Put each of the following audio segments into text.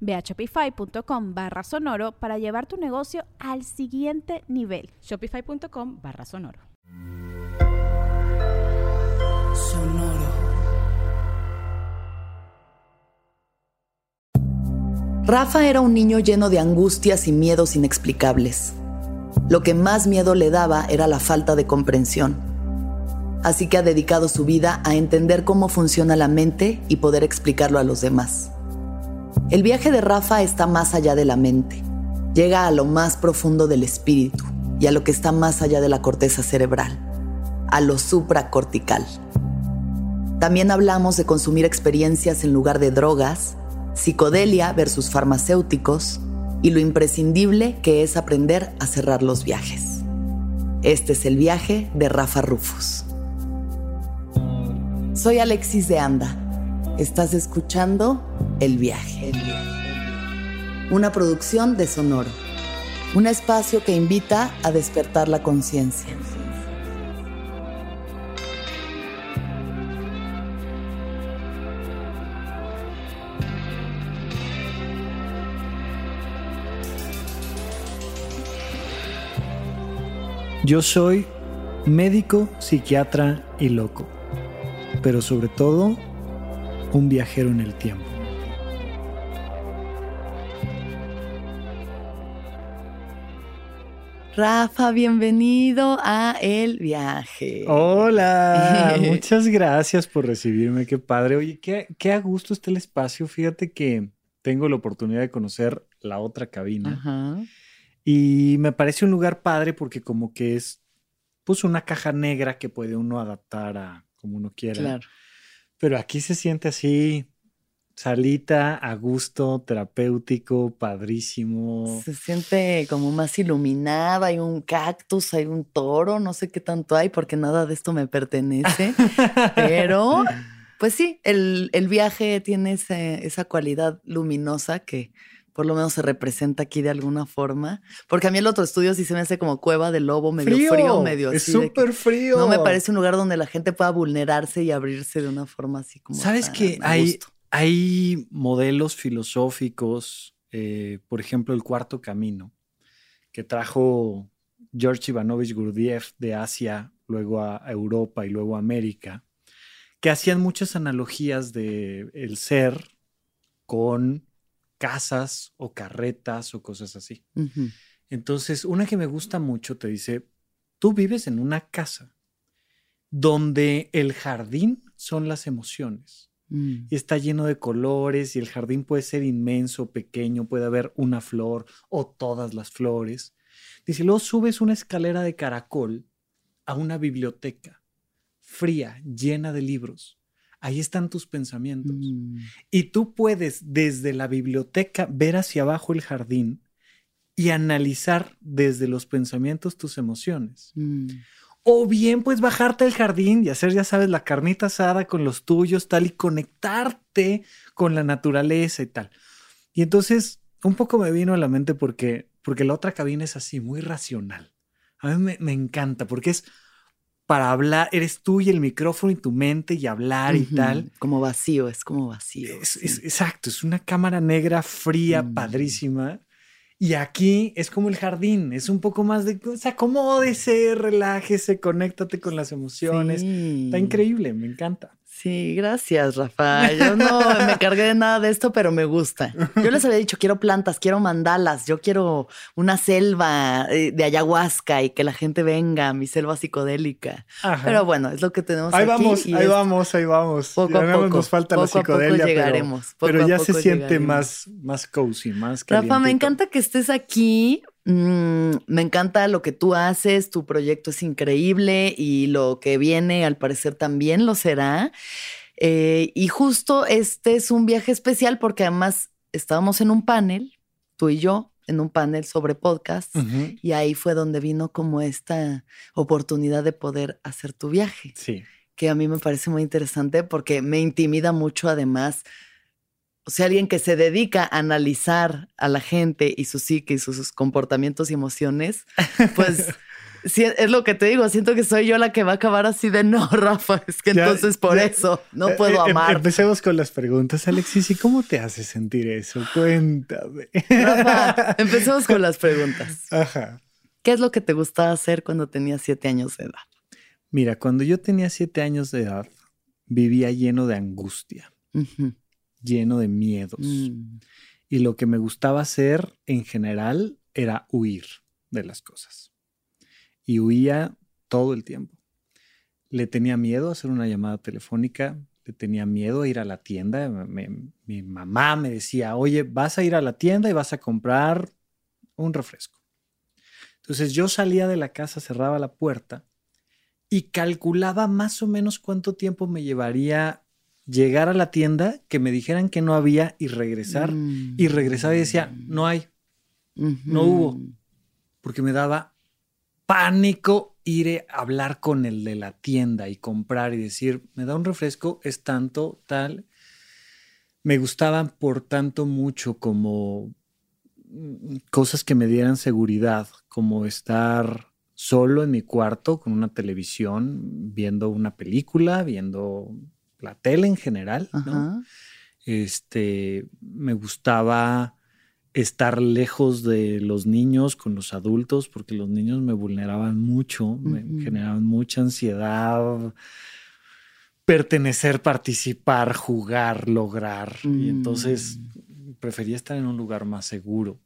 Ve a shopify.com barra sonoro para llevar tu negocio al siguiente nivel. Shopify.com barra sonoro. Sonoro. Rafa era un niño lleno de angustias y miedos inexplicables. Lo que más miedo le daba era la falta de comprensión. Así que ha dedicado su vida a entender cómo funciona la mente y poder explicarlo a los demás. El viaje de Rafa está más allá de la mente. Llega a lo más profundo del espíritu y a lo que está más allá de la corteza cerebral, a lo supracortical. También hablamos de consumir experiencias en lugar de drogas, psicodelia versus farmacéuticos y lo imprescindible que es aprender a cerrar los viajes. Este es el viaje de Rafa Rufus. Soy Alexis de Anda. Estás escuchando el viaje. Una producción de Sonoro. Un espacio que invita a despertar la conciencia. Yo soy médico, psiquiatra y loco, pero sobre todo un viajero en el tiempo. Rafa, bienvenido a El Viaje. Hola, muchas gracias por recibirme, qué padre. Oye, qué, qué a gusto está el espacio. Fíjate que tengo la oportunidad de conocer la otra cabina. Y me parece un lugar padre porque como que es pues una caja negra que puede uno adaptar a como uno quiera. Claro. Pero aquí se siente así Salita a gusto, terapéutico, padrísimo. Se siente como más iluminada, hay un cactus, hay un toro, no sé qué tanto hay porque nada de esto me pertenece, pero pues sí, el, viaje tiene esa cualidad luminosa que por lo menos se representa aquí de alguna forma, porque a mí el otro estudio sí se me hace como cueva de lobo, medio frío, medio Es súper frío. No me parece un lugar donde la gente pueda vulnerarse y abrirse de una forma así como... ¿Sabes que hay, hay modelos filosóficos, eh, por ejemplo, el cuarto camino, que trajo George Ivanovich Gurdjieff de Asia, luego a Europa y luego a América, que hacían muchas analogías de el ser con casas o carretas o cosas así. Entonces, una que me gusta mucho te dice, tú vives en una casa donde el jardín son las emociones Mm. Y está lleno de colores y el jardín puede ser inmenso, pequeño, puede haber una flor o todas las flores. Dice, luego subes una escalera de caracol a una biblioteca fría, llena de libros. Ahí están tus pensamientos. Mm. Y tú puedes desde la biblioteca ver hacia abajo el jardín y analizar desde los pensamientos tus emociones. Mm. O bien, pues bajarte al jardín y hacer, ya sabes, la carnita asada con los tuyos, tal, y conectarte con la naturaleza y tal. Y entonces, un poco me vino a la mente porque, porque la otra cabina es así, muy racional. A mí me, encanta porque es para hablar, eres tú y el micrófono y tu mente y hablar y tal. Como vacío, es como vacío. exacto, es una cámara negra fría, mm. padrísima. Y aquí es como el jardín, es un poco más de, o sea, acomódese, relájese, conéctate con las emociones. Está increíble, me encanta. Sí, gracias, Rafa. Yo no me cargué de nada de esto, pero me gusta. Yo les había dicho, quiero plantas, quiero mandalas, yo quiero una selva eh, de ayahuasca y que la gente venga a mi selva psicodélica. Pero bueno, es lo que tenemos ahí aquí. Vamos, ahí vamos, ahí vamos. Poco a poco. Nos falta la psicodelia, llegaremos. pero, ya se siente más, más cozy, más Rafa, me encanta que estés aquí Mm, me encanta lo que tú haces, tu proyecto es increíble y lo que viene al parecer también lo será. Eh, y justo este es un viaje especial porque además estábamos en un panel, tú y yo, en un panel sobre podcast y ahí fue donde vino como esta oportunidad de poder hacer tu viaje. Sí. Que a mí me parece muy interesante porque me intimida mucho además o sea, alguien que se dedica a analizar a la gente y su psique y sus, comportamientos y emociones, pues es lo que te digo, siento que soy yo la que va a acabar así de no, Rafa, es que entonces por eso no eh, puedo eh, amar. Empecemos con las preguntas, Alexis, ¿y cómo te hace sentir eso? Cuéntame. Rafa, empecemos con las preguntas. Ajá. ¿Qué es lo que te gustaba hacer cuando tenías siete años de edad? Mira, cuando yo tenía siete años de edad, vivía lleno de angustia lleno de miedos. Mm. Y lo que me gustaba hacer en general era huir de las cosas. Y huía todo el tiempo. Le tenía miedo a hacer una llamada telefónica, le tenía miedo a ir a la tienda. mi mamá me decía, oye, vas a ir a la tienda y vas a comprar un refresco. Entonces yo salía de la casa, cerraba la puerta y calculaba más o menos cuánto tiempo me llevaría llegar a la tienda, que me dijeran que no había y regresar. Y regresaba y decía, no hay, no hubo, porque me daba pánico ir a hablar con el de la tienda y comprar y decir, me da un refresco, es tanto, tal. Me gustaban por tanto mucho como mm, cosas que me dieran seguridad, como estar solo en mi cuarto con una televisión, viendo una película, viendo la tele en general, ¿no? Este, me gustaba estar lejos de los niños con los adultos, porque los niños me vulneraban mucho, me generaban mucha ansiedad, pertenecer, participar, jugar, lograr. Y mm. entonces prefería estar en un lugar más seguro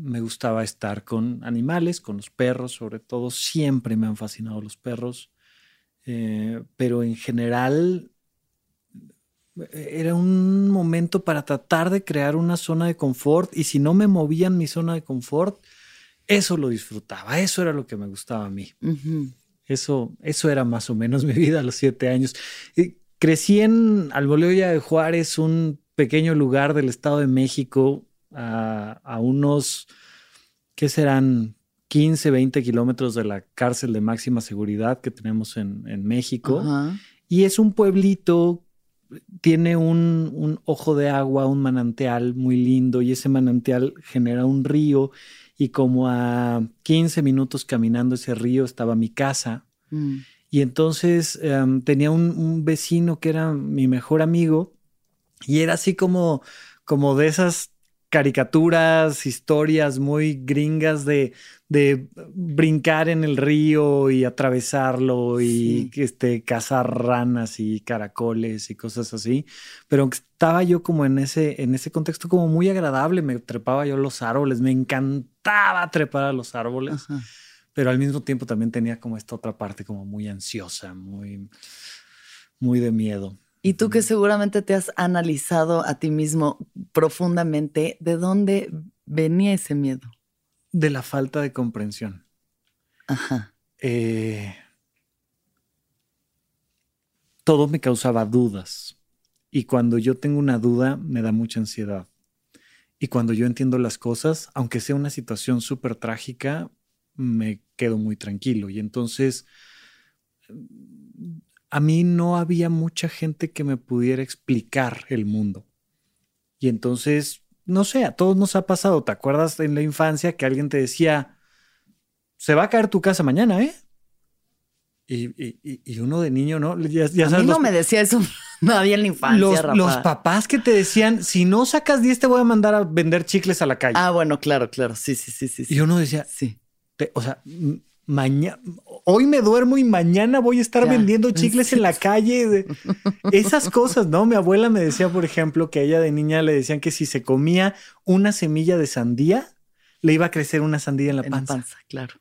me gustaba estar con animales, con los perros, sobre todo. Siempre me han fascinado los perros. Eh, pero en general era un momento para tratar de crear una zona de confort y si no me movían mi zona de confort, eso lo disfrutaba, eso era lo que me gustaba a mí. eso, eso era más o menos mi vida a los siete años. crecí en Alboleoya de Juárez, un pequeño lugar del Estado de México, a, unos, ¿qué serán? 15, 20 kilómetros de la cárcel de máxima seguridad que tenemos en, México. Y es un pueblito, tiene un, un, ojo de agua, un manantial muy lindo y ese manantial genera un río y como a 15 minutos caminando ese río estaba mi casa. Mm. Y entonces em, tenía un, un, vecino que era mi mejor amigo y era así como, como de esas caricaturas, historias muy gringas de, de brincar en el río y atravesarlo y este, cazar ranas y caracoles y cosas así. Pero estaba yo como en ese, en ese contexto como muy agradable, me trepaba yo a los árboles, me encantaba trepar a los árboles, pero al mismo tiempo también tenía como esta otra parte como muy ansiosa, muy, muy de miedo. Y tú que seguramente te has analizado a ti mismo profundamente, ¿de dónde venía ese miedo? De la falta de comprensión. Ajá. Eh, todo me causaba dudas. Y cuando yo tengo una duda, me da mucha ansiedad. Y cuando yo entiendo las cosas, aunque sea una situación súper trágica, me quedo muy tranquilo. Y entonces a mí no había mucha gente que me pudiera explicar el mundo. Y entonces, no sé, a todos nos ha pasado. ¿Te acuerdas en la infancia que alguien te decía, se va a caer tu casa mañana, eh? Y, uno de niño, ¿no? Ya, a mí no me decía eso nadie en la infancia. Los, los, papás que te decían, si no sacas 10 te voy a mandar a vender chicles a la calle. Ah, bueno, claro, claro. Sí, sí, sí, sí. Y uno decía, sí. o sea, mañana, hoy me duermo y mañana voy a estar vendiendo chicles en la calle. Esas cosas, ¿no? Mi abuela me decía, por ejemplo, que a ella de niña le decían que si se comía una semilla de sandía, le iba a crecer una sandía en la panza. En la panza, claro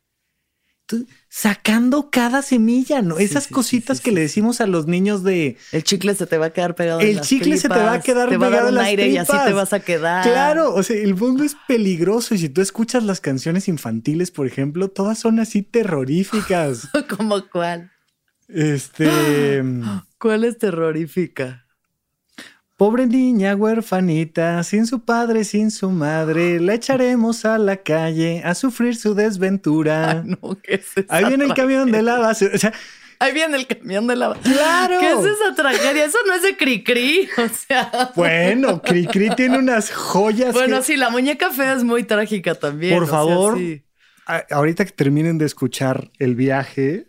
sacando cada semilla, ¿no? Esas cositas que le decimos a los niños de... El chicle se te va a quedar pegado El chicle se te va a quedar te va a dar un aire y así te vas a quedar. Claro, o sea, el mundo es peligroso y si tú escuchas las canciones infantiles, por ejemplo, todas son así terroríficas. ¿Cómo cuál? Este... ¿Cuál es terrorífica? Pobre niña huérfanita, sin su padre, sin su madre, la echaremos a la calle a sufrir su desventura. no, ¿qué es Ahí viene el camión de la base. O sea, Ahí viene el camión de la ¡Claro! ¿Qué es esa tragedia? Eso no es de Cricri. O sea. Bueno, Cricri tiene unas joyas. Bueno, sí, la muñeca fea es muy trágica también. Por favor, ahorita que terminen de escuchar el viaje,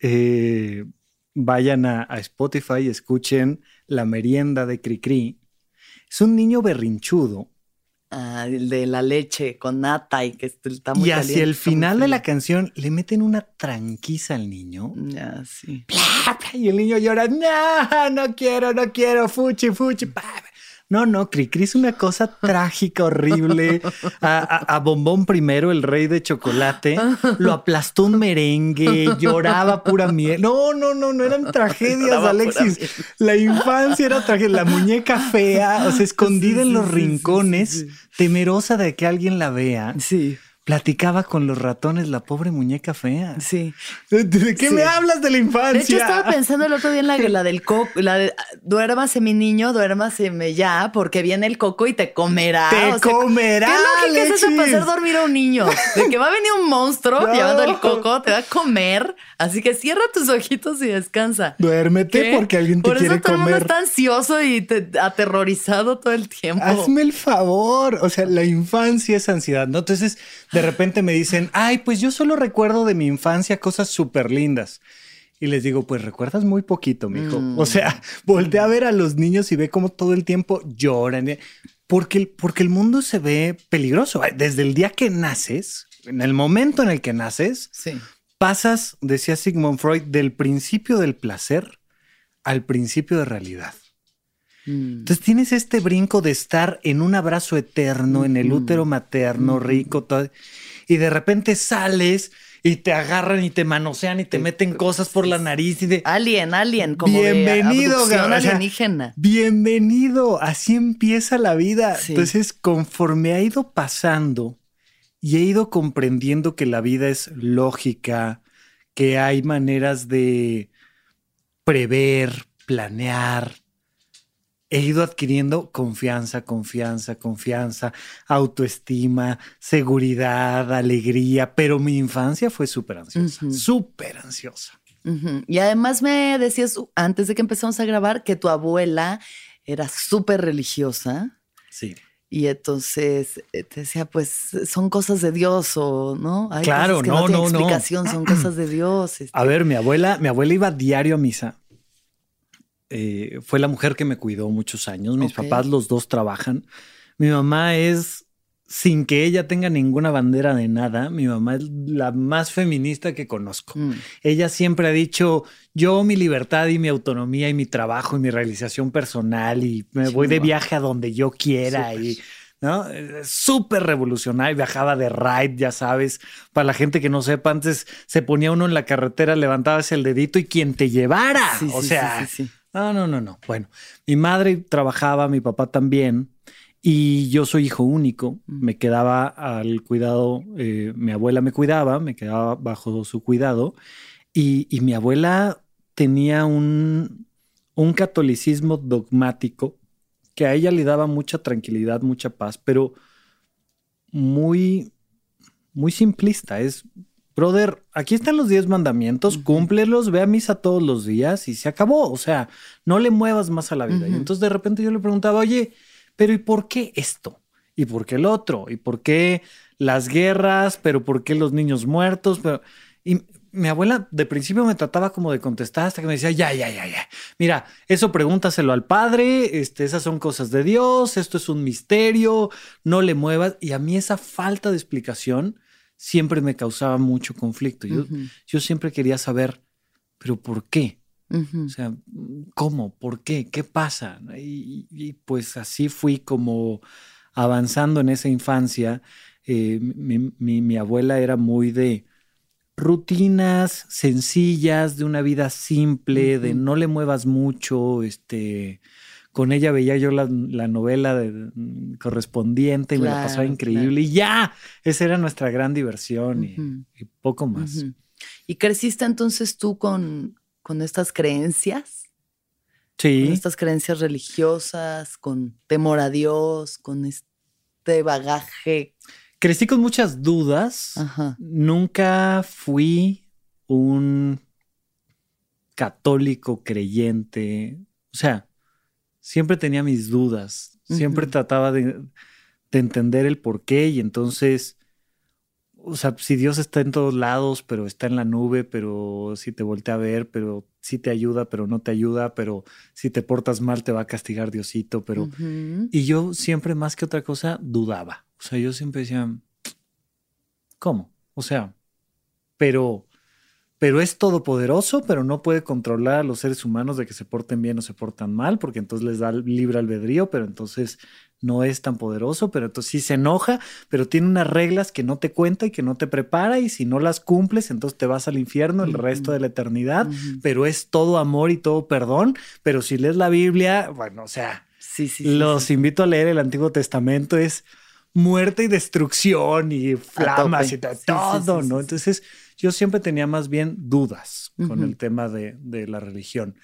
eh, vayan a, a Spotify y escuchen la merienda de Cricri, es un niño berrinchudo. Ah, el de la leche con nata y que está muy Y hacia el final de la canción le meten una tranquiza al niño. Ya, sí. Y el niño llora, no, no quiero, no quiero, fuchi, fuchi. No, no, Cricri es una cosa trágica, horrible. A, Bombón primero, el rey de chocolate, lo aplastó un merengue, lloraba pura miel. No, no, no, no eran tragedias, Alexis. La infancia era tragedia. La muñeca fea, o sea, escondida en los rincones, temerosa de que alguien la vea. Sí platicaba con los ratones la pobre muñeca fea. Sí. ¿De, qué me hablas de la infancia? De hecho, estaba pensando el otro día en la, la del coco, la de duérmase mi niño, duérmase ya, porque viene el coco y te comerá. Te comerá. ¿Qué lógica es eso para hacer dormir a un niño? De que va a venir un monstruo llevando el coco, te va a comer. Así que cierra tus ojitos y descansa. Duérmete porque alguien te quiere comer. Por eso todo el mundo está ansioso y aterrorizado todo el tiempo. Hazme el favor. O sea, la infancia es ansiedad, ¿no? Entonces de repente me dicen, ay, pues yo solo recuerdo de mi infancia cosas súper lindas. Y les digo, pues recuerdas muy poquito, mijo. Mm. O sea, voltea a ver a los niños y ve cómo todo el tiempo lloran. Porque, porque el mundo se ve peligroso. Desde el día que naces, en el momento en el que naces, pasas, decía Sigmund Freud, del principio del placer al principio de realidad. Mm. Entonces tienes este brinco de estar en un abrazo eterno, en el útero materno, rico, todo, y de repente sales y te agarran y te manosean y te meten cosas por la nariz y de alien, alien, como bienvenido, de alienígena. bienvenido, así empieza la vida. Entonces, conforme ha ido pasando y he ido comprendiendo que la vida es lógica, que hay maneras de prever, planear, he ido adquiriendo confianza, confianza, confianza, autoestima, seguridad, alegría, pero mi infancia fue súper ansiosa, súper ansiosa. Y además me decías antes de que empezamos a grabar que tu abuela era súper religiosa. Sí. Y entonces eh, te decía, pues son cosas de Dios o no. Hay claro, que no, no, explicación, son cosas de Dios. A este. ver, mi abuela, mi abuela iba diario a misa eh, fue la mujer que me cuidó muchos años. Mis papás, los dos trabajan. Mi mamá es, sin que ella tenga ninguna bandera de nada, mi mamá es la más feminista que conozco. Mm. Ella siempre ha dicho, yo mi libertad y mi autonomía y mi trabajo y mi realización personal y me voy de viaje a donde yo quiera y... ¿no? Súper revolucionario, viajaba de ride, ya sabes. Para la gente que no sepa, antes se ponía uno en la carretera, levantabas el dedito y quien te llevara. o sea, no, no, no, no. Bueno, mi madre trabajaba, mi papá también, y yo soy hijo único. Me quedaba al cuidado, eh, mi abuela me cuidaba, me quedaba bajo su cuidado, y, mi abuela tenía un, un catolicismo dogmático que a ella le daba mucha tranquilidad, mucha paz, pero muy, muy simplista. Es brother, aquí están los 10 mandamientos, cúmplelos, ve a misa todos los días y se acabó. O sea, no le muevas más a la vida. Y entonces de repente yo le preguntaba, oye, pero ¿y por qué esto? ¿Y por qué el otro? ¿Y por qué las guerras? ¿Pero por qué los niños muertos? Pero... Y mi abuela de principio me trataba como de contestar hasta que me decía, ya, ya, ya, ya. Mira, eso pregúntaselo al padre, este, esas son cosas de Dios, esto es un misterio, no le muevas. Y a mí esa falta de explicación siempre me causaba mucho conflicto. Yo, yo siempre quería saber, pero ¿por qué? O sea, ¿cómo? ¿Por qué? ¿Qué pasa? Y, pues así fui como avanzando en esa infancia. Eh, mi, mi- mi abuela era muy de rutinas sencillas, de una vida simple, de no le muevas mucho, este... Con ella veía yo la, la novela de- correspondiente y me la pasaba Claro, increíble. Y ya, esa era nuestra gran diversión y- poco más. ¿Y creciste entonces tú con, con estas creencias? Sí. Con estas creencias religiosas, con temor a Dios, con este bagaje. Crecí con muchas dudas. Ajá. Nunca fui un católico creyente. O sea, siempre tenía mis dudas. Siempre trataba de, de entender el por qué y entonces, o sea, si Dios está en todos lados, pero está en la nube, pero si te voltea a ver, pero sí te ayuda, pero no te ayuda, pero si te portas mal te va a castigar Diosito, pero... Y yo siempre más que otra cosa dudaba. O sea, yo siempre decía, ¿cómo? O sea, pero, pero es todopoderoso, pero no puede controlar a los seres humanos de que se porten bien o se portan mal, porque entonces les da libre albedrío, pero entonces no es tan poderoso, pero entonces sí se enoja, pero tiene unas reglas que no te cuenta y que no te prepara, y si no las cumples, entonces te vas al infierno el resto de la eternidad, pero es todo amor y todo perdón, pero si lees la Biblia, bueno, o sea, Sí, sí, sí. los sí. invito a leer el Antiguo Testamento, es muerte y destrucción y flamas y to- Sí, sí, todo, sí, ¿no? Entonces yo siempre tenía más bien dudas con el tema de, de la religión,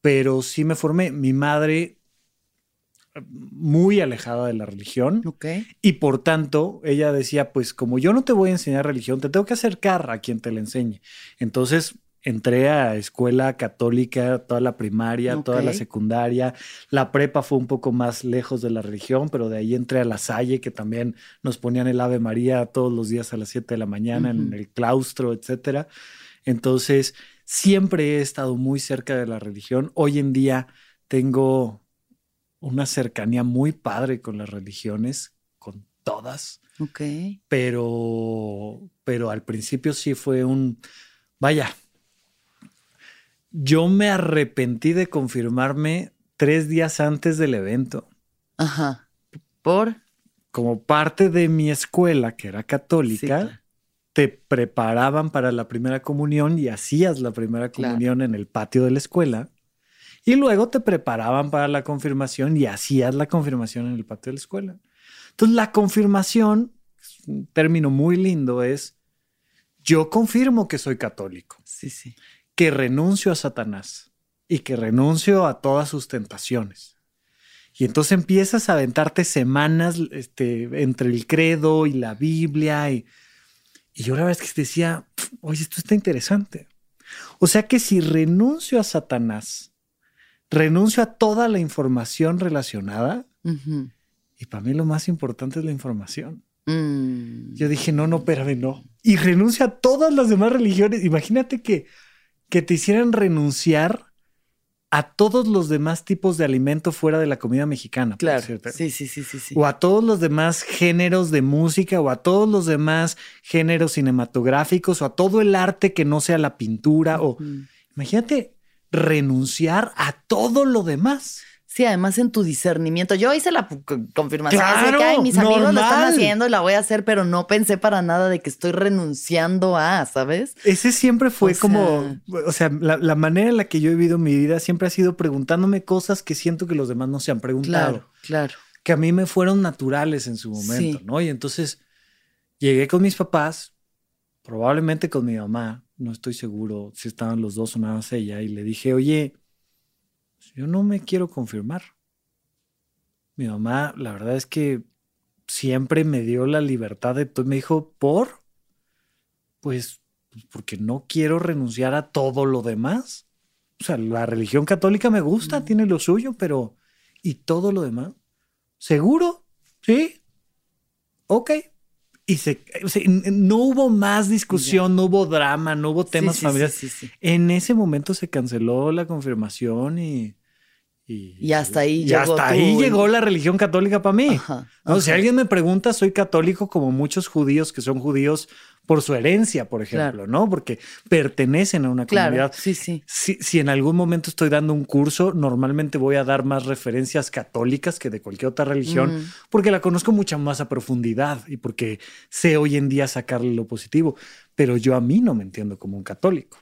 pero sí me formé. Mi madre muy alejada de la religión Ok. y por tanto ella decía, pues como yo no te voy a enseñar religión, te tengo que acercar a quien te la enseñe. Entonces entré a escuela católica toda la primaria, toda la secundaria. La prepa fue un poco más lejos de la religión, pero de ahí entré a la Salle, que también nos ponían el Ave María todos los días a las 7 de la mañana en el claustro, etcétera. Entonces, siempre he estado muy cerca de la religión. Hoy en día tengo una cercanía muy padre con las religiones, con todas, Ok. pero, pero al principio sí fue un, vaya, yo me arrepentí de confirmarme tres días antes del evento. Ajá. Por. Como parte de mi escuela, que era Sí, católica, claro. te preparaban para la primera comunión y hacías la primera Claro. comunión en el patio de la escuela. Y luego te preparaban para la confirmación y hacías la confirmación en el patio de la escuela. Entonces, la confirmación, un término muy lindo, es yo confirmo que soy católico, Sí, sí. Que renuncio a Satanás y que renuncio a todas sus tentaciones. Y entonces empiezas a aventarte semanas este, entre el credo y la Biblia. Y, y yo la verdad es que decía, oye, esto está interesante. O sea que si renuncio a Satanás, renuncio a toda la información relacionada, y para mí lo más importante es la información. Mm. Yo dije, no, no, espérame, no. Y renuncio a todas las demás religiones. Imagínate que, que te hicieran renunciar a todos los demás tipos de alimento fuera de la comida mexicana. por Claro. Sí, sí, sí, sí, sí. O a todos los demás géneros de música, o a todos los demás géneros cinematográficos, o a todo el arte que no sea la pintura. O imagínate renunciar a todo lo demás. Sí, además en tu discernimiento. Yo hice la confirmación así que Claro, "Ay, mis amigos lo están haciendo y la voy a hacer, pero no pensé para nada de que estoy renunciando a, ¿sabes? Ese siempre fue O como, o sea, la, la manera en la que yo he vivido mi vida siempre ha sido preguntándome cosas que siento que los demás no se han preguntado, Claro, claro. que a mí me fueron naturales en su momento, Sí. ¿no? Y entonces llegué con mis papás, probablemente con mi mamá, no estoy seguro si estaban los dos o nada más ella, y le dije, oye, yo no me quiero confirmar. Mi mamá, la verdad es que siempre me dio la libertad de todo. Me dijo, ¿por? Pues, pues porque no quiero renunciar a todo lo demás. O sea, la religión católica me gusta, tiene lo suyo, pero ¿y todo lo demás? ¿Seguro? ¿Sí? Ok. Y se, no hubo más discusión, no hubo drama, no hubo temas Sí, sí, familiares. Sí. En ese momento se canceló la confirmación y, Y, hasta ahí y llegó. hasta ahí llegó la religión católica para mí. Ajá, No, Si alguien me pregunta, soy católico como muchos judíos que son judíos por su herencia, por ejemplo, ¿no? Porque pertenecen a una Claro, comunidad. sí, sí. Si, si en algún momento estoy dando un curso, normalmente voy a dar más referencias católicas que de cualquier otra religión, Ujú. porque la conozco mucha más a profundidad y porque sé hoy en día sacarle lo positivo. Pero yo a mí no me entiendo como un católico.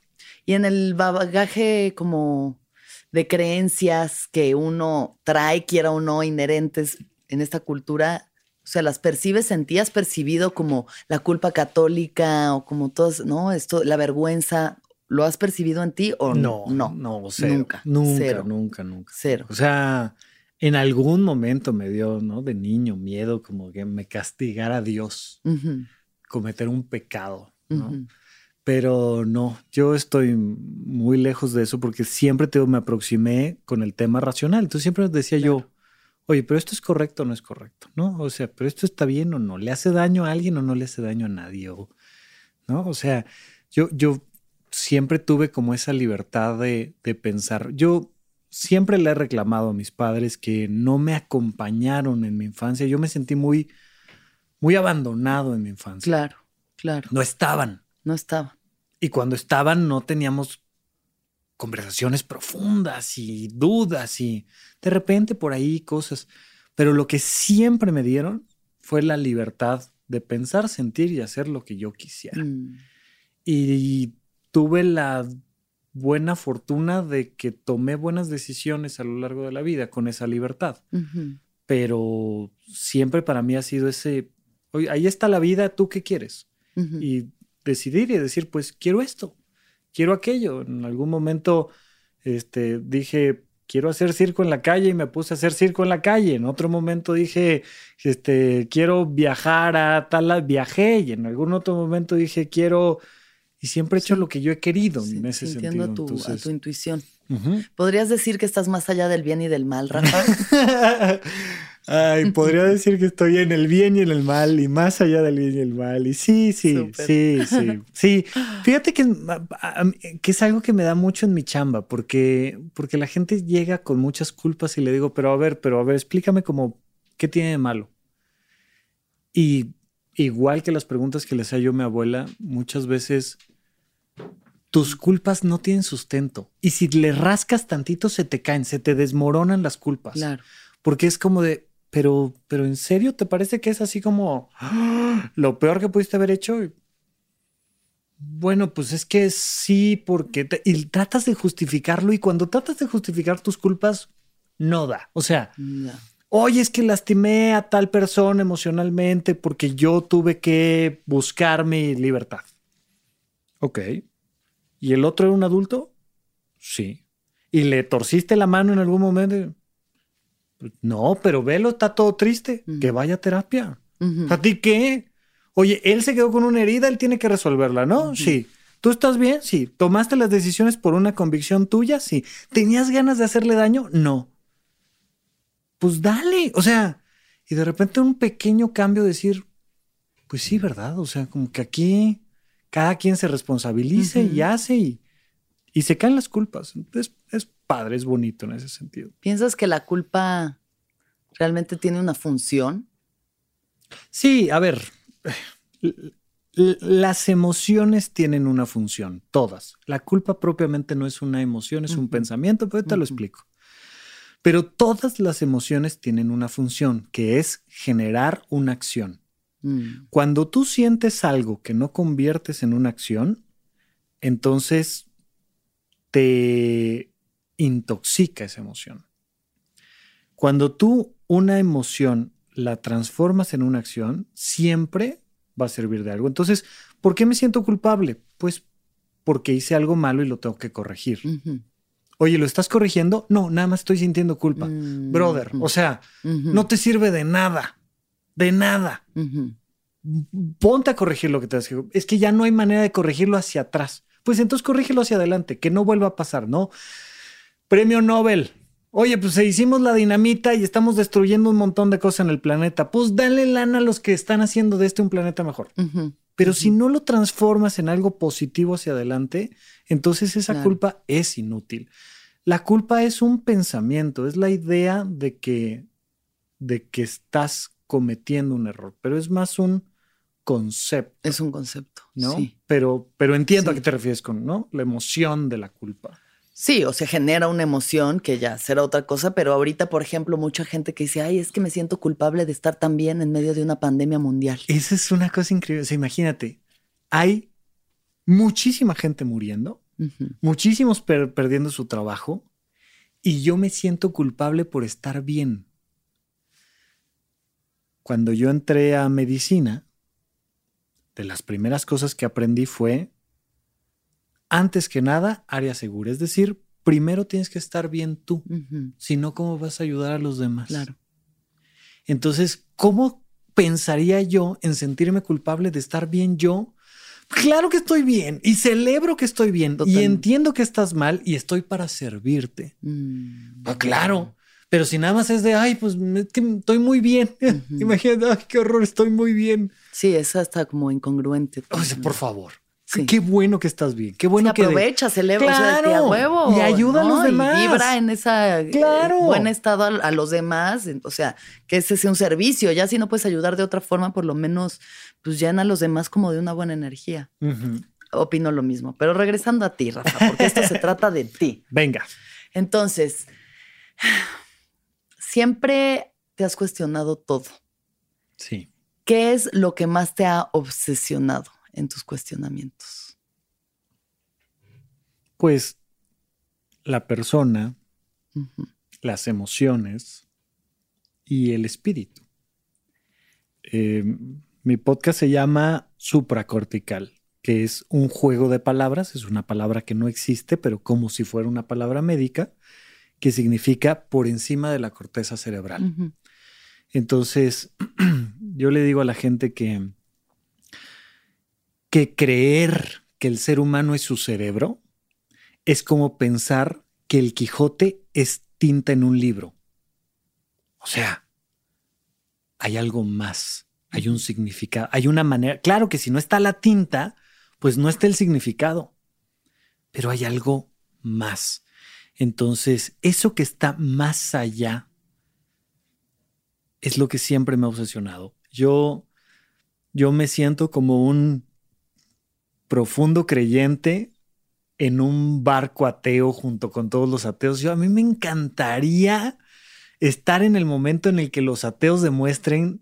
Y en el bagaje como de creencias que uno trae, quiera o no, inherentes en esta cultura, o sea, las percibes, sentías percibido como la culpa católica o como todas, ¿no? Esto, la vergüenza, ¿lo has percibido en ti o No, no? no, no, cero, Nunca, nunca, cero. nunca, nunca. Cero. O sea, en algún momento me dio, ¿no? De niño miedo como que me castigara Dios, cometer un pecado, ¿no? Pero no, yo estoy muy lejos de eso porque siempre te, me aproximé con el tema racional. Entonces siempre decía yo, oye, pero esto es correcto o no es correcto, ¿no? O sea, pero esto está bien o no, le hace daño a alguien o no le hace daño a nadie, o- ¿no? O sea, yo, yo siempre tuve como esa libertad de, de pensar. Yo siempre le he reclamado a mis padres que no me acompañaron en mi infancia. Yo me sentí muy, muy abandonado en mi infancia. Claro, claro. No estaban. No estaba. Y cuando estaban no teníamos conversaciones profundas y dudas y de repente por ahí cosas. Pero lo que siempre me dieron fue la libertad de pensar, sentir y hacer lo que yo quisiera. Mm, Y tuve la buena fortuna de que tomé buenas decisiones a lo largo de la vida con esa libertad. Pero siempre para mí ha sido ese, oye, ahí está la vida, ¿tú qué quieres? Y decidir y decir, pues quiero esto, quiero aquello. En algún momento este, dije, quiero hacer circo en la calle y me puse a hacer circo en la calle. En otro momento dije, este, quiero viajar a tal, viajé y en algún otro momento dije, quiero... Y siempre he hecho Sí. lo que yo he querido Sí, en ese sintiendo sentido. a tu, a Entonces, tu intuición. ¿Podrías decir que estás más allá del bien y del mal, Rafa? Ay, podría decir que estoy en el bien y en el mal y más allá del bien y el mal. Y sí, sí, Súper. sí, sí, sí. Fíjate que, a- a- que es algo que me da mucho en mi chamba, porque, porque la gente llega con muchas culpas y le digo, pero a ver, pero a ver, explícame como, ¿qué tiene de malo? Y igual que las preguntas que le hacía yo a mi abuela, muchas veces tus culpas no tienen sustento. Y si le rascas tantito, se te caen, se te desmoronan las culpas. claro. Porque es como de, pero, pero ¿en serio te parece que es así como ¡ah! lo peor que pudiste haber hecho? Bueno, pues es que sí, porque te- y tratas de justificarlo y cuando tratas de justificar tus culpas, no da. O sea, Ya. oye, es que lastimé a tal persona emocionalmente porque yo tuve que buscar mi libertad. Ok. ¿Y el otro era un adulto? Sí. ¿Y le torciste la mano en algún momento? No, pero velo, está todo triste. Que vaya a terapia. ¿A ti qué? Oye, él se quedó con una herida, él tiene que resolverla, ¿no? Sí. ¿Tú estás bien? Sí. ¿Tomaste las decisiones por una convicción tuya? Sí. ¿Tenías ganas de hacerle daño? No. Pues dale. O sea, y de repente un pequeño cambio decir, pues sí, ¿verdad? O sea, como que aquí cada quien se responsabilice y hace y, y se caen las culpas. Es, es padre, es bonito en ese sentido. ¿Piensas que la culpa realmente tiene una función? Sí, a ver, las emociones tienen una función, todas. La culpa propiamente no es una emoción, es un pensamiento, pero te lo explico. Pero todas las emociones tienen una función, que es generar una acción. Mm, Cuando tú sientes algo que no conviertes en una acción, entonces te intoxica esa emoción. Cuando tú una emoción la transformas en una acción, siempre va a servir de algo. Entonces, ¿por qué me siento culpable? Pues porque hice algo malo y lo tengo que corregir. Oye, ¿lo estás corrigiendo? No, nada más estoy sintiendo culpa. Mm, Brother, o sea, no te sirve de nada. De nada ponte a corregir lo que te hace. Es que ya no hay manera de corregirlo hacia atrás. Pues entonces corrígelo hacia adelante, que no vuelva a pasar, ¿no? Premio Nobel. Oye, pues hicimos la dinamita y estamos destruyendo un montón de cosas en el planeta. Pues dale lana a los que están haciendo de este un planeta mejor. Pero si no lo transformas en algo positivo hacia adelante, entonces esa Claro. culpa es inútil. La culpa es un pensamiento, es la idea de que, de que estás cometiendo un error, pero es más un concepto. Es un concepto, ¿no? Sí. Pero, pero entiendo a qué te refieres con, ¿no? La emoción de la culpa. Sí, o se genera una emoción que ya será otra cosa, pero ahorita, por ejemplo, mucha gente que dice, ay, es que me siento culpable de estar tan bien en medio de una pandemia mundial. Esa es una cosa increíble. O sea, imagínate, hay muchísima gente muriendo, Ujú. muchísimos per- perdiendo su trabajo, y yo me siento culpable por estar bien. Cuando yo entré a medicina, de las primeras cosas que aprendí fue, antes que nada, área segura. Es decir, primero tienes que estar bien tú, si no, ¿cómo vas a ayudar a los demás? Claro. Entonces, ¿cómo pensaría yo en sentirme culpable de estar bien yo? Claro que estoy bien y celebro que estoy bien y entiendo que estás mal y estoy para servirte. Mm. Ah, claro. Pero si nada más es de, ay, pues es que estoy muy bien. Imagínate, ay, qué horror, estoy muy bien. Sí, esa está como incongruente. O sea, por favor. Sí. Qué bueno que estás bien. Qué bueno que... de- aprovecha, celebra, o sea, de que a Claro. huevo. Y ayuda a los demás. Y vibra en esa eh, Claro. buen estado a, a los demás. O sea, que ese sea un servicio. Ya si no puedes ayudar de otra forma, por lo menos, pues llena a los demás como de una buena energía. Opino lo mismo. Pero regresando a ti, Rafa, porque esto se trata de ti. Venga. Entonces, siempre te has cuestionado todo. Sí. ¿Qué es lo que más te ha obsesionado en tus cuestionamientos? Pues la persona, las emociones y el espíritu. Eh, mi podcast se llama supracortical, que es un juego de palabras, es una palabra que no existe, pero como si fuera una palabra médica, que significa por encima de la corteza cerebral. Entonces, yo le digo a la gente que, que creer que el ser humano es su cerebro es como pensar que el Quijote es tinta en un libro. O sea, hay algo más, hay un significado, hay una manera. Claro que si no está la tinta, pues no está el significado, pero hay algo más. Entonces, eso que está más allá es lo que siempre me ha obsesionado. Yo, yo me siento como un profundo creyente en un barco ateo junto con todos los ateos. Yo a mí me encantaría estar en el momento en el que los ateos demuestren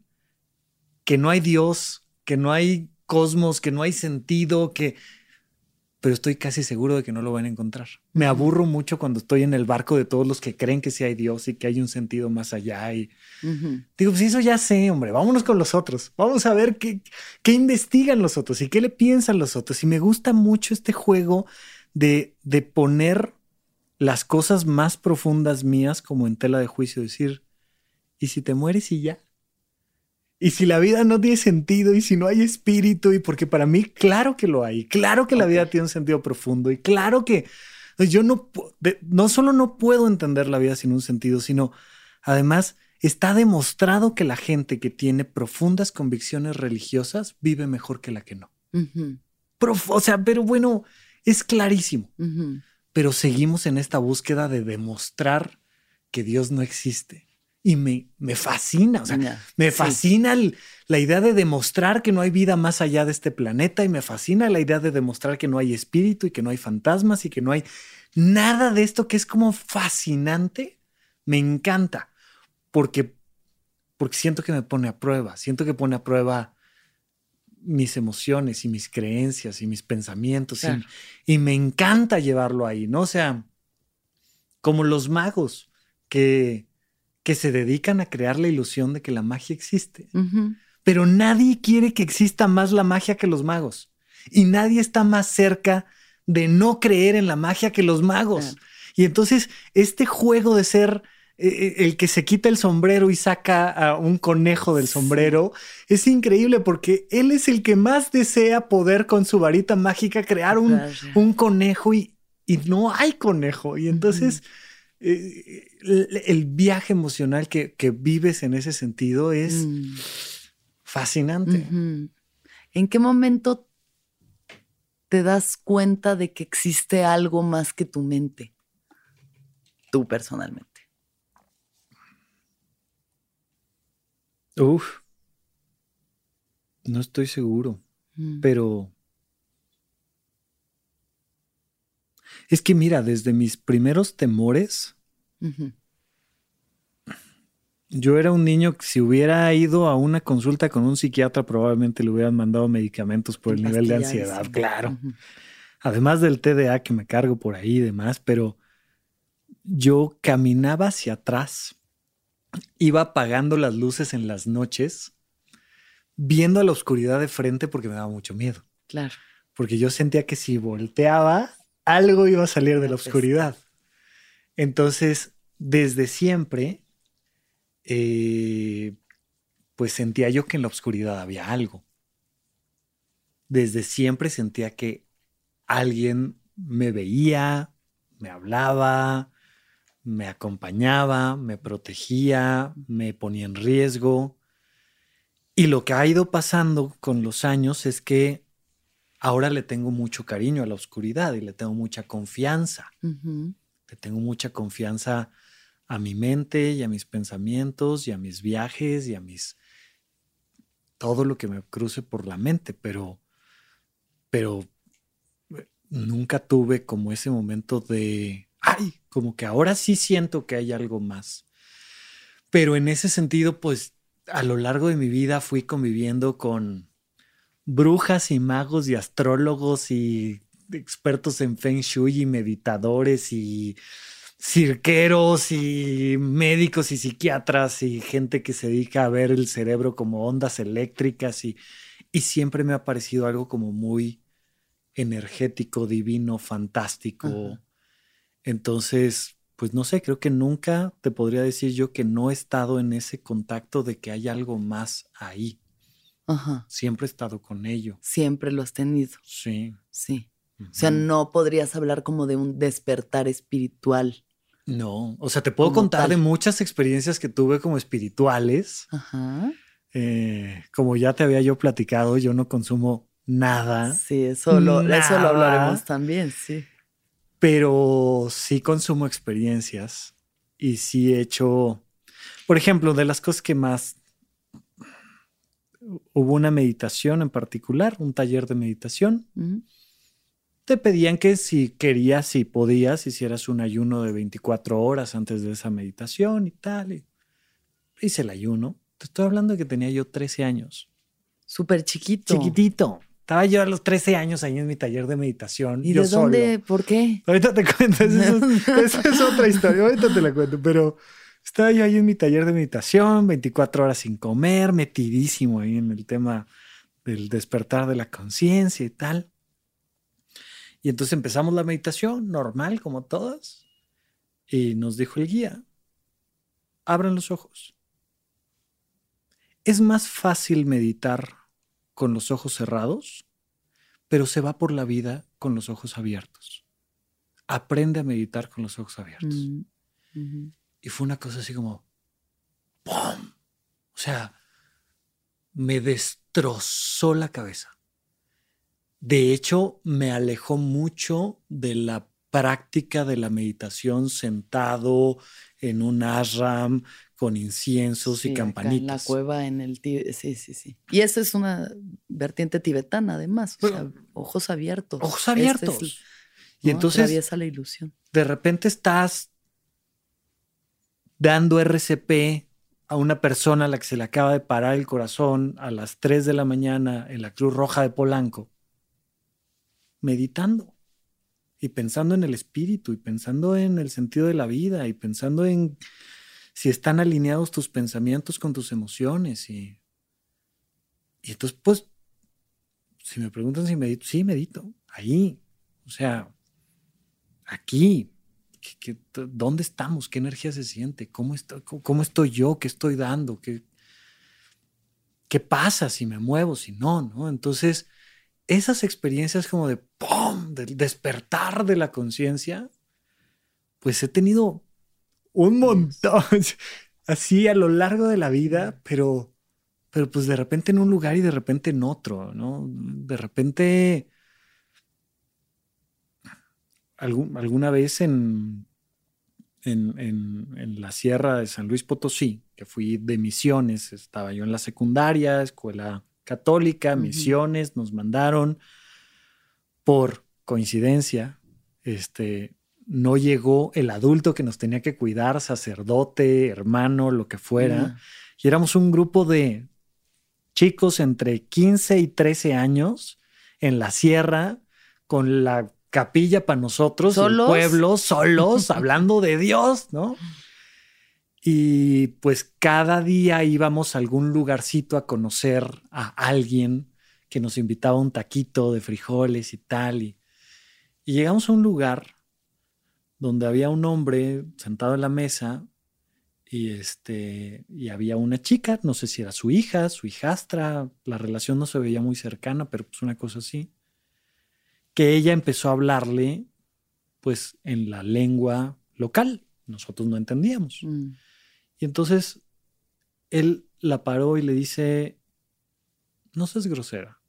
que no hay Dios, que no hay cosmos, que no hay sentido, que pero estoy casi seguro de que no lo van a encontrar. Me aburro mucho cuando estoy en el barco de todos los que creen que sí hay Dios y que hay un sentido más allá y. Digo, pues eso ya sé, hombre, vámonos con los otros. Vamos a ver qué, qué investigan los otros y qué le piensan los otros. Y me gusta mucho este juego de, de poner las cosas más profundas mías como en tela de juicio, decir, ¿y si te mueres y ya? ¿Y si la vida no tiene sentido y si no hay espíritu? Y porque para mí, claro que lo hay, claro que la vida tiene un sentido profundo y claro que yo no, no solo no puedo entender la vida sin un sentido, sino además está demostrado que la gente que tiene profundas convicciones religiosas vive mejor que la que no. Prof- o sea, pero bueno, es clarísimo. Pero seguimos en esta búsqueda de demostrar que Dios no existe. Y me, me fascina, o sea, me sí. fascina el- la idea de demostrar que no hay vida más allá de este planeta y me fascina la idea de demostrar que no hay espíritu y que no hay fantasmas y que no hay nada de esto que es como fascinante. Me encanta porque, porque siento que me pone a prueba, siento que pone a prueba mis emociones y mis creencias y mis pensamientos y- y, me encanta llevarlo ahí, ¿no? O sea, como los magos que, que se dedican a crear la ilusión de que la magia existe. Pero nadie quiere que exista más la magia que los magos. Y nadie está más cerca de no creer en la magia que los magos. Claro. Y entonces, este juego de ser eh, eh, el que se quita el sombrero y saca a un conejo del Sí. sombrero es increíble porque él es el que más desea poder con su varita mágica crear un, Claro. un conejo y, y no hay conejo. Y entonces eh, el, viaje emocional que, que vives en ese sentido es Mm. fascinante. ¿En qué momento te das cuenta de que existe algo más que tu mente? tú personalmente? Uf. No estoy seguro, Mm. pero... Es que mira, desde mis primeros temores, yo era un niño que si hubiera ido a una consulta con un psiquiatra probablemente le hubieran mandado medicamentos por el nivel de ansiedad, claro. Además del TDA que me cargo por ahí y demás, pero yo caminaba hacia atrás, iba apagando las luces en las noches, viendo a la oscuridad de frente porque me daba mucho miedo, Claro. porque yo sentía que si volteaba, algo iba a salir de la oscuridad. Entonces, desde siempre, eh, pues sentía yo que en la oscuridad había algo. Desde siempre sentía que alguien me veía, me hablaba, me acompañaba, me protegía, me ponía en riesgo. Y lo que ha ido pasando con los años es que ahora le tengo mucho cariño a la oscuridad y le tengo mucha confianza. Le tengo mucha confianza a mi mente y a mis pensamientos y a mis viajes y a mis todo lo que me cruce por la mente, pero pero eh, nunca tuve como ese momento de ay, como que ahora sí siento que hay algo más. Pero en ese sentido, pues a lo largo de mi vida fui conviviendo con brujas y magos y astrólogos y expertos en feng shui y meditadores y cirqueros y médicos y psiquiatras y gente que se dedica a ver el cerebro como ondas eléctricas y, y siempre me ha parecido algo como muy energético, divino, fantástico. Ajá. Entonces, pues no sé, creo que nunca te podría decir yo que no he estado en ese contacto de que hay algo más ahí. Ajá. Siempre he estado con ello. Siempre lo has tenido. Sí. Sí. O sea, no podrías hablar como de un despertar espiritual. No, o sea, te puedo contar tal. de muchas experiencias que tuve como espirituales. Ajá. Eh, como ya te había yo platicado, yo no consumo nada, Sí, eso lo, eso lo hablaremos también, sí. pero sí consumo experiencias y sí he hecho, por ejemplo, de las cosas que más hubo una meditación en particular, un taller de meditación. Ujú. Te pedían que si querías, si podías, hicieras un ayuno de 24 horas antes de esa meditación y tal. y hice el ayuno. Te estoy hablando de que tenía yo 13 años. Súper chiquito. Chiquitito. Estaba yo a los 13 años ahí en mi taller de meditación. ¿Y yo de dónde? solo. ¿Por qué? Ahorita te cuento, esa es, esa es otra historia, ahorita te la cuento, pero estaba yo ahí en mi taller de meditación, 24 horas sin comer, metidísimo ahí en el tema del despertar de la conciencia y tal. Y entonces empezamos la meditación normal, como todas, y nos dijo el guía, abran los ojos. Es más fácil meditar con los ojos cerrados, pero se va por la vida con los ojos abiertos. Aprende a meditar con los ojos abiertos. Mm. Y fue una cosa así como, ¡pum! O sea, me destrozó la cabeza. De hecho, me alejó mucho de la práctica de la meditación sentado en un ashram con inciensos Sí, y acá En la campanitas. cueva, en el ti- Sí, sí, sí. Y esa es una vertiente tibetana, además. O sea, ojos abiertos. Ojos Este es abiertos. el- y ¿no? entonces, Atraviesa la ilusión. de repente estás dando RCP a una persona a la que se le acaba de parar el corazón a las 3 de la mañana en la Cruz Roja de Polanco, meditando y pensando en el espíritu y pensando en el sentido de la vida y pensando en si están alineados tus pensamientos con tus emociones y, y entonces pues si me preguntan si medito, sí medito, ahí, o sea, aquí, ¿Qué- qué- t- ¿dónde estamos? ¿Qué energía se siente? ¿Cómo, estoy, cómo, cómo estoy yo? ¿Qué estoy dando? ¿Qué, ¿Qué pasa si me muevo, si no? ¿no? Entonces, esas experiencias como de ¡pum! del despertar de la conciencia, pues he tenido un montón, así a lo largo de la vida, pero, pero pues de repente en un lugar y de repente en otro, ¿no? De repente algún- alguna vez en, en, en- en la sierra de San Luis Potosí, que fui de misiones, estaba yo en la secundaria, escuela católica, misiones, nos mandaron. Por coincidencia, este, no llegó el adulto que nos tenía que cuidar, sacerdote, hermano, lo que fuera, y éramos un grupo de chicos entre 15 y 13 años en la sierra con la capilla para nosotros, y el ¿Solos? pueblo, solos, hablando de Dios, ¿no? Y pues cada día íbamos a algún lugarcito a conocer a alguien que nos invitaba un taquito de frijoles y tal. Y, y llegamos a un lugar donde había un hombre sentado en la mesa y este y había una chica, no sé si era su hija, su hijastra, la relación no se veía muy cercana, pero pues una cosa así, que ella empezó a hablarle pues en la lengua local, nosotros no entendíamos. Mm. Y entonces él la paró y le dice, no seas grosera.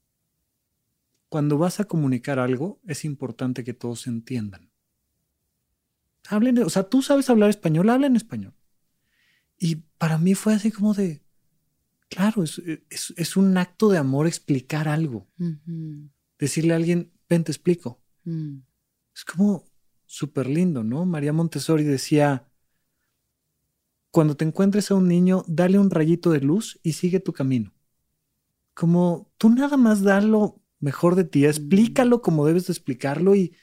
Cuando vas a comunicar algo, es importante que todos entiendan. Hablen, o sea, tú sabes hablar español, habla en español. Y para mí fue así como de, claro, es, es- es un acto de amor explicar algo. Decirle a alguien, ven, te explico. Mm. Es como súper lindo, ¿no? María Montessori decía, cuando te encuentres a un niño, dale un rayito de luz y sigue tu camino. Como tú nada más da lo mejor de ti, explícalo como debes de explicarlo y,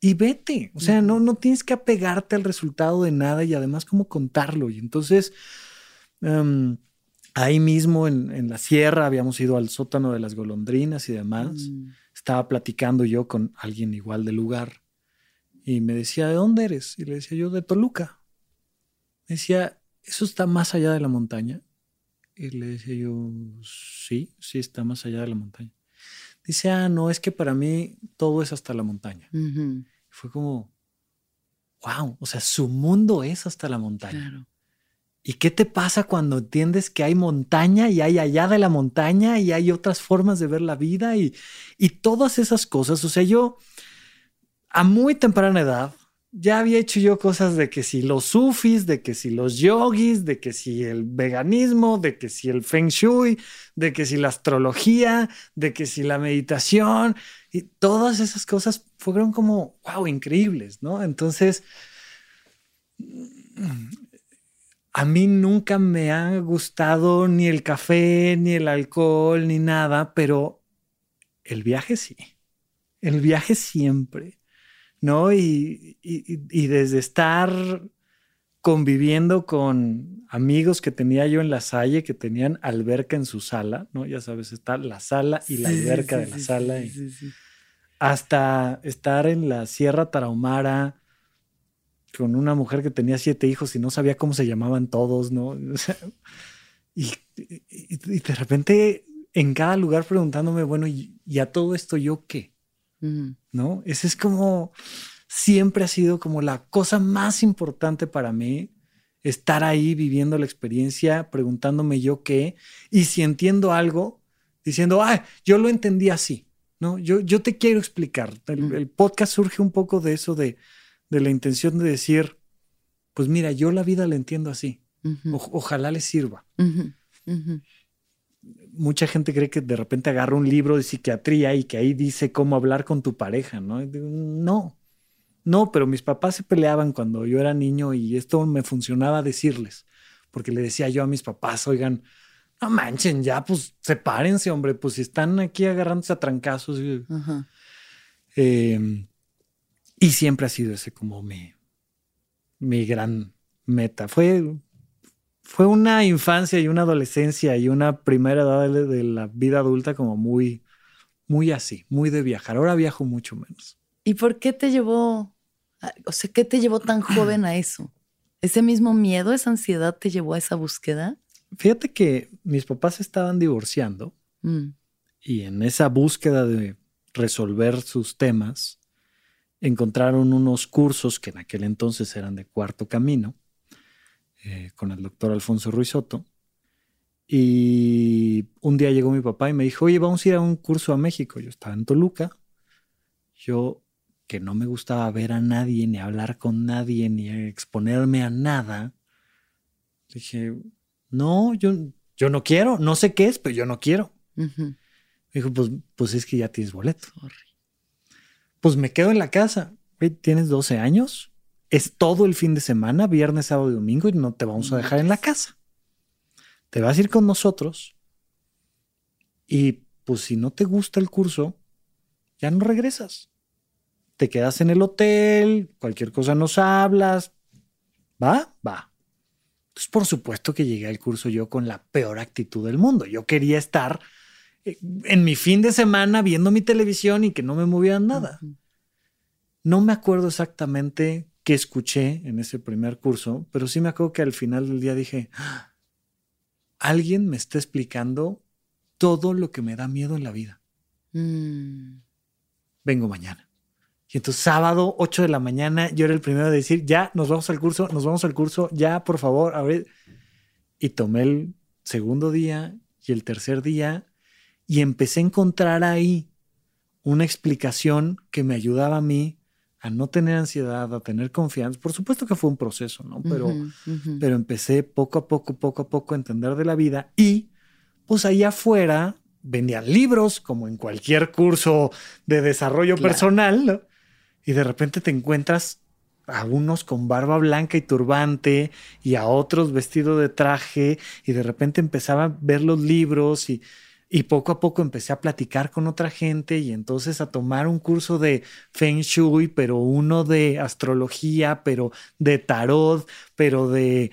y vete. O sea, no, no tienes que apegarte al resultado de nada y además como contarlo. Y entonces, em, ahí mismo en, en la sierra habíamos ido al sótano de las golondrinas y demás Mm. Estaba platicando yo con alguien igual del lugar y me decía, ¿de dónde eres? Y le decía yo, de Toluca. Me decía, ¿eso está más allá de la montaña? Y le decía yo, sí, sí está más allá de la montaña. Dice, ah, no, es que para mí todo es hasta la montaña. Fue como, wow, o sea, su mundo es hasta la montaña. Claro. ¿Y qué te pasa cuando entiendes que hay montaña y hay allá de la montaña y hay otras formas de ver la vida y, y todas esas cosas? O sea, yo a muy temprana edad ya había hecho yo cosas de que si los sufis, de que si los yogis, de que si el veganismo, de que si el feng shui, de que si la astrología, de que si la meditación y todas esas cosas fueron como, wow, increíbles, ¿no? Entonces a mí nunca me ha gustado ni el café, ni el alcohol, ni nada, pero el viaje sí. El viaje siempre, ¿no? Y, y- y desde estar conviviendo con amigos que tenía yo en la Salle, que tenían alberca en su sala, ¿no? Ya sabes, está la sala y la sí, alberca sí, de la sí, sala. y- hasta estar en la Sierra Tarahumara con una mujer que tenía siete hijos y no sabía cómo se llamaban todos, ¿no? O sea, y, y- y de repente en cada lugar preguntándome, bueno, ¿y, y a todo esto yo qué? Ujú. ¿No? Ese es como, siempre ha sido como la cosa más importante para mí, estar ahí viviendo la experiencia, preguntándome yo qué, y si entiendo algo, diciendo, ah, yo lo entendí así, ¿no? Yo, yo te quiero explicar. El, el podcast surge un poco de eso, de, de la intención de decir, pues mira, yo la vida la entiendo así. O- ojalá le sirva. Ujú. Mucha gente cree que de repente agarra un libro de psiquiatría y que ahí dice cómo hablar con tu pareja, ¿no? Digo, No, no, pero mis papás se peleaban cuando yo era niño y esto me funcionaba decirles, porque le decía yo a mis papás, oigan, no manchen, ya, pues sepárense, hombre, pues si están aquí agarrándose a trancazos. Eh, y siempre ha sido ese como mi, mi gran meta. Fue, fue una infancia y una adolescencia y una primera edad de, de la vida adulta como muy, muy así, muy de viajar. Ahora viajo mucho menos. ¿Y por qué te llevó, o sea, qué te llevó tan joven a eso? ¿Ese mismo miedo, esa ansiedad te llevó a esa búsqueda? Fíjate que mis papás estaban divorciando Mm. y en esa búsqueda de resolver sus temas, encontraron unos cursos que en aquel entonces eran de cuarto camino, eh, con el doctor Alfonso Ruiz Soto. Y un día llegó mi papá y me dijo, oye, vamos a ir a un curso a México. Yo estaba en Toluca. Yo, que no me gustaba ver a nadie, ni hablar con nadie, ni exponerme a nada, dije, no, yo, yo no quiero, no sé qué es, pero yo no quiero. Ujú. Dijo, pues, pues es que ya tienes boleto. Pues me quedo en la casa. Tienes 12 años, es todo el fin de semana, viernes, sábado y domingo, y no te vamos a dejar en la casa. Te vas a ir con nosotros. Y pues si no te gusta el curso, ya no regresas. Te quedas en el hotel, cualquier cosa nos hablas. ¿Va? Va. Entonces, por supuesto que llegué al curso yo con la peor actitud del mundo. Yo quería estar en mi fin de semana viendo mi televisión y que no me movieran nada. No me acuerdo exactamente qué escuché en ese primer curso, pero sí me acuerdo que al final del día dije, "Ah, alguien me está explicando todo lo que me da miedo en la vida. Mm. Vengo mañana. Y entonces sábado, 8 de la mañana, yo era el primero de decir, ya, nos vamos al curso, nos vamos al curso, ya, por favor, a ver. Y tomé el segundo día y el tercer día y empecé a encontrar ahí una explicación que me ayudaba a mí a no tener ansiedad, a tener confianza. Por supuesto que fue un proceso, ¿no? Pero, pero empecé poco a poco, poco a poco a entender de la vida y pues allá afuera vendían libros como en cualquier curso de desarrollo Claro. personal ¿no? y de repente te encuentras a unos con barba blanca y turbante y a otros vestido de traje y de repente empezaba a ver los libros y, y poco a poco empecé a platicar con otra gente y entonces a tomar un curso de Feng Shui, pero uno de astrología, pero de tarot, pero de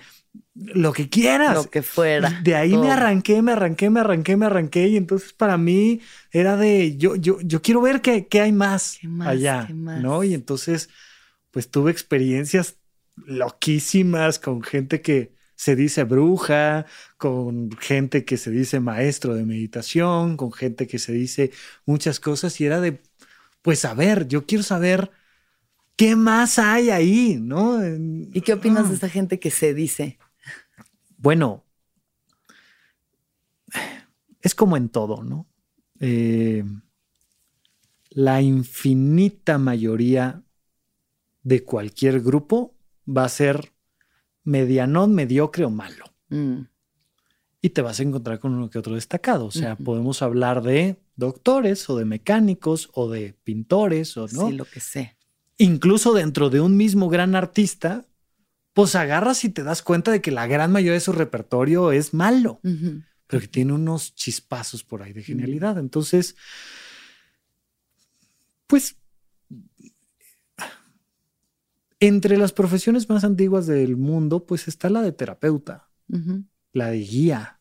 lo que quieras. Lo que fuera. De ahí todo. me arranqué, me arranqué, me arranqué, me arranqué. Y entonces para mí era de yo, yo, yo quiero ver qué, qué hay más, ¿Qué más? allá. ¿Qué más? ¿No? Y entonces, pues tuve experiencias loquísimas con gente que se dice bruja, con gente que se dice maestro de meditación, con gente que se dice muchas cosas. Y era de, pues a ver, yo quiero saber qué más hay ahí, ¿no? ¿Y qué opinas Ah. de esta gente que se dice? Bueno, es como en todo, ¿no? Eh, la infinita mayoría de cualquier grupo va a ser medianón, mediocre o malo. Mm, Y te vas a encontrar con uno que otro destacado. O sea, podemos hablar de doctores o de mecánicos o de pintores o no. Sí, lo que sé. Incluso dentro de un mismo gran artista, pues agarras y te das cuenta de que la gran mayoría de su repertorio es malo pero que tiene unos chispazos por ahí de genialidad. Entonces, pues, entre las profesiones más antiguas del mundo, pues está la de terapeuta, la de guía,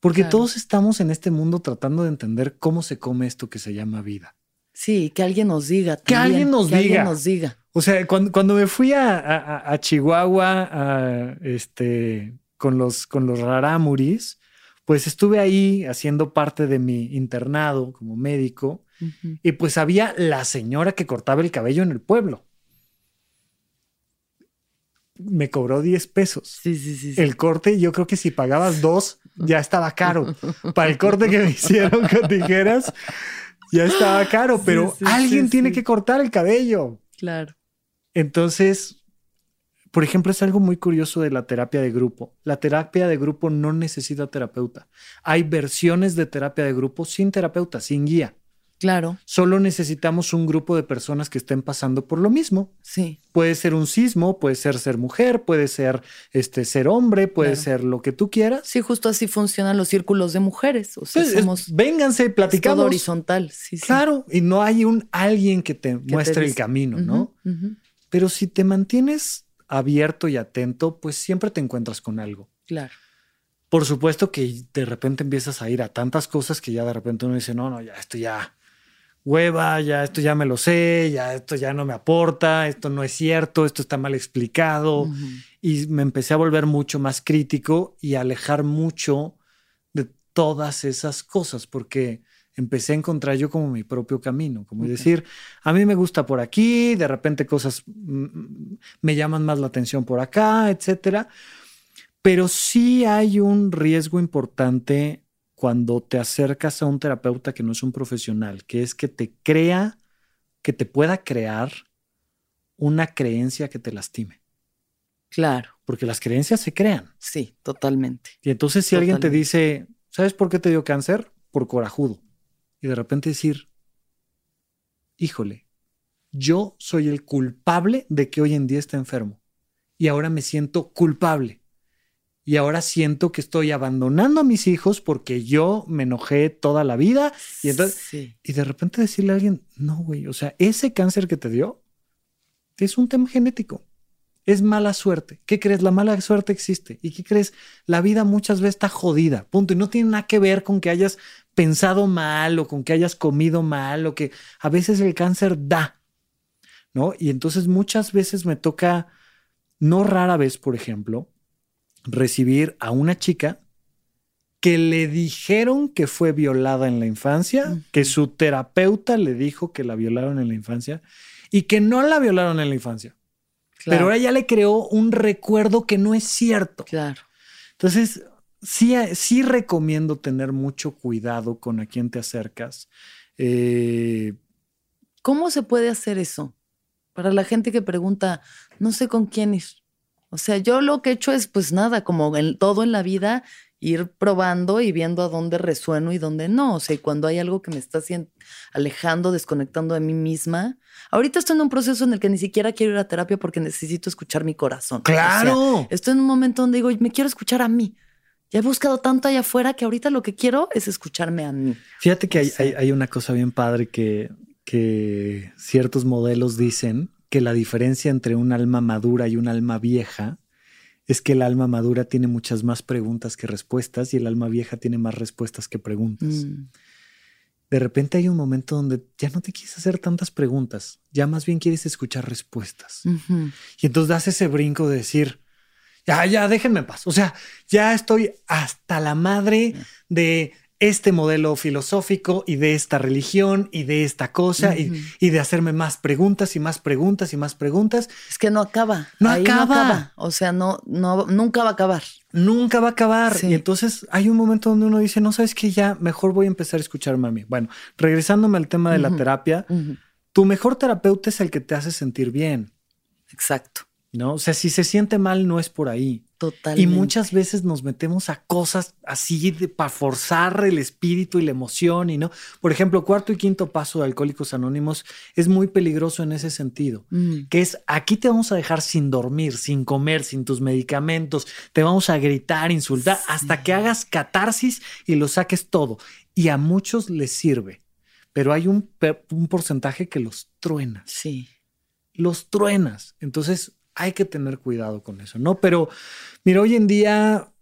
porque Claro. todos estamos en este mundo tratando de entender cómo se come esto que se llama vida. Sí, que alguien nos diga. Que alguien nos que alguien diga. nos diga. O sea, cuando, cuando me fui a, a- a Chihuahua a, este, con, los, con los rarámuris, pues estuve ahí haciendo parte de mi internado como médico y pues había la señora que cortaba el cabello en el pueblo. Me cobró 10 pesos. Sí, sí, sí. sí. El corte, yo creo que si pagabas dos, ya estaba caro. Para el corte que me hicieron con tijeras, ya estaba caro, pero sí, alguien tiene que cortar el cabello. Claro. Entonces, por ejemplo, es algo muy curioso de la terapia de grupo. La terapia de grupo no necesita terapeuta. Hay versiones de terapia de grupo sin terapeuta, sin guía. Claro. Solo necesitamos un grupo de personas que estén pasando por lo mismo. Sí. Puede ser un sismo, puede ser ser mujer, puede ser este ser hombre, puede Claro. ser lo que tú quieras. Sí, justo así funcionan los círculos de mujeres. O sea, Pues, es- somos vénganse, es todo platicamos. horizontal. Sí, sí. Claro, y no hay un alguien que te muestre el camino, ¿no? Pero si te mantienes abierto y atento, pues siempre te encuentras con algo. Claro. Por supuesto que de repente empiezas a ir a tantas cosas que ya de repente uno dice, no, no, ya esto ya hueva, ya esto ya me lo sé, ya esto ya no me aporta, esto no es cierto, esto está mal explicado. Y me empecé a volver mucho más crítico y a alejar mucho de todas esas cosas, porque empecé a encontrar yo como mi propio camino, como decir, a mí me gusta por aquí, de repente cosas mm, me llaman más la atención por acá, etcétera. Pero sí hay un riesgo importante cuando te acercas a un terapeuta que no es un profesional, que es que te crea que te pueda crear una creencia que te lastime. Claro. Porque las creencias se crean. Sí, totalmente. Y entonces si alguien te dice, ¿sabes por qué te dio cáncer? Por corajudo. Y de repente decir, híjole, yo soy el culpable de que hoy en día está enfermo. Y ahora me siento culpable. Y ahora siento que estoy abandonando a mis hijos porque yo me enojé toda la vida. Y entonces, Sí. y de repente decirle a alguien, no, güey, o sea, ese cáncer que te dio es un tema genético. Es mala suerte. ¿Qué crees? La mala suerte existe. ¿Y qué crees? La vida muchas veces está jodida. Punto. Y no tiene nada que ver con que hayas pensado mal o con que hayas comido mal o que a veces el cáncer da. ¿No? Y entonces muchas veces me toca, no rara vez, por ejemplo, recibir a una chica que le dijeron que fue violada en la infancia, que su terapeuta le dijo que la violaron en la infancia y que no la violaron en la infancia. Claro. Pero ella le creó un recuerdo que no es cierto. Claro. Entonces, sí, sí recomiendo tener mucho cuidado con a quién te acercas. Eh, ¿Cómo se puede hacer eso? Para la gente que pregunta, no sé con quién ir. O sea, yo lo que he hecho es, pues nada, como en todo en la vida, ir probando y viendo a dónde resueno y dónde no. O sea, y cuando hay algo que me está alejando, desconectando de mí misma. Ahorita estoy en un proceso en el que ni siquiera quiero ir a terapia porque necesito escuchar mi corazón. O sea, claro. estoy en un momento donde digo, me quiero escuchar a mí. Ya he buscado tanto allá afuera que ahorita lo que quiero es escucharme a mí. Fíjate que hay, O sea- hay- hay una cosa bien padre que, que ciertos modelos dicen que la diferencia entre un alma madura y un alma vieja es que el alma madura tiene muchas más preguntas que respuestas y el alma vieja tiene más respuestas que preguntas. Mm, De repente hay un momento donde ya no te quieres hacer tantas preguntas, ya más bien quieres escuchar respuestas. Y entonces das ese brinco de decir, ya, ya, déjenme en paz. O sea, ya estoy hasta la madre de este modelo filosófico y de esta religión y de esta cosa y- de hacerme más preguntas y más preguntas y más preguntas. Es que no acaba. No Ahí acaba. O sea, no, no, nunca va a acabar. Nunca va a acabar. Sí. Y entonces hay un momento donde uno dice, no sabes que ya mejor voy a empezar a escucharme a mí. Bueno, regresándome al tema de la terapia, tu mejor terapeuta es el que te hace sentir bien, Exacto. ¿no? O sea, si se siente mal, no es por ahí. Totalmente. Y muchas veces nos metemos a cosas así para forzar el espíritu y la emoción y no. Por ejemplo, cuarto y quinto paso de Alcohólicos Anónimos es muy peligroso en ese sentido. Mm, Que es aquí te vamos a dejar sin dormir, sin comer, sin tus medicamentos, te vamos a gritar, insultar, Sí. hasta que hagas catarsis y lo saques todo. Y a muchos les sirve, pero hay un, un porcentaje que los truena Sí. los truenas. Entonces hay que tener cuidado con eso, ¿no? Pero mira, hoy en día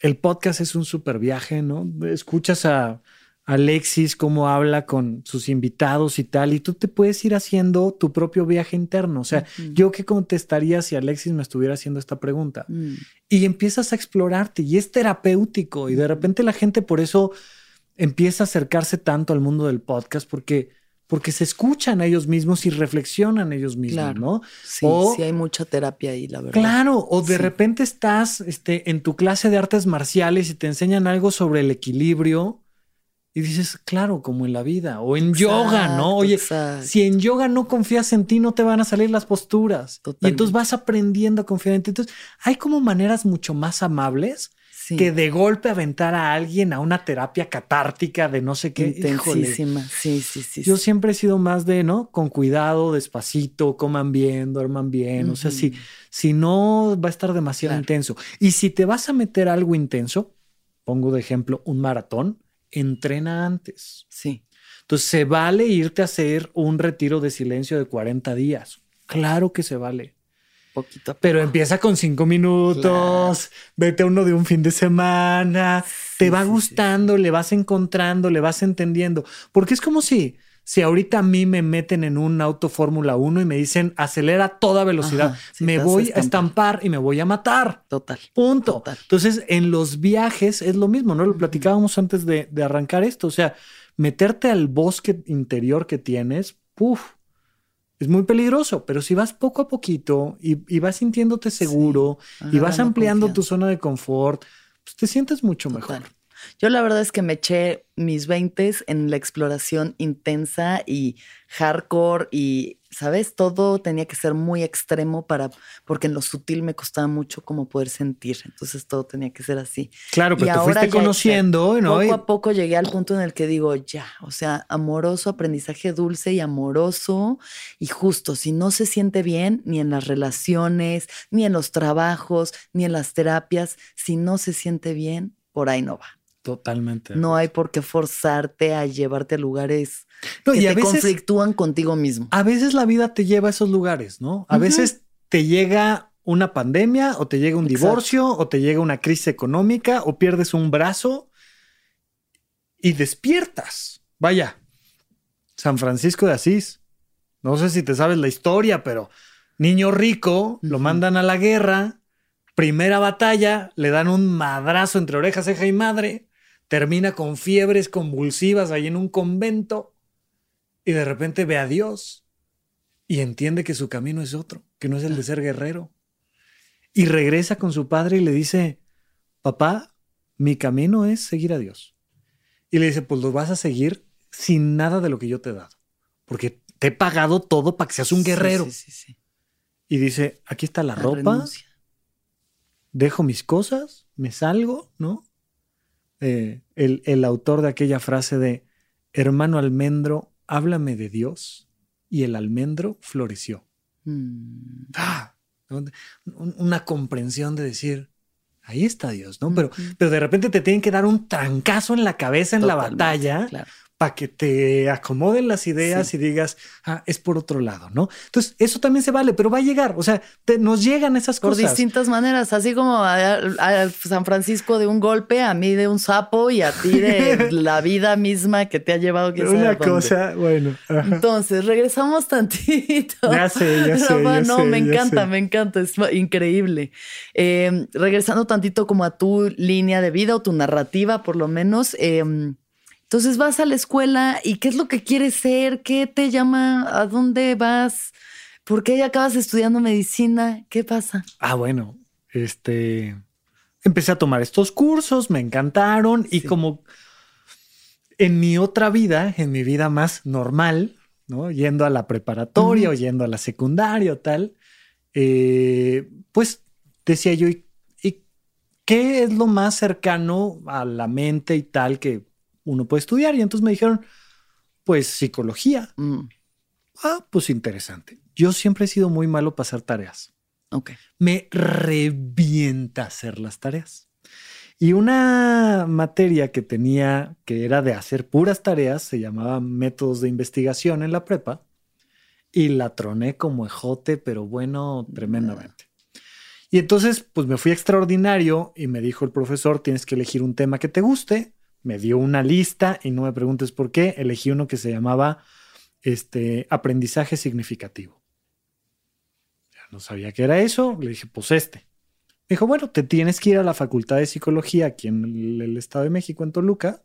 el podcast es un super viaje, ¿no? Escuchas a Alexis cómo habla con sus invitados y tal, y tú te puedes ir haciendo tu propio viaje interno. O sea, yo qué contestaría si Alexis me estuviera haciendo esta pregunta Mm, y empiezas a explorarte y es terapéutico y de repente la gente por eso empieza a acercarse tanto al mundo del podcast porque porque se escuchan a ellos mismos y reflexionan ellos mismos, Claro. ¿no? Sí, O- sí hay mucha terapia ahí, la verdad. Claro, o de Sí. repente estás este, en tu clase de artes marciales y te enseñan algo sobre el equilibrio y dices, claro, como en la vida, o en yoga, ¿no? Oye, exacto. si en yoga no confías en ti, no te van a salir las posturas. Y Totalmente. entonces vas aprendiendo a confiar en ti. Entonces, hay como maneras mucho más amables Sí. que de golpe aventar a alguien a una terapia catártica de no sé qué. Híjole. Intensísima. Sí, sí, sí. Yo sí. siempre he sido más de, ¿no? Con cuidado, despacito, coman bien, duerman bien. O sea, si, si no va a estar demasiado Claro. intenso. Y si te vas a meter algo intenso, pongo de ejemplo un maratón, entrena antes. Sí. Entonces, se vale irte a hacer un retiro de silencio de 40 días. Claro que se vale. Poquito. Pero empieza con cinco minutos, vete a uno de un fin de semana, te va sí, sí, gustando, le vas encontrando, le vas entendiendo. Porque es como si, si ahorita a mí me meten en un auto Fórmula 1 y me dicen acelera a toda velocidad, Ajá, me voy a estampar. y me voy a matar. Total. Punto. Total. Entonces, en los viajes es lo mismo, ¿no? Lo platicábamos antes de, de arrancar esto. O sea, meterte al bosque interior que tienes, puf, es muy peligroso. Pero si vas poco a poquito y, y vas sintiéndote seguro y vas ampliando tu zona de confort, pues te sientes mucho mejor. Yo la verdad es que me eché mis 20 en la exploración intensa y hardcore y, ¿sabes? Todo tenía que ser muy extremo para, porque en lo sutil me costaba mucho como poder sentir. Entonces todo tenía que ser así. Claro, pero Y te ahora fuiste ya- conociendo, ¿no? Poco a poco llegué al punto en el que digo, ya, o sea, amoroso, aprendizaje dulce y amoroso y justo, si no se siente bien, ni en las relaciones, ni en los trabajos, ni en las terapias, si no se siente bien, por ahí no va. Totalmente. No hay por qué forzarte a llevarte a lugares No, que y te veces, conflictúan contigo mismo. a veces la vida te lleva a esos lugares, ¿no? A veces te llega una pandemia o te llega un Exacto. divorcio o te llega una crisis económica o pierdes un brazo y despiertas. Vaya, San Francisco de Asís. No sé si te sabes la historia, pero niño rico, lo mandan a la guerra, primera batalla, le dan un madrazo entre oreja, ceja y madre, termina con fiebres convulsivas ahí en un convento y de repente ve a Dios y entiende que su camino es otro, que no es el de ser guerrero. Y regresa con su padre y le dice, papá, mi camino es seguir a Dios. Y le dice, pues lo vas a seguir sin nada de lo que yo te he dado, porque te he pagado todo para que seas un guerrero. Sí, sí, sí. Y dice, aquí está la La ropa, renuncia. dejo mis cosas, me salgo, ¿no? Eh, el, el autor de aquella frase de, hermano almendro, háblame de Dios, y el almendro floreció. Mm. ¡Ah! Un- Una comprensión de decir, ahí está Dios, ¿no? Pero, pero de repente te tienen que dar un trancazo en la cabeza en la batalla claro. Para que te acomoden las ideas Sí. y digas, ah, es por otro lado, ¿no? Entonces, eso también se vale, pero va a llegar, o sea, te- nos llegan esas Por cosas. distintas maneras, así como a, a San Francisco de un golpe, a mí de un sapo y a ti de la vida misma que te ha llevado a Una cosa, bueno. ajá. Entonces, regresamos tantito. Ya sé, ya sé, Rafa, ya no, sé, me encanta, sé. me encanta, es increíble. Eh, regresando tantito como a tu línea de vida o tu narrativa, por lo menos. eh, entonces vas a la escuela y ¿qué es lo que quieres ser? ¿Qué te llama? ¿A dónde vas? ¿Por qué ya acabas estudiando medicina? ¿Qué pasa? Ah, bueno, este, empecé a tomar estos cursos, me encantaron y como en mi otra vida, en mi vida más normal, ¿no? Yendo a la preparatoria o yendo a la secundaria o tal, eh, pues decía yo, ¿y, y qué es lo más cercano a la mente y tal que uno puede estudiar? Y entonces me dijeron, pues psicología. Mm, Ah, pues interesante. Yo siempre he sido muy malo hacer tareas ok. me revienta hacer las tareas. Y una materia que tenía que era de hacer puras tareas se llamaba métodos de investigación en la prepa y la troné como ejote, pero bueno, tremendamente. Y entonces, pues me fui a extraordinario y me dijo el profesor, tienes que elegir un tema que te guste. Me dio una lista y no me preguntes por qué. Elegí uno que se llamaba este, aprendizaje significativo. Ya no sabía qué era eso. Le dije, pues este. Me dijo, bueno, te tienes que ir a la Facultad de Psicología aquí en el, el Estado de México, en Toluca,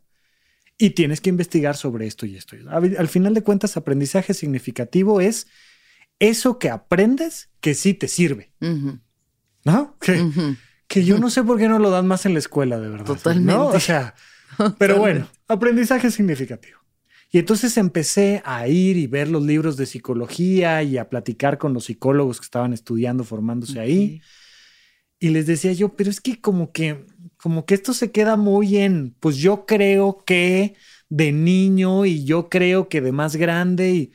y tienes que investigar sobre esto y esto. Al, al final de cuentas, aprendizaje significativo es eso que aprendes que sí te sirve, ¿no? Que, que yo no sé por qué no lo dan más en la escuela, de verdad. Totalmente. ¿no? O sea, pero bueno, aprendizaje significativo. Y entonces empecé a ir y ver los libros de psicología y a platicar con los psicólogos que estaban estudiando, formándose ahí. Y les decía yo, pero es que como que, como que esto se queda muy en, pues yo creo que de niño y yo creo que de más grande y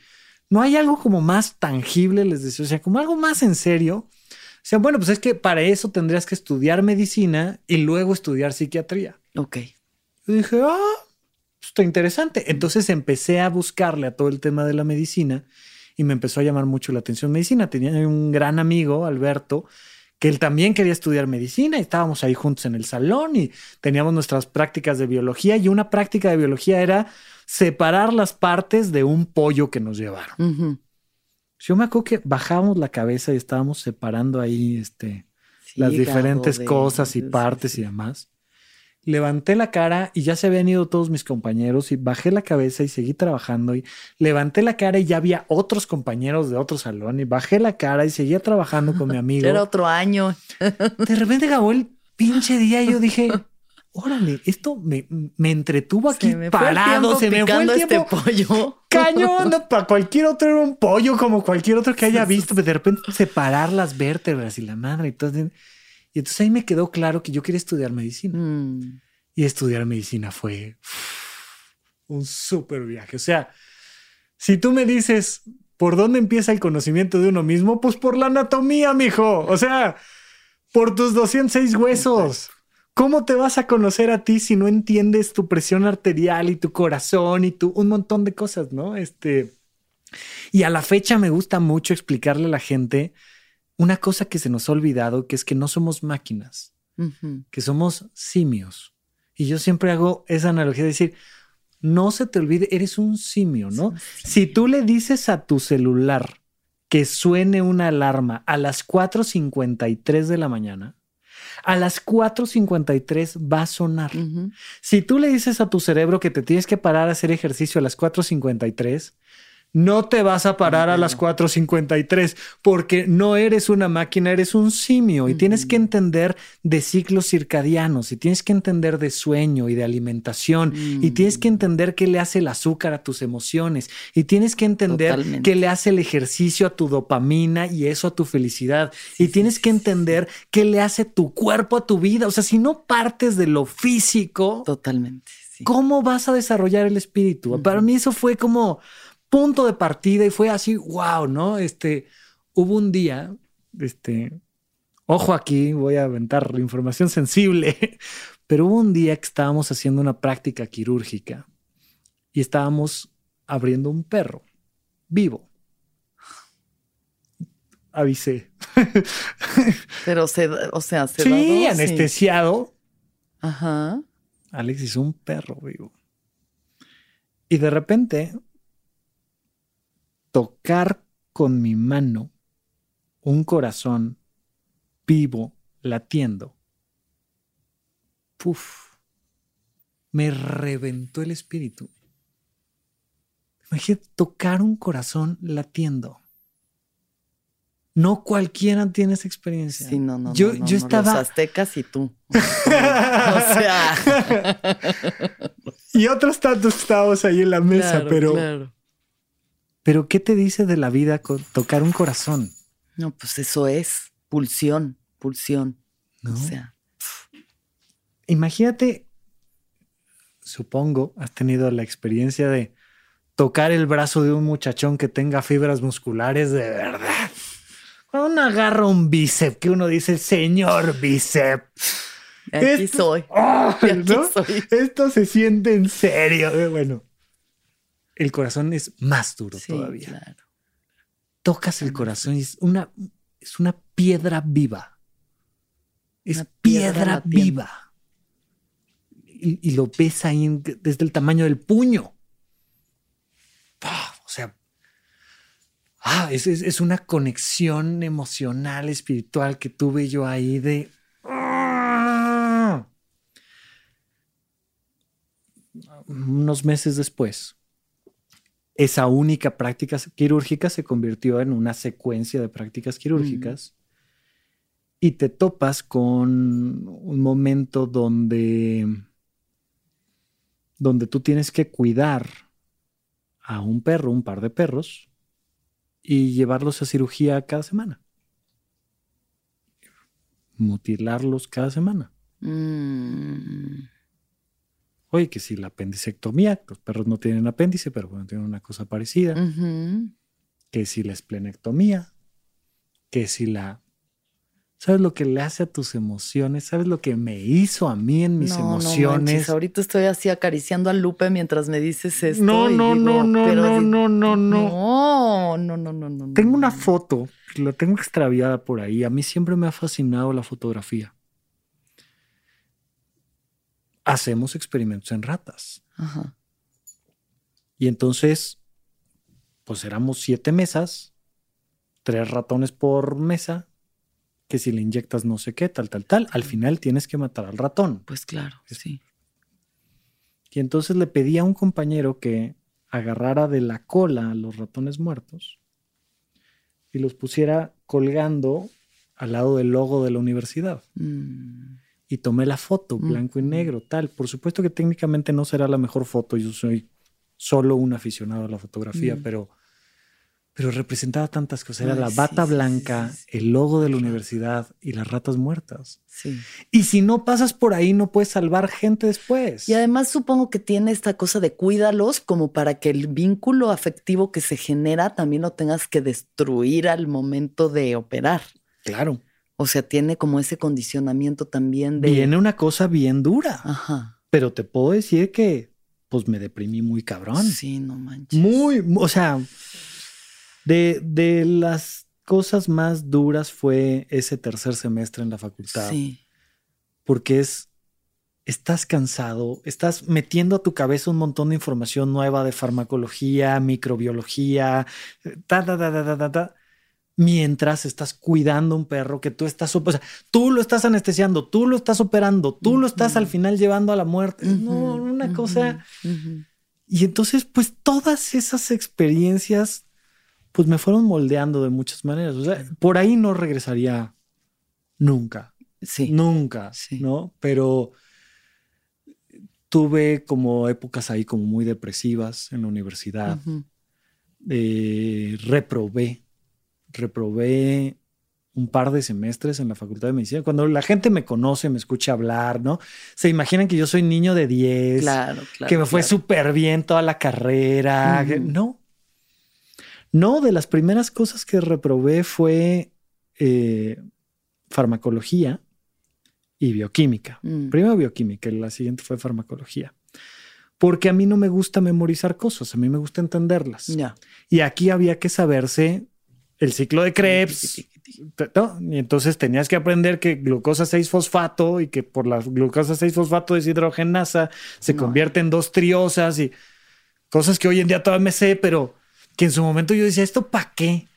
no hay algo como más tangible, les decía, o sea, como algo más en serio. O sea, bueno, pues es que para eso tendrías que estudiar medicina y luego estudiar psiquiatría. Ok. Y dije, ah, está interesante. Entonces empecé a buscarle a todo el tema de la medicina y me empezó a llamar mucho la atención medicina. Tenía un gran amigo, Alberto, que él también quería estudiar medicina y estábamos ahí juntos en el salón y teníamos nuestras prácticas de biología y una práctica de biología era separar las partes de un pollo que nos llevaron. Ujú. Yo me acuerdo que bajábamos la cabeza y estábamos separando ahí este, Sí, las diferentes de- cosas y sí, partes sí. y demás. Levanté la cara y ya se habían ido todos mis compañeros y bajé la cabeza y seguí trabajando y levanté la cara y ya había otros compañeros de otro salón y bajé la cara y seguía trabajando con mi amigo. Era otro año. De repente acabó el pinche día y yo dije, órale, esto me, me entretuvo aquí Se me parado, se me fue el picando tiempo. este pollo. Cañón, no, para cualquier otro era un pollo como cualquier otro que haya visto, pero de repente separar las vértebras y la madre y todo. Y entonces ahí me quedó claro que yo quería estudiar medicina. Mm, Y estudiar medicina fue un súper viaje. O sea, si tú me dices por dónde empieza el conocimiento de uno mismo, pues por la anatomía, mijo. O sea, por tus 206 huesos. ¿Cómo te vas a conocer a ti si no entiendes tu presión arterial y tu corazón y tu un montón de cosas, no? Este y a la fecha me gusta mucho explicarle a la gente una cosa que se nos ha olvidado, que es que no somos máquinas que somos simios. Y yo siempre hago esa analogía de decir, no se te olvide, eres un simio, ¿no? Si tú le dices a tu celular que suene una alarma a las 4.53 de la mañana, a las 4.53 va a sonar. Si tú le dices a tu cerebro que te tienes que parar a hacer ejercicio a las 4.53, no te vas a parar a las 4.53 porque no eres una máquina, eres un simio y tienes que entender de ciclos circadianos y tienes que entender de sueño y de alimentación y tienes que entender qué le hace el azúcar a tus emociones y tienes que entender Totalmente. qué le hace el ejercicio a tu dopamina y eso a tu felicidad y tienes que entender qué le hace tu cuerpo a tu vida. O sea, si no partes de lo físico, Totalmente. sí. ¿cómo vas a desarrollar el espíritu? Para mí eso fue como punto de partida y fue así, wow, ¿no? Este, hubo un día, este, ojo aquí, voy a aventar información sensible, pero hubo un día que estábamos haciendo una práctica quirúrgica y estábamos abriendo un perro vivo. Avisé. Pero se, o sea, se Sí, anestesiado. Ajá. Alex hizo un perro vivo. Y de repente, tocar con mi mano un corazón vivo latiendo. Puf. Me reventó el espíritu. Imagínate tocar un corazón latiendo. No cualquiera tiene esa experiencia. Sí, no, no. Yo, no, yo no, estaba. Los aztecas y tú. o sea. y otros tantos estábamos ahí en la mesa, claro, pero, claro. Pero ¿qué te dice de la vida con tocar un corazón? No, pues eso es pulsión, pulsión. ¿no? O sea, Imagínate, supongo, has tenido la experiencia de tocar el brazo de un muchachón que tenga fibras musculares de verdad. Cuando uno agarra un bíceps, que uno dice, señor bíceps. aquí Esto- soy. ¡Ay, Aquí ¿no? soy. Esto se siente en serio. Eh, Bueno, el corazón es más duro Sí, todavía. claro. Tocas el corazón y es una, es una piedra viva. Es Una piedra viva. Y, y lo ves ahí en- desde el tamaño del puño. O sea, ah, es, es- es una conexión emocional, espiritual que tuve yo ahí de... ah. Unos meses después, esa única práctica quirúrgica se convirtió en una secuencia de prácticas quirúrgicas y te topas con un momento donde donde tú tienes que cuidar a un perro, un par de perros y llevarlos a cirugía cada semana. Mutilarlos cada semana. Mm, Oye, que si la apendicectomía, los perros no tienen apéndice, pero bueno, tienen una cosa parecida. que si la esplenectomía, que si la... ¿Sabes lo que le hace a tus emociones? ¿Sabes lo que me hizo a mí en mis No, no emociones? manches, ahorita estoy así acariciando a Lupe mientras me dices esto. no, no, digo, no, no, pero no, di- no, no, no. No, no, no, no, no. Tengo no, una no. foto, la tengo extraviada por ahí. A mí siempre me ha fascinado la fotografía. Hacemos experimentos en ratas. Ajá. Y entonces, pues éramos siete mesas, tres ratones por mesa, que si le inyectas no sé qué, tal, tal, tal, al final tienes que matar al ratón. Pues claro, sí. Y entonces le pedí a un compañero que agarrara de la cola a los ratones muertos y los pusiera colgando al lado del logo de la universidad. Mm, y tomé la foto, blanco y negro, tal. Por supuesto que técnicamente no será la mejor foto, yo soy solo un aficionado a la fotografía, pero pero representaba tantas cosas. Era la bata blanca, el logo de la universidad y las ratas muertas. Sí. Y si no pasas por ahí, no puedes salvar gente después. Y además supongo que tiene esta cosa de cuídalos como para que el vínculo afectivo que se genera también lo tengas que destruir al momento de operar. Claro. O sea, tiene como ese condicionamiento también de... Viene una cosa bien dura. Ajá. Pero te puedo decir que pues me deprimí muy cabrón. Sí, no manches. Muy, o sea, de, de las cosas más duras fue ese tercer semestre en la facultad. Sí. Porque es, estás cansado, estás metiendo a tu cabeza un montón de información nueva de farmacología, microbiología, ta, ta, ta, ta, ta, ta, ta, mientras estás cuidando un perro que tú estás, o sea, tú lo estás anestesiando, tú lo estás operando, tú lo estás al final llevando a la muerte. No, una cosa. Y entonces, pues todas esas experiencias pues me fueron moldeando de muchas maneras. O sea, por ahí no regresaría nunca. Sí. Nunca, Sí. ¿no? Pero tuve como épocas ahí como muy depresivas en la universidad. Eh, reprobé, reprobé un par de semestres en la Facultad de Medicina. Cuando la gente me conoce, me escucha hablar, ¿no? Se imaginan que yo soy niño de 10, Claro, claro. que me fue claro. súper bien toda la carrera. No. No, de las primeras cosas que reprobé fue eh, farmacología y bioquímica. Mm. Primero bioquímica y la siguiente fue farmacología. Porque a mí no me gusta memorizar cosas, a mí me gusta entenderlas. Y aquí había que saberse el ciclo de Krebs. ¿no? Y entonces tenías que aprender que glucosa 6-fosfato y que por la glucosa 6-fosfato deshidrogenasa se No. convierte en dos triosas y cosas que hoy en día todavía me sé, pero que en su momento yo decía, ¿esto para qué?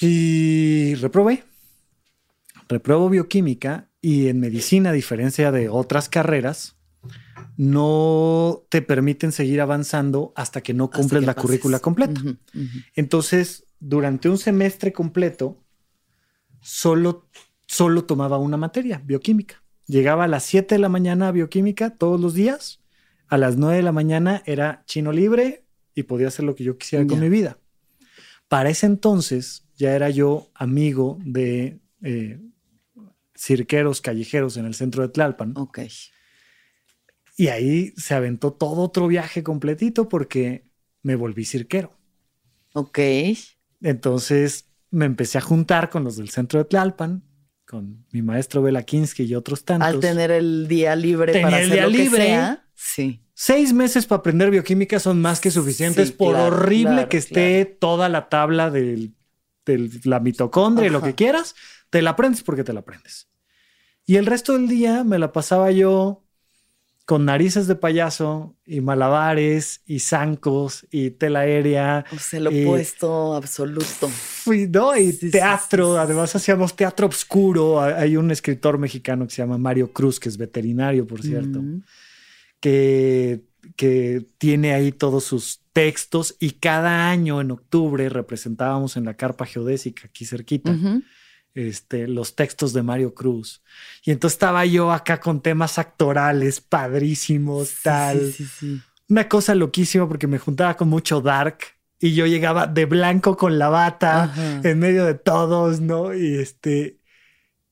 Y reprobé. Reprobo bioquímica y en medicina, a diferencia de otras carreras, no te permiten seguir avanzando hasta que no cumples que la pases. currícula completa. Entonces, durante un semestre completo, solo, solo tomaba una materia, bioquímica. Llegaba a las 7 de la mañana a bioquímica todos los días. A las 9 de la mañana era chino libre y podía hacer lo que yo quisiera con mi vida. Para ese entonces ya era yo amigo de eh, cirqueros callejeros en el centro de Tlalpan. Ok. Y ahí se aventó todo otro viaje completito porque me volví cirquero. Ok. Entonces me empecé a juntar con los del centro de Tlalpan, con mi maestro Belakinsky y otros tantos. Al tener el día libre Tenía para el hacer día lo que libre. sea. Sí. Seis meses para aprender bioquímica son más que suficientes Sí, por claro, horrible claro, que esté toda la tabla del, de la mitocondria y lo que quieras. Te la aprendes porque te la aprendes. Y el resto del día me la pasaba yo con narices de payaso y malabares y zancos y tela aérea O sea, lo Eh, opuesto absoluto. Fui, ¿no? Y Sí, teatro, sí, además hacíamos teatro oscuro. Hay un escritor mexicano que se llama Mario Cruz, que es veterinario, por cierto, que, que tiene ahí todos sus textos y cada año en octubre representábamos en la carpa geodésica aquí cerquita. Este, los textos de Mario Cruz. Y entonces estaba yo acá con temas actorales padrísimos, tal. Sí, sí, sí. Una cosa loquísima porque me juntaba con mucho dark y yo llegaba de blanco con la bata Ajá. en medio de todos, ¿no? Y este,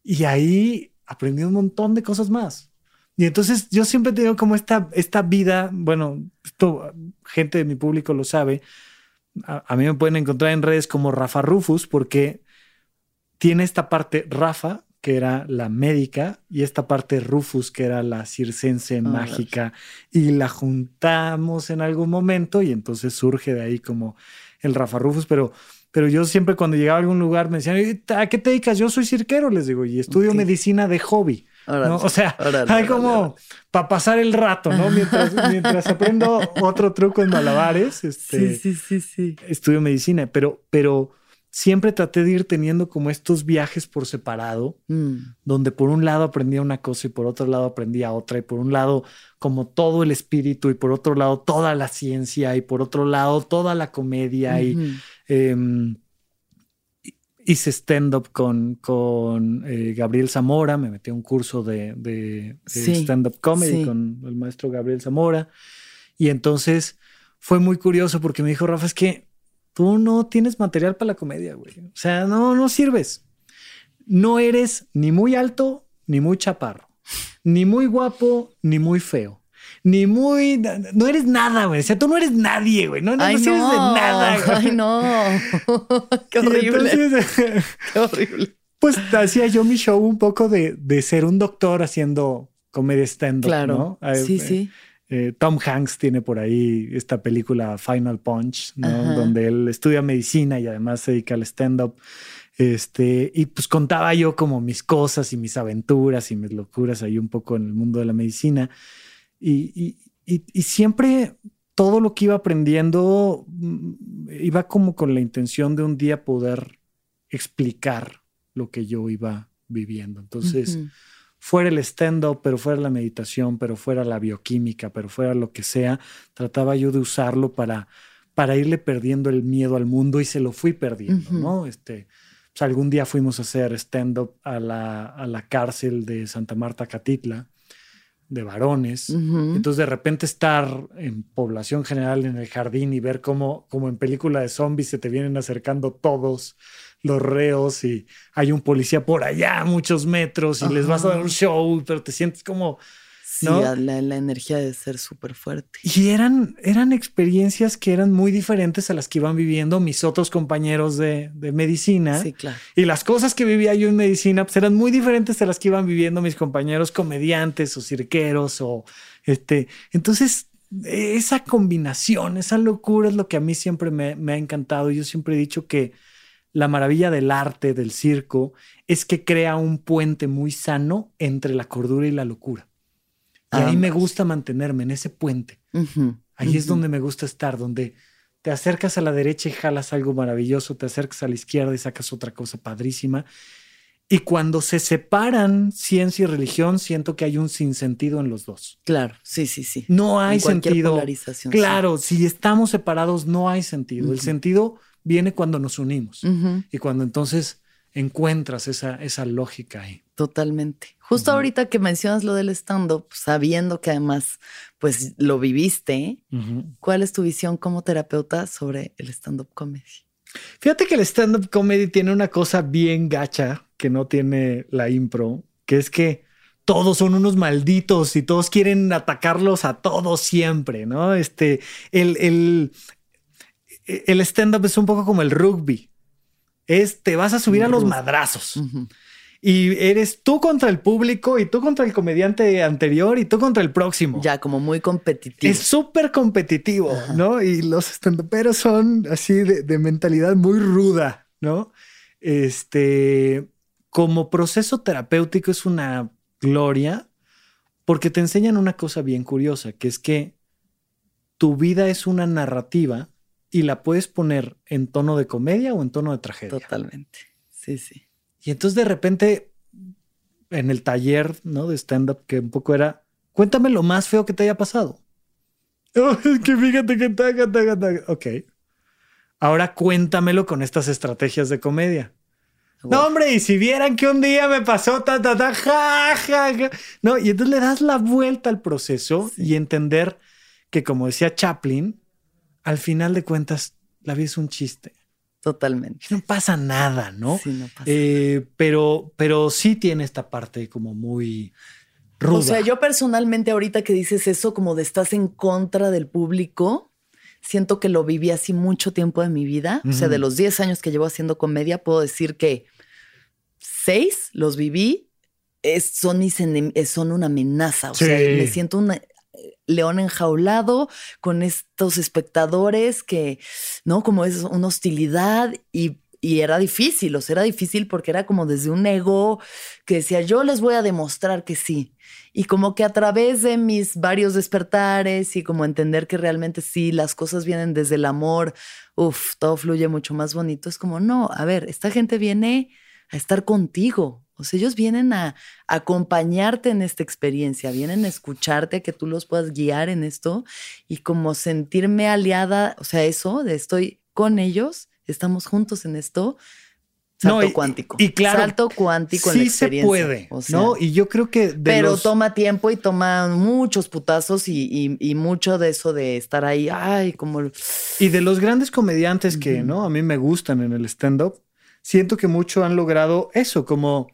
y ahí aprendí un montón de cosas más. Y entonces yo siempre he tenido como esta, esta vida, bueno, esto gente de mi público lo sabe. A, a mí me pueden encontrar en redes como Rafa Rufus porque tiene esta parte Rafa, que era la médica, y esta parte Rufus, que era la circense Órale. mágica, y la juntamos en algún momento y entonces surge de ahí como el Rafa Rufus, pero, pero yo siempre cuando llegaba a algún lugar me decían, "¿Y ¿a qué te dedicas? Yo soy cirquero, les digo, y estudio medicina de hobby. ¿no? O sea, hay como para pasar el rato, ¿no? Mientras, mientras aprendo otro truco en malabares, este, Sí, sí, sí, sí. estudio medicina, pero, pero siempre traté de ir teniendo como estos viajes por separado, Mm. donde por un lado aprendía una cosa y por otro lado aprendía otra, y por un lado como todo el espíritu y por otro lado toda la ciencia y por otro lado toda la comedia em, y, hice stand-up con, con eh, Gabriel Zamora, me metí a un curso de, de, stand-up comedy con el maestro Gabriel Zamora. Y entonces fue muy curioso porque me dijo, Rafa, es que tú no tienes material para la comedia, güey. O sea, no, no sirves. No eres ni muy alto ni muy chaparro, ni muy guapo ni muy feo ni muy. No eres nada, güey. O sea, tú no eres nadie, güey. No, no, sirves de nada, güey. Ay, no. Qué horrible. Qué horrible. Pues hacía yo mi show un poco de, de ser un doctor haciendo comedia stand-up, claro. ¿no? Sí, sí. Eh, Tom Hanks tiene por ahí esta película Final Punch, ¿no? Donde él estudia medicina y además se dedica al stand-up. Este, y pues contaba yo como mis cosas y mis aventuras y mis locuras ahí un poco en el mundo de la medicina. Y, siempre todo lo que iba aprendiendo mm, iba como con la intención de un día poder explicar lo que yo iba viviendo. Entonces, fuera el stand-up, pero fuera la meditación, pero fuera la bioquímica, pero fuera lo que sea, trataba yo de usarlo para, para irle perdiendo el miedo al mundo y se lo fui perdiendo, ¿no? Este, pues, algún día fuimos a hacer stand-up a la, a la cárcel de Santa Marta Catitla de varones. Entonces de repente estar en población general en el jardín y ver cómo, como en película de zombies se te vienen acercando todos los reos y hay un policía por allá a muchos metros y les vas a dar un show, pero te sientes como Sí, la, energía de ser súper fuerte. Y eran, eran experiencias que eran muy diferentes a las que iban viviendo mis otros compañeros de, medicina. Sí, claro. Y las cosas que vivía yo en medicina pues eran muy diferentes a las que iban viviendo mis compañeros comediantes o cirqueros o este. Entonces, esa combinación, esa locura es lo que a mí siempre me, me ha encantado. Yo siempre he dicho que la maravilla del arte, del circo, es que crea un puente muy sano entre la cordura y la locura. Y ahí me gusta mantenerme en ese puente. ahí es donde me gusta estar, donde te acercas a la derecha y jalas algo maravilloso, te acercas a la izquierda y sacas otra cosa padrísima. Y cuando se separan ciencia y religión, siento que hay un sinsentido en los dos. Claro, sí, sí, sí. No hay sentido. claro, si estamos separados, no hay sentido. El sentido viene cuando nos unimos y cuando entonces encuentras esa, esa lógica ahí. Totalmente. Justo ahorita que mencionas lo del stand-up, sabiendo que además pues lo viviste, ¿cuál es tu visión como terapeuta sobre el stand-up comedy? Fíjate que el stand-up comedy tiene una cosa bien gacha que no tiene la impro, que es que todos son unos malditos y todos quieren atacarlos a todos siempre, ¿no? Este, el, el, el stand-up es un poco como el rugby es te vas a subir a los madrazos. Y eres tú contra el público y tú contra el comediante anterior y tú contra el próximo. Ya, como muy competitivo. Es súper competitivo, ¿no? Y los estandoperos son así de, mentalidad muy ruda, ¿no? Este, como proceso terapéutico es una gloria porque te enseñan una cosa bien curiosa, que es que tu vida es una narrativa y la puedes poner en tono de comedia o en tono de tragedia. Totalmente. Sí, sí. Y entonces de repente en el taller, ¿no? De stand-up que un poco era, cuéntame lo más feo que te haya pasado. es que fíjate que taca, taca, taca. Ok. Ahora cuéntamelo con estas estrategias de comedia. No, hombre, y si vieran que un día me pasó ta, ta, ta, ja, ja, ja. No, y entonces le das la vuelta al proceso y entender que, como decía Chaplin, al final de cuentas, la vida es un chiste. Totalmente. No pasa nada, ¿no? Sí, no pasa eh, Pero, pero sí tiene esta parte como muy ruda. O sea, yo personalmente ahorita que dices eso, como de estás en contra del público, siento que lo viví así mucho tiempo de mi vida. O sea, de los 10 años que llevo haciendo comedia, puedo decir que seis los viví. son, mis son una amenaza. O sea, me siento una, león enjaulado con estos espectadores que, ¿no? Como es una hostilidad y, era difícil, o sea, era difícil porque era como desde un ego que decía, yo les voy a demostrar que sí. Y como que a través de mis varios despertares y como entender que realmente sí, las cosas vienen desde el amor, uff, todo fluye mucho más bonito. Es como, no, a ver, esta gente viene a estar contigo, o sea, ellos vienen a, acompañarte en esta experiencia, vienen a escucharte, que tú los puedas guiar en esto y como sentirme aliada, o sea, eso de estoy con ellos, estamos juntos en esto, salto No, y- cuántico. y claro, salto cuántico en sí la se experiencia. puede, o sea, ¿no? Y yo creo que de pero los- toma tiempo y toma muchos putazos y, y- y mucho de eso de estar ahí, ay, como... Y de los grandes comediantes que, ¿no? A mí me gustan en el stand-up, siento que mucho han logrado eso, como,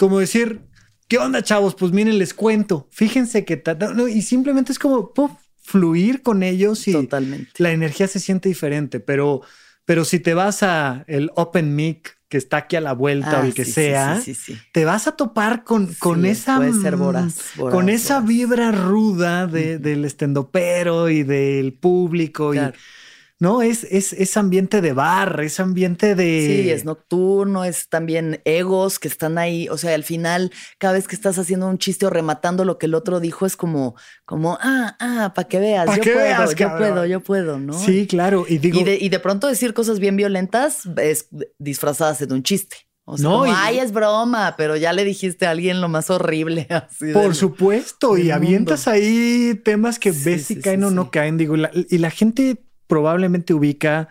como decir, ¿qué onda, chavos? Pues miren, les cuento. Fíjense que... no, y simplemente es como puf, fluir con ellos y Totalmente. la energía se siente diferente, pero, pero si te vas a el open mic que está aquí a la vuelta o Ah, el que sí, sea, sí, sí, sí. te vas a topar con, con esa puede ser voraz, voraz, con esa voraz. vibra ruda de, del estendopero y del público Claro. y no es, es, es ambiente de bar, es ambiente de Sí, es nocturno, es también egos que están ahí. O sea, al final, cada vez que estás haciendo un chiste o rematando lo que el otro dijo, es como, como, ah, ah, para que veas, Pa' yo que puedo, veas, yo cabrón. puedo, yo puedo, ¿no? Sí, claro. Y digo, y, de, y de pronto decir cosas bien violentas es disfrazadas de un chiste. O sea, No, como, y- ay, es broma, pero ya le dijiste a alguien lo más horrible. Así por del- supuesto, y avientas ahí temas que Sí, ves si sí, caen sí, o no caen. Digo, la- y la gente probablemente ubica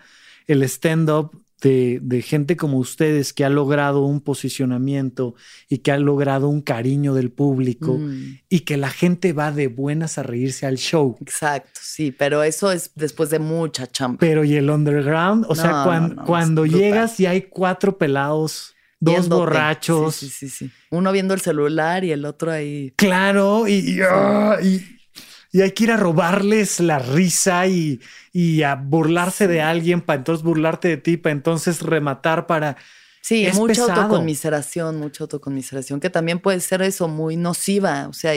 el stand-up de, de gente como ustedes que ha logrado un posicionamiento y que ha logrado un cariño del público Mm, y que la gente va de buenas a reírse al show. exacto, sí, pero eso es después de mucha chamba. Pero y el underground, o sea, No, cuan- no, no, cuando llegas y hay cuatro pelados, dos Viéndote. borrachos, Sí, sí, sí, sí. Uno viendo el celular y el otro ahí. claro, y, y, ah, y- y hay que ir a robarles la risa y, y a burlarse de alguien para entonces burlarte de ti, para entonces rematar para... Sí, Es mucha pesado. autoconmiseración, mucha autoconmiseración, que también puede ser eso, muy nociva. O sea,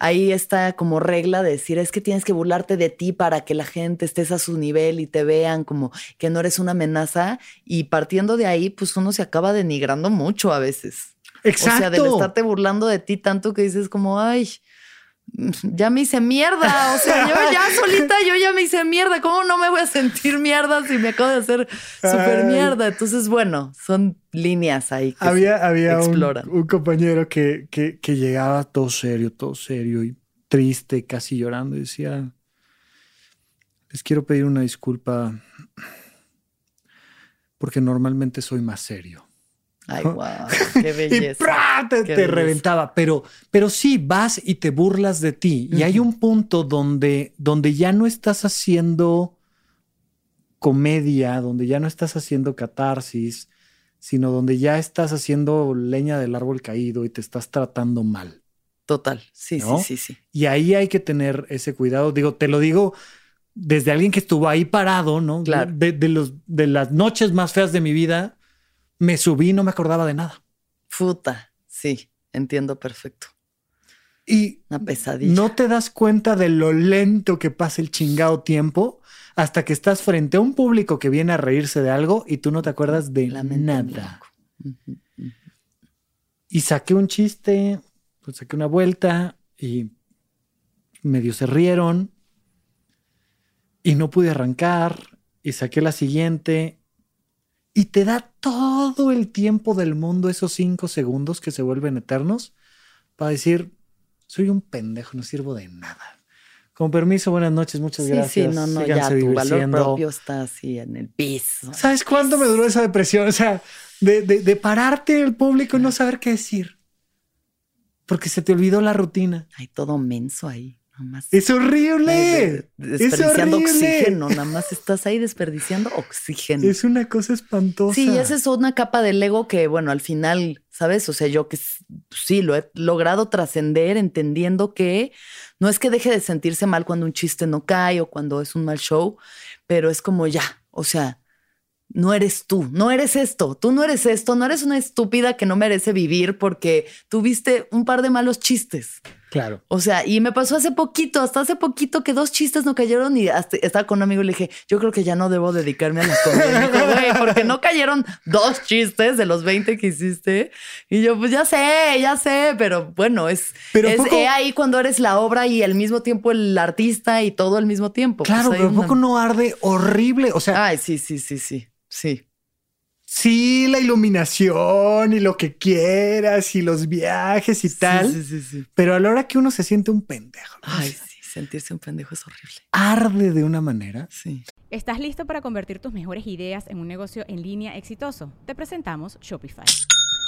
ahí está como regla de decir, es que tienes que burlarte de ti para que la gente estés a su nivel y te vean como que no eres una amenaza. Y partiendo de ahí, pues uno se acaba denigrando mucho a veces. Exacto. O sea, del estarte burlando de ti tanto que dices como, ay, ya me hice mierda. O sea, yo ya solita, yo ya me hice mierda. ¿Cómo no me voy a sentir mierda si me acabo de hacer súper mierda? Entonces, bueno, son líneas ahí que Había, se había un compañero que, que, que llegaba todo serio, todo serio y triste, casi llorando, y decía, les quiero pedir una disculpa porque normalmente soy más serio. Ay, wow, qué Y belleza. ¡pra! te, Qué te belleza. reventaba. Pero, pero sí, vas y te burlas de ti. Y hay un punto donde, donde ya no estás haciendo comedia, donde ya no estás haciendo catarsis, sino donde ya estás haciendo leña del árbol caído y te estás tratando mal. Total, sí, ¿No? sí, sí, sí. Y ahí hay que tener ese cuidado. Digo, te lo digo desde alguien que estuvo ahí parado, ¿no? Claro. De, de los, de las noches más feas de mi vida, me subí y no me acordaba de nada. Puta, sí, entiendo perfecto. Y Una pesadilla. no te das cuenta de lo lento que pasa el chingado tiempo hasta que estás frente a un público que viene a reírse de algo y tú no te acuerdas de nada. Y saqué un chiste, pues saqué una vuelta y medio se rieron y no pude arrancar y saqué la siguiente y te da todo el tiempo del mundo esos cinco segundos que se vuelven eternos para decir, soy un pendejo, no sirvo de nada. Con permiso, buenas noches, muchas Sí, gracias. sí, no, no, ya Síganse tu valor propio está así en el piso. ¿Sabes cuánto me duró esa depresión? O sea, de, de, de pararte en el público y no saber qué decir. Porque se te olvidó la rutina. Hay todo menso ahí. Nomás. Es Ay, horrible. de- Es desperdiciando horrible. oxígeno, nada más estás ahí desperdiciando oxígeno. Es una cosa espantosa. Sí, esa es una capa del ego que, bueno, al final, ¿sabes? O sea, yo que s- sí lo he logrado trascender entendiendo que no es que deje de sentirse mal cuando un chiste no cae o cuando es un mal show, pero es como ya, o sea, no eres tú, no eres esto, tú no eres esto, no eres una estúpida que no merece vivir porque tuviste un par de malos chistes. Claro. O sea, y me pasó hace poquito, hasta hace poquito que dos chistes no cayeron y hasta estaba con un amigo y le dije, yo creo que ya no debo dedicarme a la comedia. Y me dijo, "Güey, porque no cayeron dos chistes de los 20 que hiciste. Y yo, pues ya sé, ya sé, pero bueno, es, Pero es poco- he ahí cuando eres la obra y al mismo tiempo el artista y todo al mismo tiempo. Pues Claro, pero ¿a una- poco no arde horrible. O sea, Ay, sí, sí, sí, sí, sí. Sí, la iluminación y lo que quieras y los viajes y tal. Sí, sí, sí, sí. Pero a la hora que uno se siente un pendejo. ¿no? Ay, sí, sentirse un pendejo es horrible. Arde de una manera. Sí. ¿Estás listo para convertir tus mejores ideas en un negocio en línea exitoso? Te presentamos Shopify.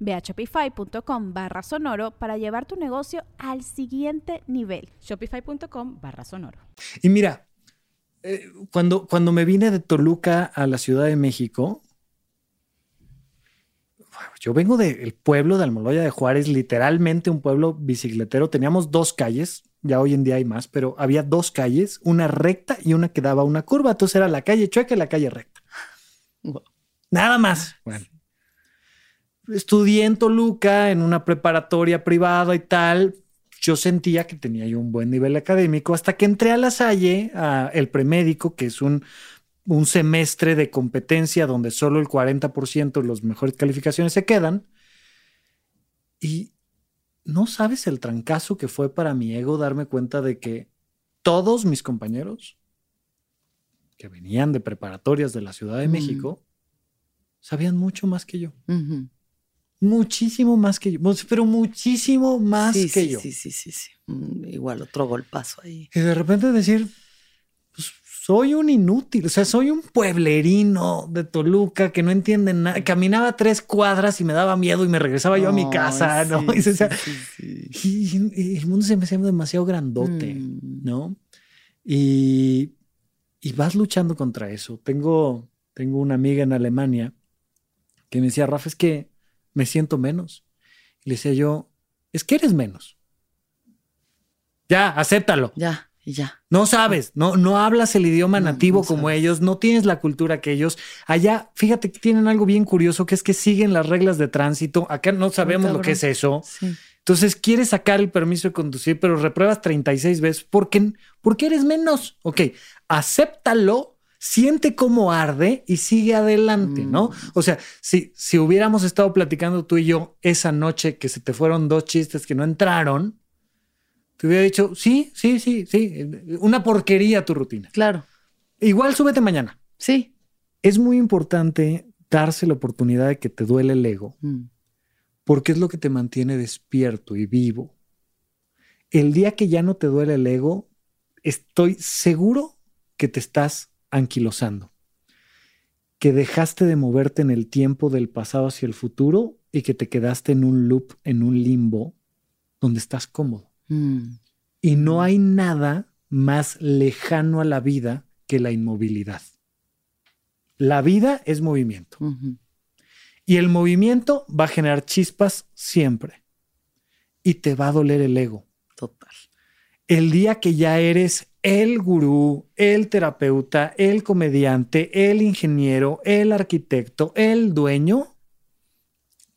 Ve a shopify.com barra sonoro para llevar tu negocio al siguiente nivel. Shopify.com barra sonoro. Y mira, eh, cuando, cuando me vine de Toluca a la Ciudad de México, yo vengo del pueblo de Almoloya de Juárez, literalmente un pueblo bicicletero. Teníamos dos calles, ya hoy en día hay más, pero había dos calles, una recta y una que daba una curva. Entonces era la calle chueca y la calle recta. Nada más. Bueno. Estudié en Toluca, en una preparatoria privada y tal. Yo sentía que tenía yo un buen nivel académico hasta que entré a la Salle, a el premédico, que es un un semestre de competencia donde solo el 40% de las mejores calificaciones se quedan. Y no sabes el trancazo que fue para mi ego darme cuenta de que todos mis compañeros que venían de preparatorias de la Ciudad de México sabían mucho más que yo. Muchísimo más que yo, pero muchísimo más que sí, yo. Sí, sí, sí, sí. Mm, igual otro golpazo ahí. Y de repente decir, soy un inútil, o sea, soy un pueblerino de Toluca que no entiende nada. Caminaba tres cuadras y me daba miedo y me regresaba yo a mi casa, ¿no? y, el mundo se me hacía demasiado grandote, mm. ¿no? Y, y, vas luchando contra eso. Tengo, tengo una amiga en Alemania que me decía, Rafa, es que me siento menos. Y le decía yo, es que eres menos. Ya, acéptalo. Ya ya. No sabes, no, no hablas el idioma nativo como ellos, no tienes la cultura que ellos. Allá, fíjate que tienen algo bien curioso, que es que siguen las reglas de tránsito. Acá no sabemos lo que es eso. Entonces, quieres sacar el permiso de conducir, pero repruebas 36 veces porque, porque eres menos. Ok, acéptalo siente cómo arde y sigue adelante, ¿no? Mm. O sea, si, si hubiéramos estado platicando tú y yo esa noche que se te fueron dos chistes que no entraron, te hubiera dicho, sí, sí, sí, sí, una porquería tu rutina. Claro. Igual súbete mañana. Sí. Es muy importante darse la oportunidad de que te duele el ego, mm. porque es lo que te mantiene despierto y vivo. El día que ya no te duele el ego, estoy seguro que te estás anquilosando, que dejaste de moverte en el tiempo del pasado hacia el futuro y que te quedaste en un loop, en un limbo, donde estás cómodo. Mm. Y no hay nada más lejano a la vida que la inmovilidad. La vida es movimiento. Y el movimiento va a generar chispas siempre. Y te va a doler el ego. Total. El día que ya eres el gurú, el terapeuta, el comediante, el ingeniero, el arquitecto, el dueño,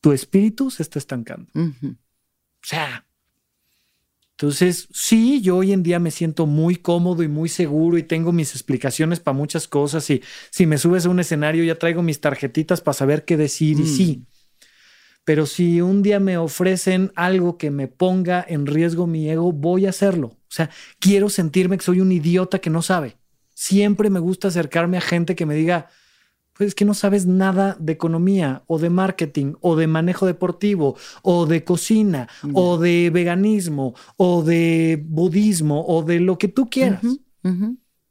tu espíritu se está estancando. O sea, entonces, sí, yo hoy en día me siento muy cómodo y muy seguro y tengo mis explicaciones para muchas cosas y si me subes a un escenario ya traigo mis tarjetitas para saber qué decir y sí. Mm. Pero si un día me ofrecen algo que me ponga en riesgo mi ego, voy a hacerlo. O sea, quiero sentirme que soy un idiota que no sabe. Siempre me gusta acercarme a gente que me diga, pues es que no sabes nada de economía o de marketing o de manejo deportivo o de cocina o de veganismo o de budismo o de lo que tú quieras.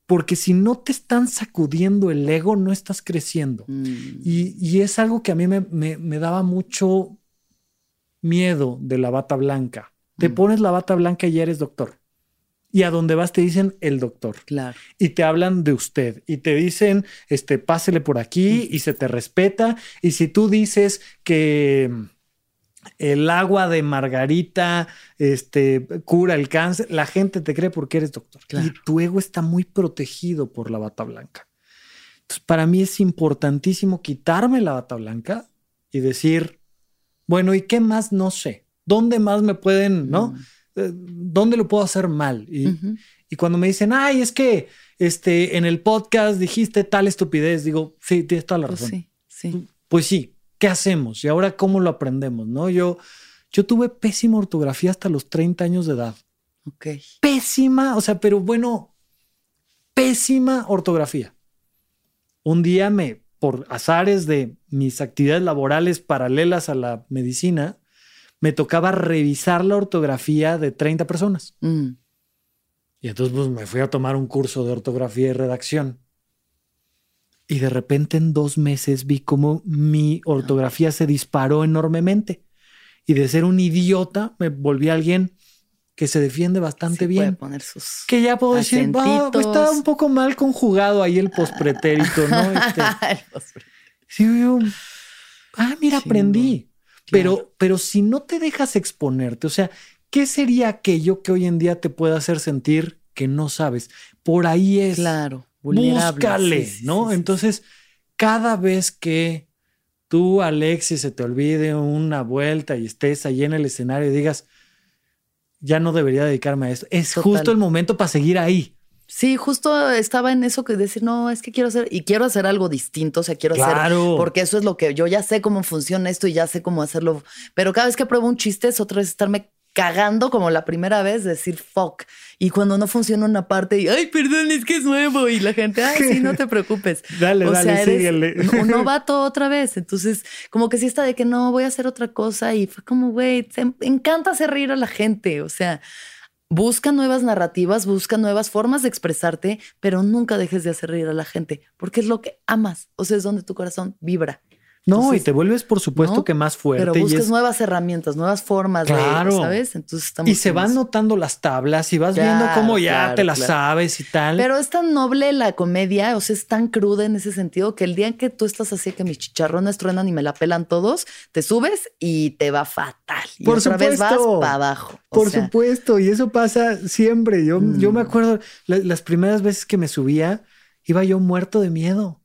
Porque si no te están sacudiendo el ego, no estás creciendo. Mm. Y, es algo que a mí me, daba mucho miedo de la bata blanca. Te mm. pones la bata blanca y ya eres doctor y a donde vas te dicen el doctor. Claro. Y te hablan de usted y te dicen, este, pásele por aquí y se te respeta. Y si tú dices que el agua de margarita este, cura el cáncer. La gente te cree porque eres doctor. Y tu ego está muy protegido por la bata blanca. Entonces, para mí es importantísimo quitarme la bata blanca y decir, bueno, ¿y qué más no sé? ¿Dónde más me pueden, no? Mm. ¿Dónde lo puedo hacer mal? Y, y, cuando me dicen, ay, es que este, en el podcast dijiste tal estupidez, digo, sí, tienes toda la pues razón. sí, sí. Pues sí, ¿qué hacemos? Y ahora, ¿cómo lo aprendemos? ¿No? Yo, yo tuve pésima ortografía hasta los 30 años de edad. Ok. Pésima, o sea, pero bueno, pésima ortografía. Un día me, por azares de mis actividades laborales paralelas a la medicina, me tocaba revisar la ortografía de 30 personas. Mm. Y entonces pues, me fui a tomar un curso de ortografía y redacción. Y de repente en dos meses vi cómo mi ortografía se disparó enormemente. Y de ser un idiota me volví alguien que se defiende bastante bien. poner sus que ya puedo decir, está un poco mal conjugado ahí el pospretérito, ¿no? Este, sí, ah, mira, aprendí. Pero, pero si no te dejas exponerte, o sea, ¿qué sería aquello que hoy en día te puede hacer sentir que no sabes? Por ahí es. Claro Búscale, ¿no? Entonces, cada vez que tú, Alexis, se te olvide una vuelta y estés ahí en el escenario y digas, ya no debería dedicarme a esto, es justo el momento para seguir ahí. Sí, justo estaba en eso que decir, no, es que quiero hacer, y quiero hacer algo distinto, o sea, quiero hacer, porque eso es lo que yo ya sé cómo funciona esto y ya sé cómo hacerlo, pero cada vez que pruebo un chiste es otra vez estarme cagando como la primera vez, decir fuck. Y cuando no funciona una parte, y ay, perdón, es que es nuevo. Y la gente, ay, sí, no te preocupes. dale, o dale, sea, síguele. Un novato otra vez. Entonces, como que sí está de que no, voy a hacer otra cosa. Y fue como, güey, te encanta hacer reír a la gente. O sea, busca nuevas narrativas, busca nuevas formas de expresarte, pero nunca dejes de hacer reír a la gente, porque es lo que amas. O sea, es donde tu corazón vibra. No, y te vuelves, por supuesto, que más fuerte. Pero buscas nuevas herramientas, nuevas formas claro. de, ¿sabes? Entonces estamos Y se van notando las tablas y vas viendo cómo ya te las sabes y tal. Pero es tan noble la comedia, o sea, es tan cruda en ese sentido que el día en que tú estás así que mis chicharrones truenan y me la pelan todos, te subes y te va fatal. Y por otra supuesto. vez vas para abajo. por supuesto, y eso pasa siempre. Yo, yo me mm. acuerdo las primeras veces que me subía, iba yo muerto de miedo.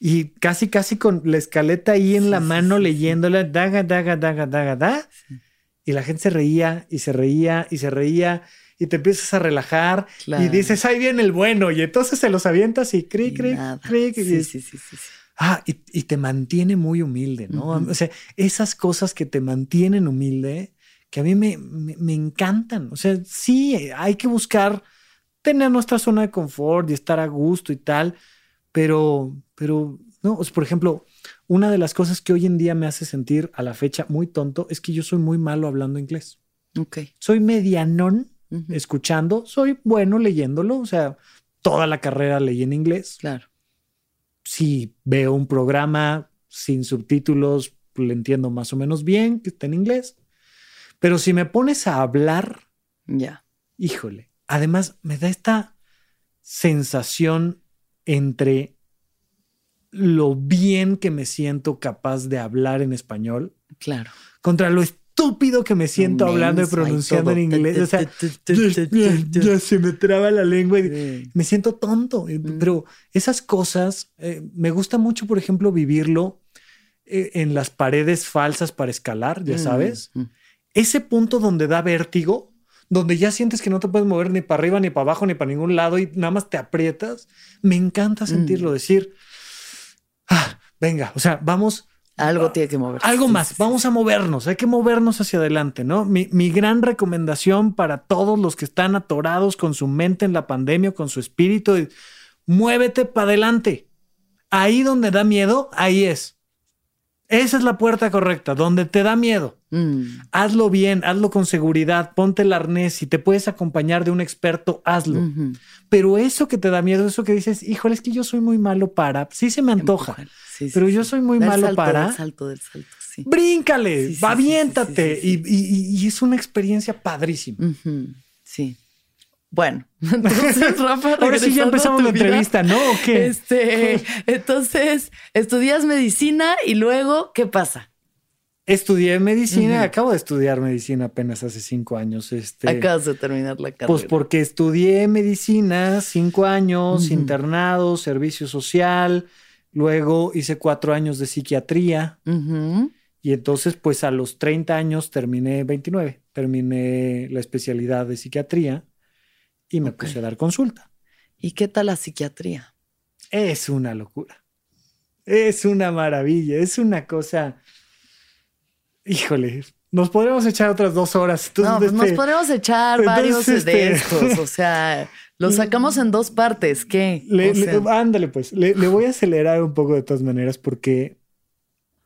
Y casi, casi con la escaleta ahí en la mano leyéndola, daga, daga, daga, daga, da. Y la gente se reía y se reía y se reía y te empiezas a relajar y dices, ahí viene el bueno. Y entonces se los avientas y cri, cri, cri. Sí, sí, sí, sí, Ah, y, y, te mantiene muy humilde, ¿no? O sea, esas cosas que te mantienen humilde, que a mí me, me, me, encantan. O sea, sí, hay que buscar tener nuestra zona de confort y estar a gusto y tal, pero, pero, no, por ejemplo, una de las cosas que hoy en día me hace sentir a la fecha muy tonto es que yo soy muy malo hablando inglés. Ok. Soy medianón escuchando, soy bueno leyéndolo, o sea, toda la carrera leí en inglés. Claro. Si veo un programa sin subtítulos, le entiendo más o menos bien que está en inglés. Pero si me pones a hablar, ya. Híjole. Además, me da esta sensación entre lo bien que me siento capaz de hablar en español. Claro. Contra lo estúpido que me siento hablando y pronunciando en inglés. O sea, ya, se me traba la lengua y me siento tonto. Mm. Pero esas cosas, eh, me gusta mucho, por ejemplo, vivirlo eh, en las paredes falsas para escalar, ya mm, sabes. Mm. Ese punto donde da vértigo, donde ya sientes que no te puedes mover ni para arriba, ni para abajo, ni para ningún lado y nada más te aprietas. Me encanta sentirlo, decir, ah, venga, o sea, vamos. Algo tiene que mover. Algo más, vamos a movernos, hay que movernos hacia adelante, ¿no? Mi, mi, gran recomendación para todos los que están atorados con su mente en la pandemia, con su espíritu, es, muévete para adelante. Ahí donde da miedo, ahí es. Esa es la puerta correcta, donde te da miedo. Mm. Hazlo bien, hazlo con seguridad, ponte el arnés. Si te puedes acompañar de un experto, hazlo. Pero eso que te da miedo, eso que dices, híjole, es que yo soy muy malo para, sí se me antoja, pero yo soy muy malo para. Del salto, del salto, Bríncale, aviéntate. Y, es una experiencia padrísima. Sí. Bueno, entonces, Rafa, ahora sí ya empezamos la entrevista, ¿no? ¿O qué? Este, entonces, estudias medicina y luego, ¿qué pasa? Estudié medicina, uh -huh. acabo de estudiar medicina apenas hace cinco años. Este, Acabas de terminar la carrera. Pues porque estudié medicina cinco años, uh -huh. internado, servicio social, luego hice cuatro años de psiquiatría. Uh -huh. Y entonces, pues a los 30 años terminé, 29, terminé la especialidad de psiquiatría y me okay. puse a dar consulta. ¿Y qué tal la psiquiatría? Es una locura. Es una maravilla, es una cosa híjole, nos podríamos echar otras dos horas. Entonces, no, pues este, nos podríamos echar varios este, de estos. O sea, los sacamos en dos partes. ¿Qué? Le, o sea, le, ándale, pues. Le, le, voy a acelerar un poco de todas maneras porque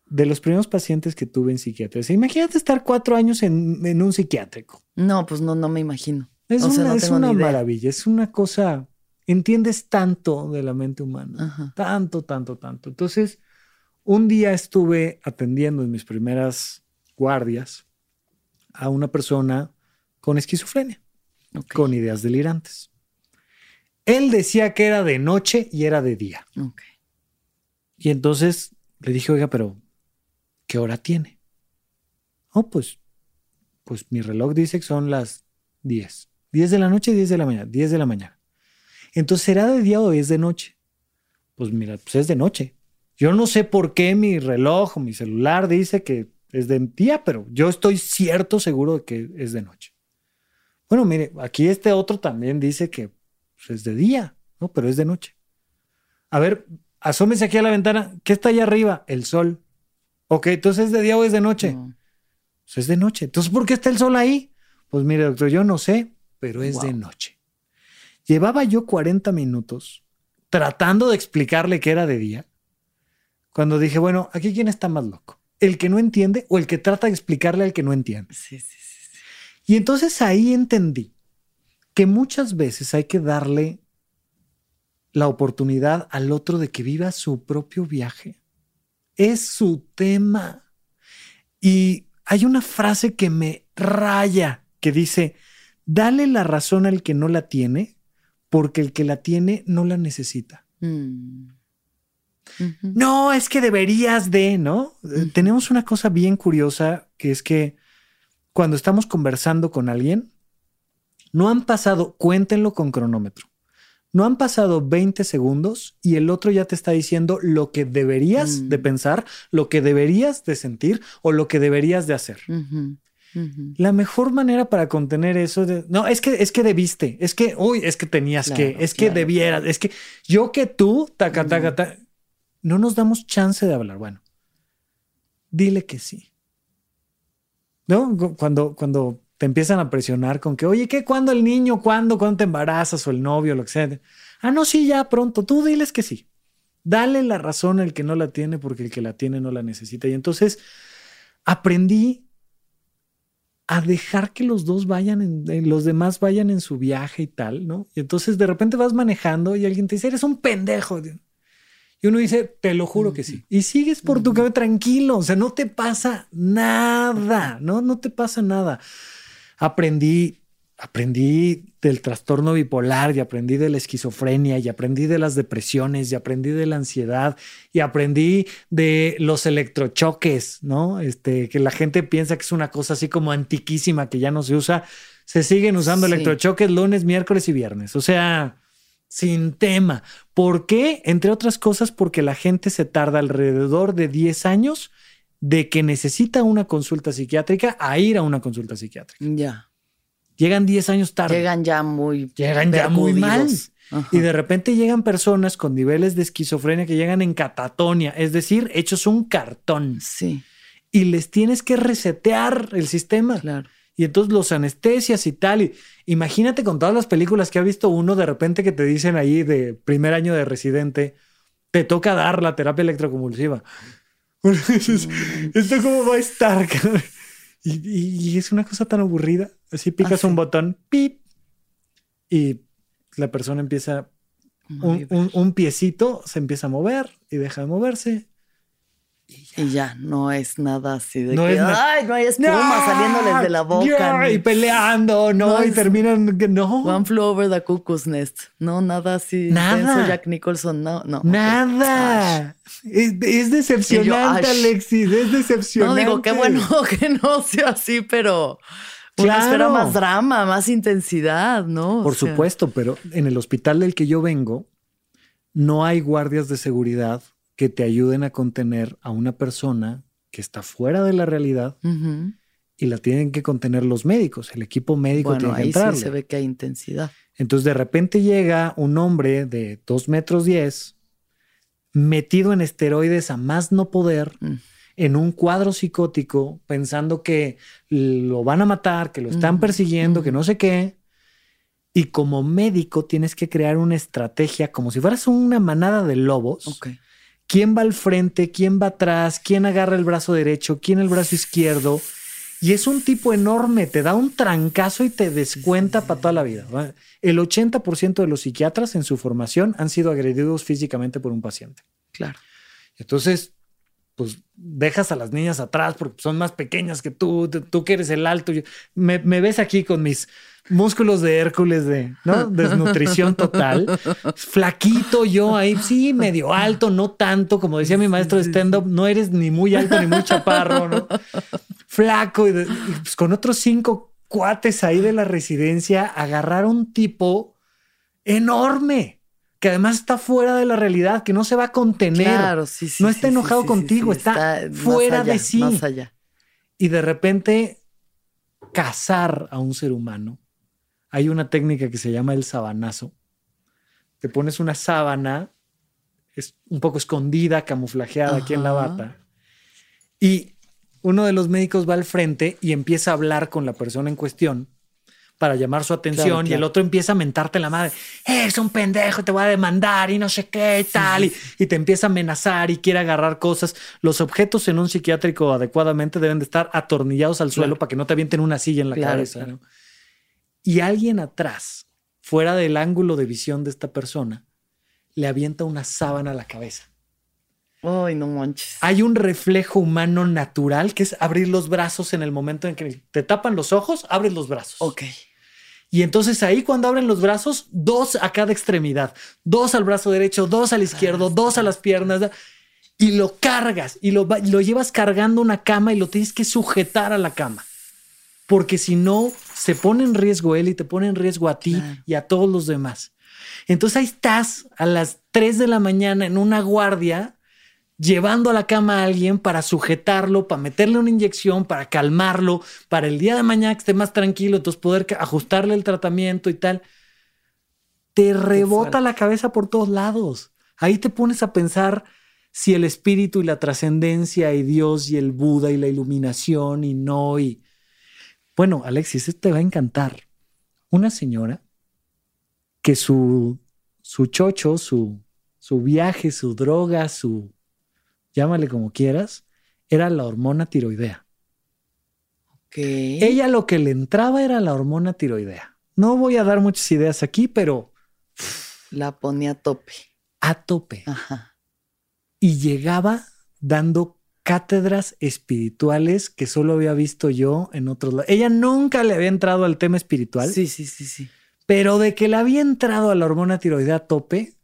de los primeros pacientes que tuve en psiquiatría, imagínate estar cuatro años en, en, un psiquiátrico. No, pues no, no me imagino. Es o una, sea, no es una maravilla, es una cosa. Entiendes tanto de la mente humana. Ajá. Tanto, tanto, tanto. Entonces, un día estuve atendiendo en mis primeras guardias a una persona con esquizofrenia, okay. con ideas delirantes. Él decía que era de noche y era de día. Okay. Y entonces le dije, oiga, pero ¿qué hora tiene? Oh, pues, pues mi reloj dice que son las 10. 10 de la noche, 10 de la mañana, 10 de la mañana. Entonces, ¿será de día o es de noche? Pues mira, pues es de noche. Yo no sé por qué mi reloj o mi celular dice que es de día, pero yo estoy cierto seguro de que es de noche. Bueno, mire, aquí este otro también dice que pues, es de día, ¿no? Pero es de noche. A ver, asómese aquí a la ventana. ¿Qué está allá arriba? El sol. Ok, entonces es de día o es de noche. No. Pues es de noche. Entonces, ¿por qué está el sol ahí? Pues mire, doctor, yo no sé, pero es Wow. de noche. Llevaba yo 40 minutos tratando de explicarle que era de día, cuando dije, bueno, aquí quién está más loco, el que no entiende o el que trata de explicarle al que no entiende. Sí, sí, sí. sí. Y entonces ahí entendí que muchas veces hay que darle la oportunidad al otro de que viva su propio viaje. Es su tema. Y hay una frase que me raya que dice, dale la razón al que no la tiene, porque el que la tiene no la necesita. Mm. No, es que deberías de, ¿no? Eh. Tenemos una cosa bien curiosa que es que cuando estamos conversando con alguien, no han pasado, cuéntenlo con cronómetro, no han pasado 20 segundos y el otro ya te está diciendo lo que deberías Mm. de pensar, lo que deberías de sentir o lo que deberías de hacer. La mejor manera para contener eso de, no, es que es que debiste, es que uy, es que tenías Claro, que, es que debieras, es que yo que tú, taca, taca, taca, no nos damos chance de hablar. Bueno, dile que sí. ¿No? Cu- Cuando, cuando te empiezan a presionar con que, oye, ¿qué? ¿Cuándo el niño? ¿Cuándo? ¿Cuándo te embarazas o el novio? Lo que sea. Ah, no, sí, ya pronto. Tú diles que sí. Dale la razón al que no la tiene porque el que la tiene no la necesita. Y entonces aprendí a dejar que los dos vayan, en, en- los demás vayan en su viaje y tal, ¿no? Y entonces de repente vas manejando y alguien te dice, eres un pendejo. Y uno dice, te lo juro que sí. Y sigues por tu cabeza tranquilo, o sea, no te pasa nada, ¿no? No te pasa nada. Aprendí, aprendí del trastorno bipolar y aprendí de la esquizofrenia y aprendí de las depresiones y aprendí de la ansiedad y aprendí de los electrochoques, ¿no? Este, que la gente piensa que es una cosa así como antiquísima que ya no se usa. Se siguen usando Sí. electrochoques lunes, miércoles y viernes. O sea, sin tema. ¿Por qué? Entre otras cosas, porque la gente se tarda alrededor de 10 años de que necesita una consulta psiquiátrica a ir a una consulta psiquiátrica. Ya. Llegan 10 años tarde. Llegan ya muy. Llegan ya muy mal. Ajá. Y de repente llegan personas con niveles de esquizofrenia que llegan en catatonia, es decir, hechos un cartón. Sí, Y les tienes que resetear el sistema. claro. Y entonces los anestesias y tal. Y imagínate con todas las películas que ha visto uno, de repente que te dicen ahí de primer año de residente, te toca dar la terapia electroconvulsiva. ¿Esto cómo va a estar? cabrón? Y, y- y es una cosa tan aburrida. Así picas Ah, sí. un botón, pip, y la persona empieza, un, un- un piecito se empieza a mover y deja de moverse. Y Y ya, no es nada así de No que, es ay, no hay espuma saliéndoles de la boca. Ya, ni y peleando, no, No, y es- terminan, no. One flew over the cuckoo's nest. No, nada así. Nada. Jack Nicholson, no, no. Nada. Es, es decepcionante, Ash. Alexis, es No, decepcionante. digo, qué bueno que no sea así, pero Claro. espera más drama, más intensidad, ¿no? O Por sea, supuesto, pero en el hospital del que yo vengo, no hay guardias de seguridad que te ayuden a contener a una persona que está fuera de la realidad y la tienen que contener los médicos. El equipo médico Bueno, tiene que ahí entrarle. sí se ve que hay intensidad. Entonces de repente llega un hombre de 2 metros 10 metido en esteroides a más no poder, Mm. En un cuadro psicótico, pensando que lo van a matar, que lo están persiguiendo, que no sé qué. Y como médico tienes que crear una estrategia como si fueras una manada de lobos. ¿Quién va al frente? ¿Quién va atrás? ¿Quién agarra el brazo derecho? ¿Quién el brazo izquierdo? Y es un tipo enorme, te da un trancazo y te descuenta para toda la vida. El 80% de los psiquiatras en su formación han sido agredidos físicamente por un paciente. Claro. Entonces, pues dejas a las niñas atrás porque son más pequeñas que tú, tú- que eres el alto. Yo- me, me ves aquí con mis músculos de Hércules de ¿no? desnutrición total. Flaquito yo ahí, sí, medio alto, no tanto, como decía mi maestro de stand-up, no eres ni muy alto ni muy chaparro, ¿no? Flaco y, de- y, pues, con otros cinco cuates ahí de la residencia, agarrar un tipo enorme que además está fuera de la realidad, que no se va a contener. Claro, sí, sí. No está sí, enojado contigo, está fuera de sí. Más allá. y de repente cazar a un ser humano. Hay una técnica que se llama el sabanazo. Te pones una sábana, es un poco escondida, camuflajeada aquí en la bata, y uno de los médicos va al frente y empieza a hablar con la persona en cuestión para llamar su atención Claro, y el otro empieza a mentarte la madre, eres un pendejo, te voy a demandar y no sé qué y tal, y, y te empieza a amenazar y quiere agarrar cosas. Los objetos en un psiquiátrico adecuadamente deben de estar atornillados al suelo Claro. para que no te avienten una silla en la cabeza. Y alguien atrás, fuera del ángulo de visión de esta persona, le avienta una sábana a la cabeza. Ay, no manches. Hay un reflejo humano natural que es abrir los brazos en el momento en que te tapan los ojos, abres los brazos. Ok. Y entonces ahí cuando abren los brazos, dos a cada extremidad, dos al brazo derecho, dos al izquierdo, dos a las piernas, y lo cargas y lo, lo llevas cargando una cama y lo tienes que sujetar a la cama. Porque si no, se pone en riesgo él y te pone en riesgo a ti Claro. y a todos los demás. Entonces ahí estás a las 3 de la mañana en una guardia llevando a la cama a alguien para sujetarlo, para meterle una inyección, para calmarlo, para el día de mañana que esté más tranquilo, entonces poder ajustarle el tratamiento y tal. Te rebota la cabeza por todos lados. Ahí te pones a pensar si el espíritu y la trascendencia y Dios y el Buda y la iluminación y no y... Bueno, Alexis, esto te va a encantar. Una señora que su, su chocho, su, su viaje, su droga, su... llámale como quieras, era la hormona tiroidea. Ok. Ella lo que le entraba era la hormona tiroidea. No voy a dar muchas ideas aquí, pero La ponía a tope. a tope. Ajá. Y llegaba dando cátedras espirituales que solo había visto yo en otros lados. Ella nunca le había entrado al tema espiritual, Sí, sí, sí, sí. pero de que le había entrado a la hormona tiroidea a tope,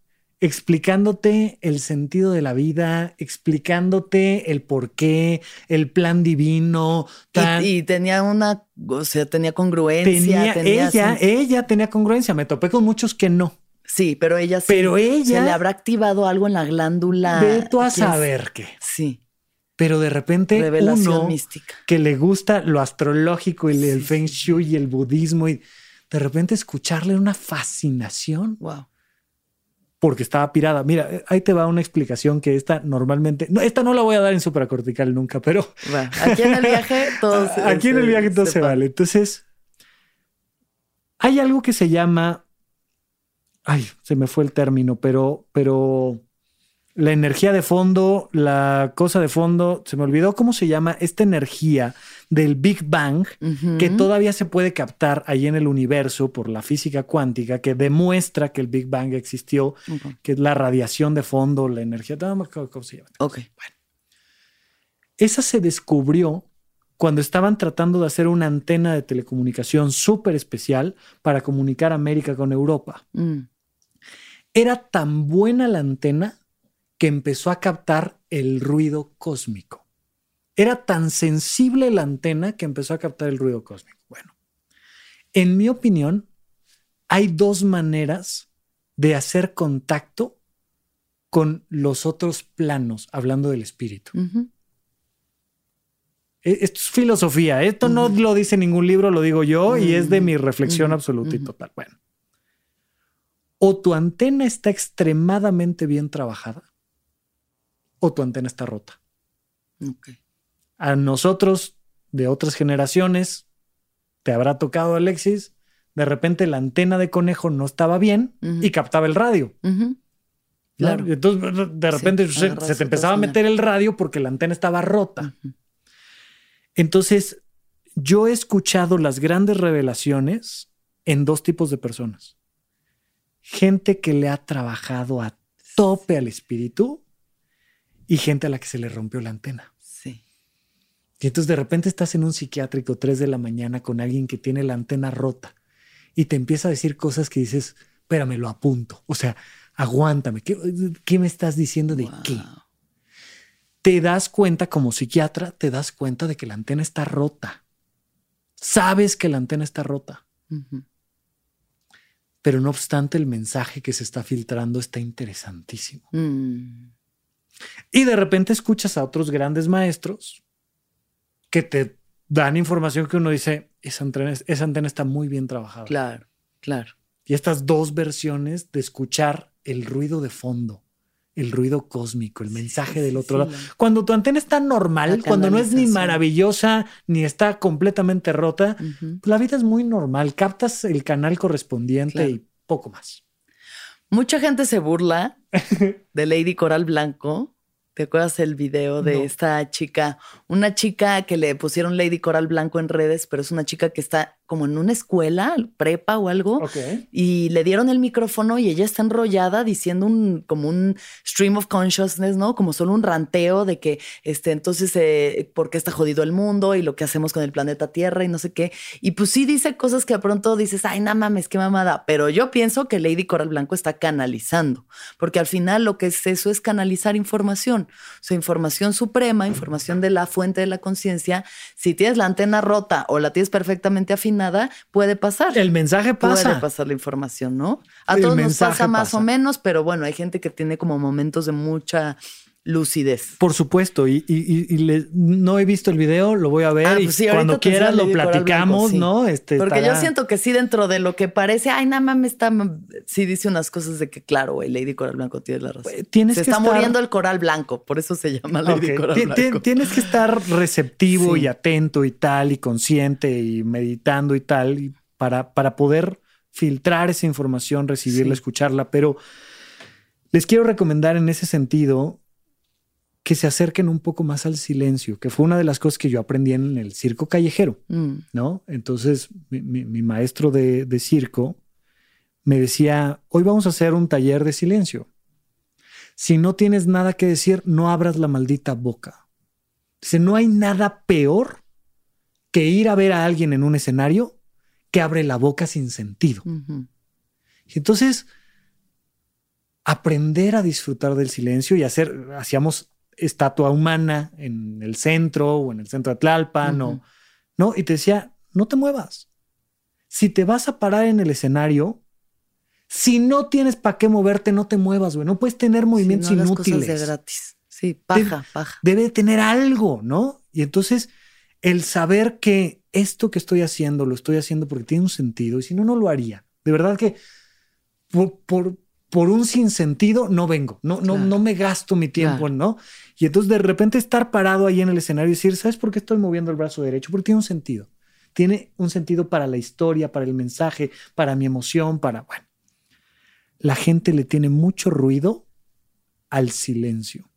explicándote el sentido de la vida, explicándote el porqué, el plan divino. tan- Y, y tenía una, o sea, tenía congruencia. tenía, tenía ella, así- ella tenía congruencia. Me topé con muchos que no. Sí, pero ella sí. Pero ella- Se le habrá activado algo en la glándula. Ve tú a ¿quién s- saber qué. Sí. Pero de repente Revelación uno mística. que le gusta lo astrológico y el feng shui y el budismo y de repente escucharle una fascinación Wow. Porque estaba pirada. Mira, eh, ahí te va una explicación que esta normalmente, no, esta no la voy a dar en supracortical nunca, pero. Aquí en el viaje todos. aquí en el viaje todo se vale. Entonces, hay algo que se llama, ay, se me fue el término, pero, pero la energía de fondo, la cosa de fondo, se me olvidó cómo se llama esta energía del Big Bang que todavía se puede captar ahí en el universo por la física cuántica que demuestra que el Big Bang existió, que es la radiación de fondo, la energía, cómo se llama. Ok. esa se descubrió cuando estaban tratando de hacer una antena de telecomunicación súper especial para comunicar América con Europa. Mm. Era tan buena la antena que empezó a captar el ruido cósmico. Era tan sensible la antena que empezó a captar el ruido cósmico. Bueno, en mi opinión, hay dos maneras de hacer contacto con los otros planos, hablando del espíritu. E- Esto es filosofía, esto no lo dice ningún libro, lo digo yo y es de mi reflexión absoluta y total. Bueno, o tu antena está extremadamente bien trabajada o tu antena está rota. Ok. A nosotros de otras generaciones, te habrá tocado Alexis, de repente la antena de conejo no estaba bien y captaba el radio. Claro. Entonces, de repente se, te empezaba a meter el radio porque la antena estaba rota. Entonces, yo he escuchado las grandes revelaciones en dos tipos de personas. Gente que le ha trabajado a tope al espíritu y gente a la que se le rompió la antena. Y entonces de repente estás en un psiquiátrico 3 de la mañana con alguien que tiene la antena rota y te empieza a decir cosas que dices, espérame, lo apunto. O sea, aguántame. ¿Qué, qué me estás diciendo de Wow. qué? Te das cuenta como psiquiatra, te das cuenta de que la antena está rota. Sabes que la antena está rota, pero no obstante el mensaje que se está filtrando está interesantísimo. Mm. Y de repente escuchas a otros grandes maestros que te dan información que uno dice, esa antena, esa antena está muy bien trabajada. Claro, claro. Y estas dos versiones de escuchar el ruido de fondo, el ruido cósmico, el mensaje del otro sí, lado. la- Cuando tu antena está normal, cuando no es ni maravillosa ni está completamente rota, Ujú. la vida es muy normal. Captas el canal correspondiente Claro. y poco más. Mucha gente se burla de Lady Coral Blanco. ¿Te acuerdas el video de No. esta chica? Una chica que le pusieron Lady Coral Blanco en redes, pero es una chica que está como en una escuela, prepa o algo. Ok. Y le dieron el micrófono y ella está enrollada diciendo un como un stream of consciousness, ¿no? Como solo un ranteo de que este entonces eh, por qué está jodido el mundo y lo que hacemos con el planeta Tierra y no sé qué. Y pues sí dice cosas que de pronto dices, "Ay, no mames, qué mamada", pero yo pienso que Lady Coral Blanco está canalizando, porque al final lo que es eso es canalizar información, o sea, información suprema, información de la fuente de la conciencia. Si tienes la antena rota o la tienes perfectamente afinada, puede pasar El mensaje puede pasa. pasar la información, ¿no? A El todos nos pasa más o menos, pero bueno, hay gente que tiene como momentos de mucha lucidez. Por supuesto, y, y- y- y le- no he visto el video, lo voy a ver Ah, pues sí, cuando quieras lo platicamos, Blanco, sí. ¿no? Este, Porque estará- yo siento que sí, dentro de lo que parece, ay, nada más me está. Sí, dice unas cosas de que, claro, güey, Lady Coral Blanco tiene la razón. Tienes Se que está estar- muriendo el coral blanco, por eso se llama Lady Coral Blanco. Tienes que estar receptivo Sí. y atento y tal, y consciente y meditando y tal, y para, para poder filtrar esa información, recibirla, escucharla. Pero les quiero recomendar en ese sentido que se acerquen un poco más al silencio, que fue una de las cosas que yo aprendí en el circo callejero. Mm, ¿no? Entonces, mi, mi- mi maestro de, de circo me decía, hoy vamos a hacer un taller de silencio. Si no tienes nada que decir, no abras la maldita boca. Dice, no hay nada peor que ir a ver a alguien en un escenario que abre la boca sin sentido. Y entonces, aprender a disfrutar del silencio y hacer, hacíamos estatua humana en el centro o en el centro de Tlalpan o. ¿no? Y te decía, no te muevas. Si te vas a parar en el escenario, si no tienes para qué moverte, no te muevas, güey. No puedes tener movimientos no hagas cosas inútiles. de gratis. Sí, paja, paja. Debe de tener algo, ¿no? Y entonces, el saber que esto que estoy haciendo, lo estoy haciendo porque tiene un sentido, y si no, no lo haría. De verdad que por, por, por un sinsentido no vengo, no, no, Claro. no me gasto mi tiempo, Claro. ¿no? Y entonces de repente estar parado ahí en el escenario y decir, ¿sabes por qué estoy moviendo el brazo derecho? Porque tiene un sentido. Tiene un sentido para la historia, para el mensaje, para mi emoción, para, bueno. La gente le tiene mucho ruido al silencio,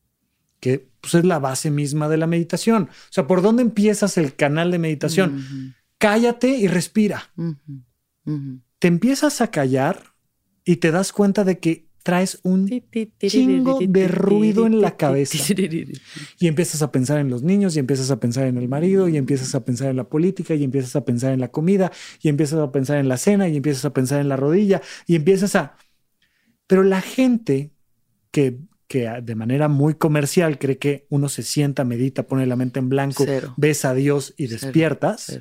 que pues, es la base misma de la meditación. O sea, ¿por dónde empiezas el canal de meditación? Cállate y respira te empiezas a callar y te das cuenta de que traes un chingo de ruido en la cabeza. Y empiezas a pensar en los niños, y empiezas a pensar en el marido, y empiezas a pensar en la política, y empiezas a pensar en la comida, y empiezas a pensar en la cena, y empiezas a pensar en la rodilla, y empiezas a... Pero la gente que, que de manera muy comercial cree que uno se sienta, medita, pone la mente en blanco, ves a Dios y despiertas,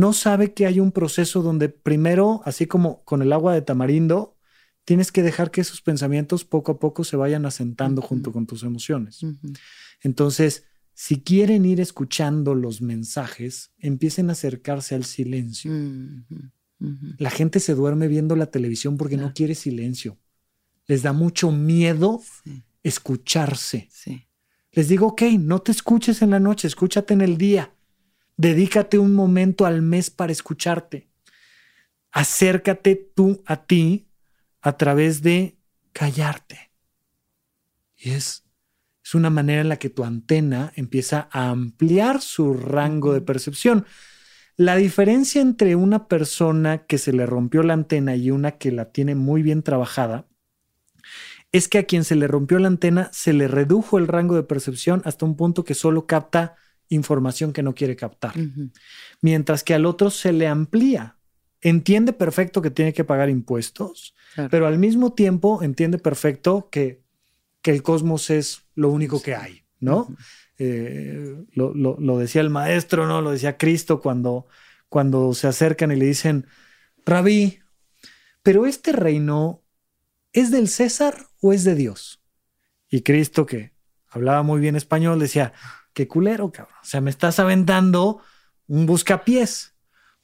no sabe que hay un proceso donde primero, así como con el agua de tamarindo, tienes que dejar que esos pensamientos poco a poco se vayan asentando junto con tus emociones. Entonces, si quieren ir escuchando los mensajes, empiecen a acercarse al silencio. La gente se duerme viendo la televisión porque no quiere silencio. Les da mucho miedo escucharse. Les digo, ok, no te escuches en la noche, escúchate en el día. Dedícate un momento al mes para escucharte. Acércate tú a ti a través de callarte. Y es, es una manera en la que tu antena empieza a ampliar su rango de percepción. La diferencia entre una persona que se le rompió la antena y una que la tiene muy bien trabajada es que a quien se le rompió la antena se le redujo el rango de percepción hasta un punto que solo capta información que no quiere captar, mientras que al otro se le amplía. Entiende perfecto que tiene que pagar impuestos, pero al mismo tiempo entiende perfecto que, que el cosmos es lo único que hay, ¿no? Eh, lo, decía el maestro, ¿no? Lo decía Cristo cuando, cuando se acercan y le dicen, Rabí, pero este reino es del César o es de Dios? Y Cristo, que hablaba muy bien español, decía, qué culero, cabrón. O sea, me estás aventando un buscapiés.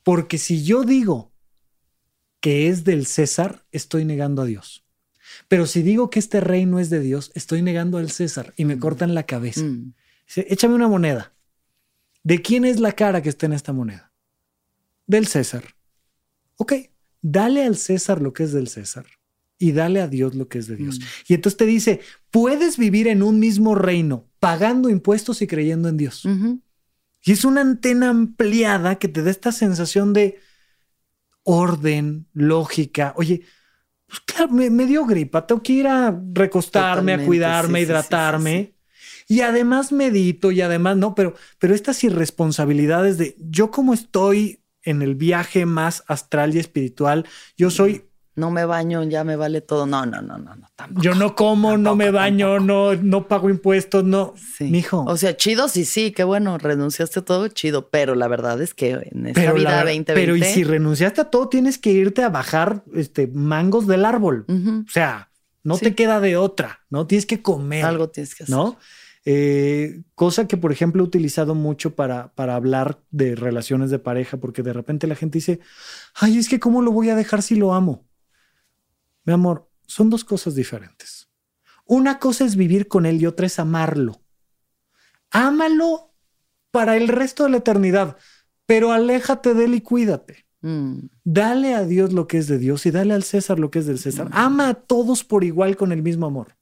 Porque si yo digo que es del César, estoy negando a Dios. Pero si digo que este reino es de Dios, estoy negando al César y me mm. cortan la cabeza. Mm. échame una moneda. ¿De quién es la cara que está en esta moneda? Del César. Ok, dale al César lo que es del César y dale a Dios lo que es de Dios. Mm. Y entonces te dice, puedes vivir en un mismo reino, pagando impuestos y creyendo en Dios. Y es una antena ampliada que te da esta sensación de orden, lógica. Oye, pues claro, me, dio gripa, tengo que ir a recostarme, a cuidarme, hidratarme. y además medito y además, no, pero, pero estas irresponsabilidades de yo como estoy en el viaje más astral y espiritual, yo soy no me baño, ya me vale todo. No, no, no, no, no. Tampoco, Yo no como, no me baño, no, no pago impuestos, no. Sí. Mijo. O sea, chido, sí, sí, qué bueno, renunciaste a todo, chido. Pero la verdad es que en esta vida 2020. Pero y si renunciaste a todo, tienes que irte a bajar este mangos del árbol. O sea, no te queda de otra, ¿no? Tienes que comer. Algo tienes que hacer. ¿No? Eh, cosa que, por ejemplo, he utilizado mucho para, para hablar de relaciones de pareja, porque de repente la gente dice, ay, es que cómo lo voy a dejar si lo amo. Mi amor, son dos cosas diferentes. Una cosa es vivir con él y otra es amarlo. Ámalo para el resto de la eternidad, pero aléjate de él y cuídate. Mm. Dale a Dios lo que es de Dios y dale al César lo que es del César. Mm. Ama a todos por igual con el mismo amor.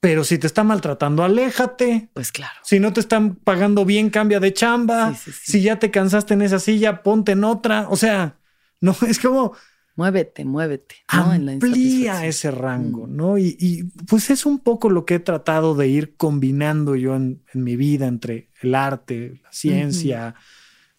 Pero si te está maltratando, aléjate. Pues claro. Si no te están pagando bien, cambia de chamba. Si ya te cansaste en esa silla, ponte en otra. O sea, no es como Muévete, muévete. Amplía ese rango, mm. ¿no? Y, pues es un poco lo que he tratado de ir combinando yo en, mi vida entre el arte, la ciencia.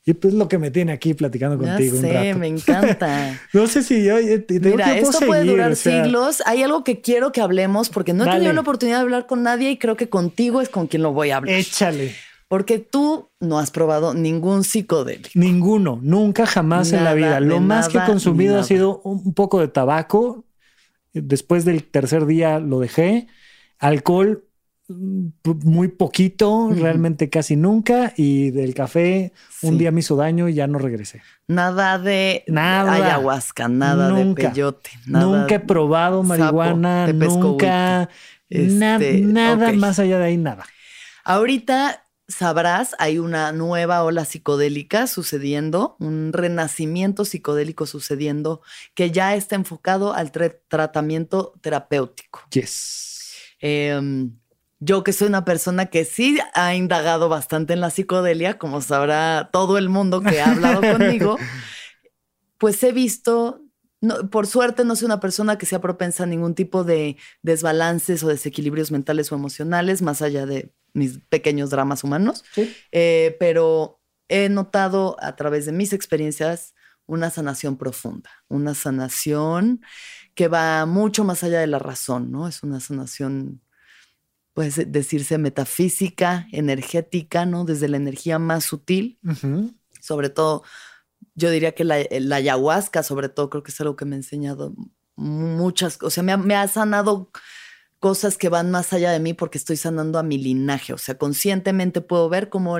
Y pues lo que me tiene aquí platicando contigo. un rato. me encanta. no sé si yo Mira, esto puede durar siglos. Hay algo que quiero que hablemos porque no he tenido la oportunidad de hablar con nadie y creo que contigo es con quien lo voy a hablar. Échale. Porque tú no has probado ningún psicodélico. Ninguno, nunca jamás en la vida. Lo más que he consumido ha sido un poco de tabaco. Después del tercer día lo dejé. Alcohol, mm, muy poquito, realmente casi nunca. Y del café, un día me hizo daño y ya no regresé. Nada de nada. ayahuasca, nada de peyote. nunca he probado marihuana, nunca. Este, nada más allá de ahí, nada. Ahorita sabrás, hay una nueva ola psicodélica sucediendo, un renacimiento psicodélico sucediendo que ya está enfocado al tratamiento terapéutico. Yes. Em, yo que soy una persona que sí ha indagado bastante en la psicodelia, como sabrá todo el mundo que ha hablado conmigo, pues he visto no, por suerte no soy una persona que sea propensa a ningún tipo de desbalances o desequilibrios mentales o emocionales, más allá de mis pequeños dramas humanos. Eh, pero he notado a través de mis experiencias una sanación profunda, una sanación que va mucho más allá de la razón, ¿no? Es una sanación, puede decirse metafísica, energética, ¿no? Desde la energía más sutil, sobre todo yo diría que la, ayahuasca, sobre todo, creo que es algo que me ha enseñado muchas, o sea, me ha, sanado cosas que van más allá de mí porque estoy sanando a mi linaje. O sea, conscientemente puedo ver cómo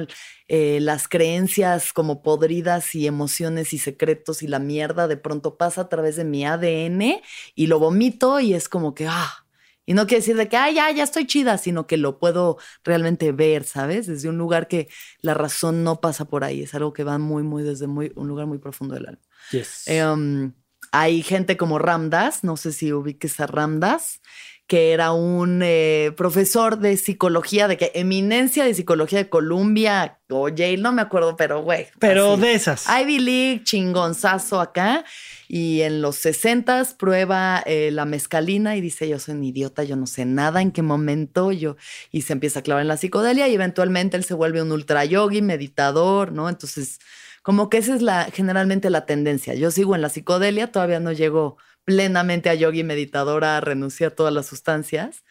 eh, las creencias como podridas y emociones y secretos y la mierda de pronto pasa a través de mi ADN y lo vomito y es como que, ah, y no quiere decir de que, ah, ya, ya estoy chida, sino que lo puedo realmente ver, ¿sabes? Desde un lugar que la razón no pasa por ahí. Es algo que va muy, muy desde muy, un lugar muy profundo del alma. Yes. Em, hay gente como Ramdas, no sé si ubiques a Ramdas, que era un eh, profesor de psicología, de que eminencia de psicología de Columbia o Yale, no me acuerdo, pero güey. Pero de esas. Ivy League, chingonzazo acá. Y en los 60 prueba eh, la mezcalina y dice, yo soy un idiota, yo no sé nada, en qué momento yo... Y se empieza a clavar en la psicodelia y eventualmente él se vuelve un ultra yogi, meditador, ¿no? Entonces, como que esa es la, generalmente la tendencia. Yo sigo en la psicodelia, todavía no llego plenamente a yogi meditadora, a renunciar a todas las sustancias.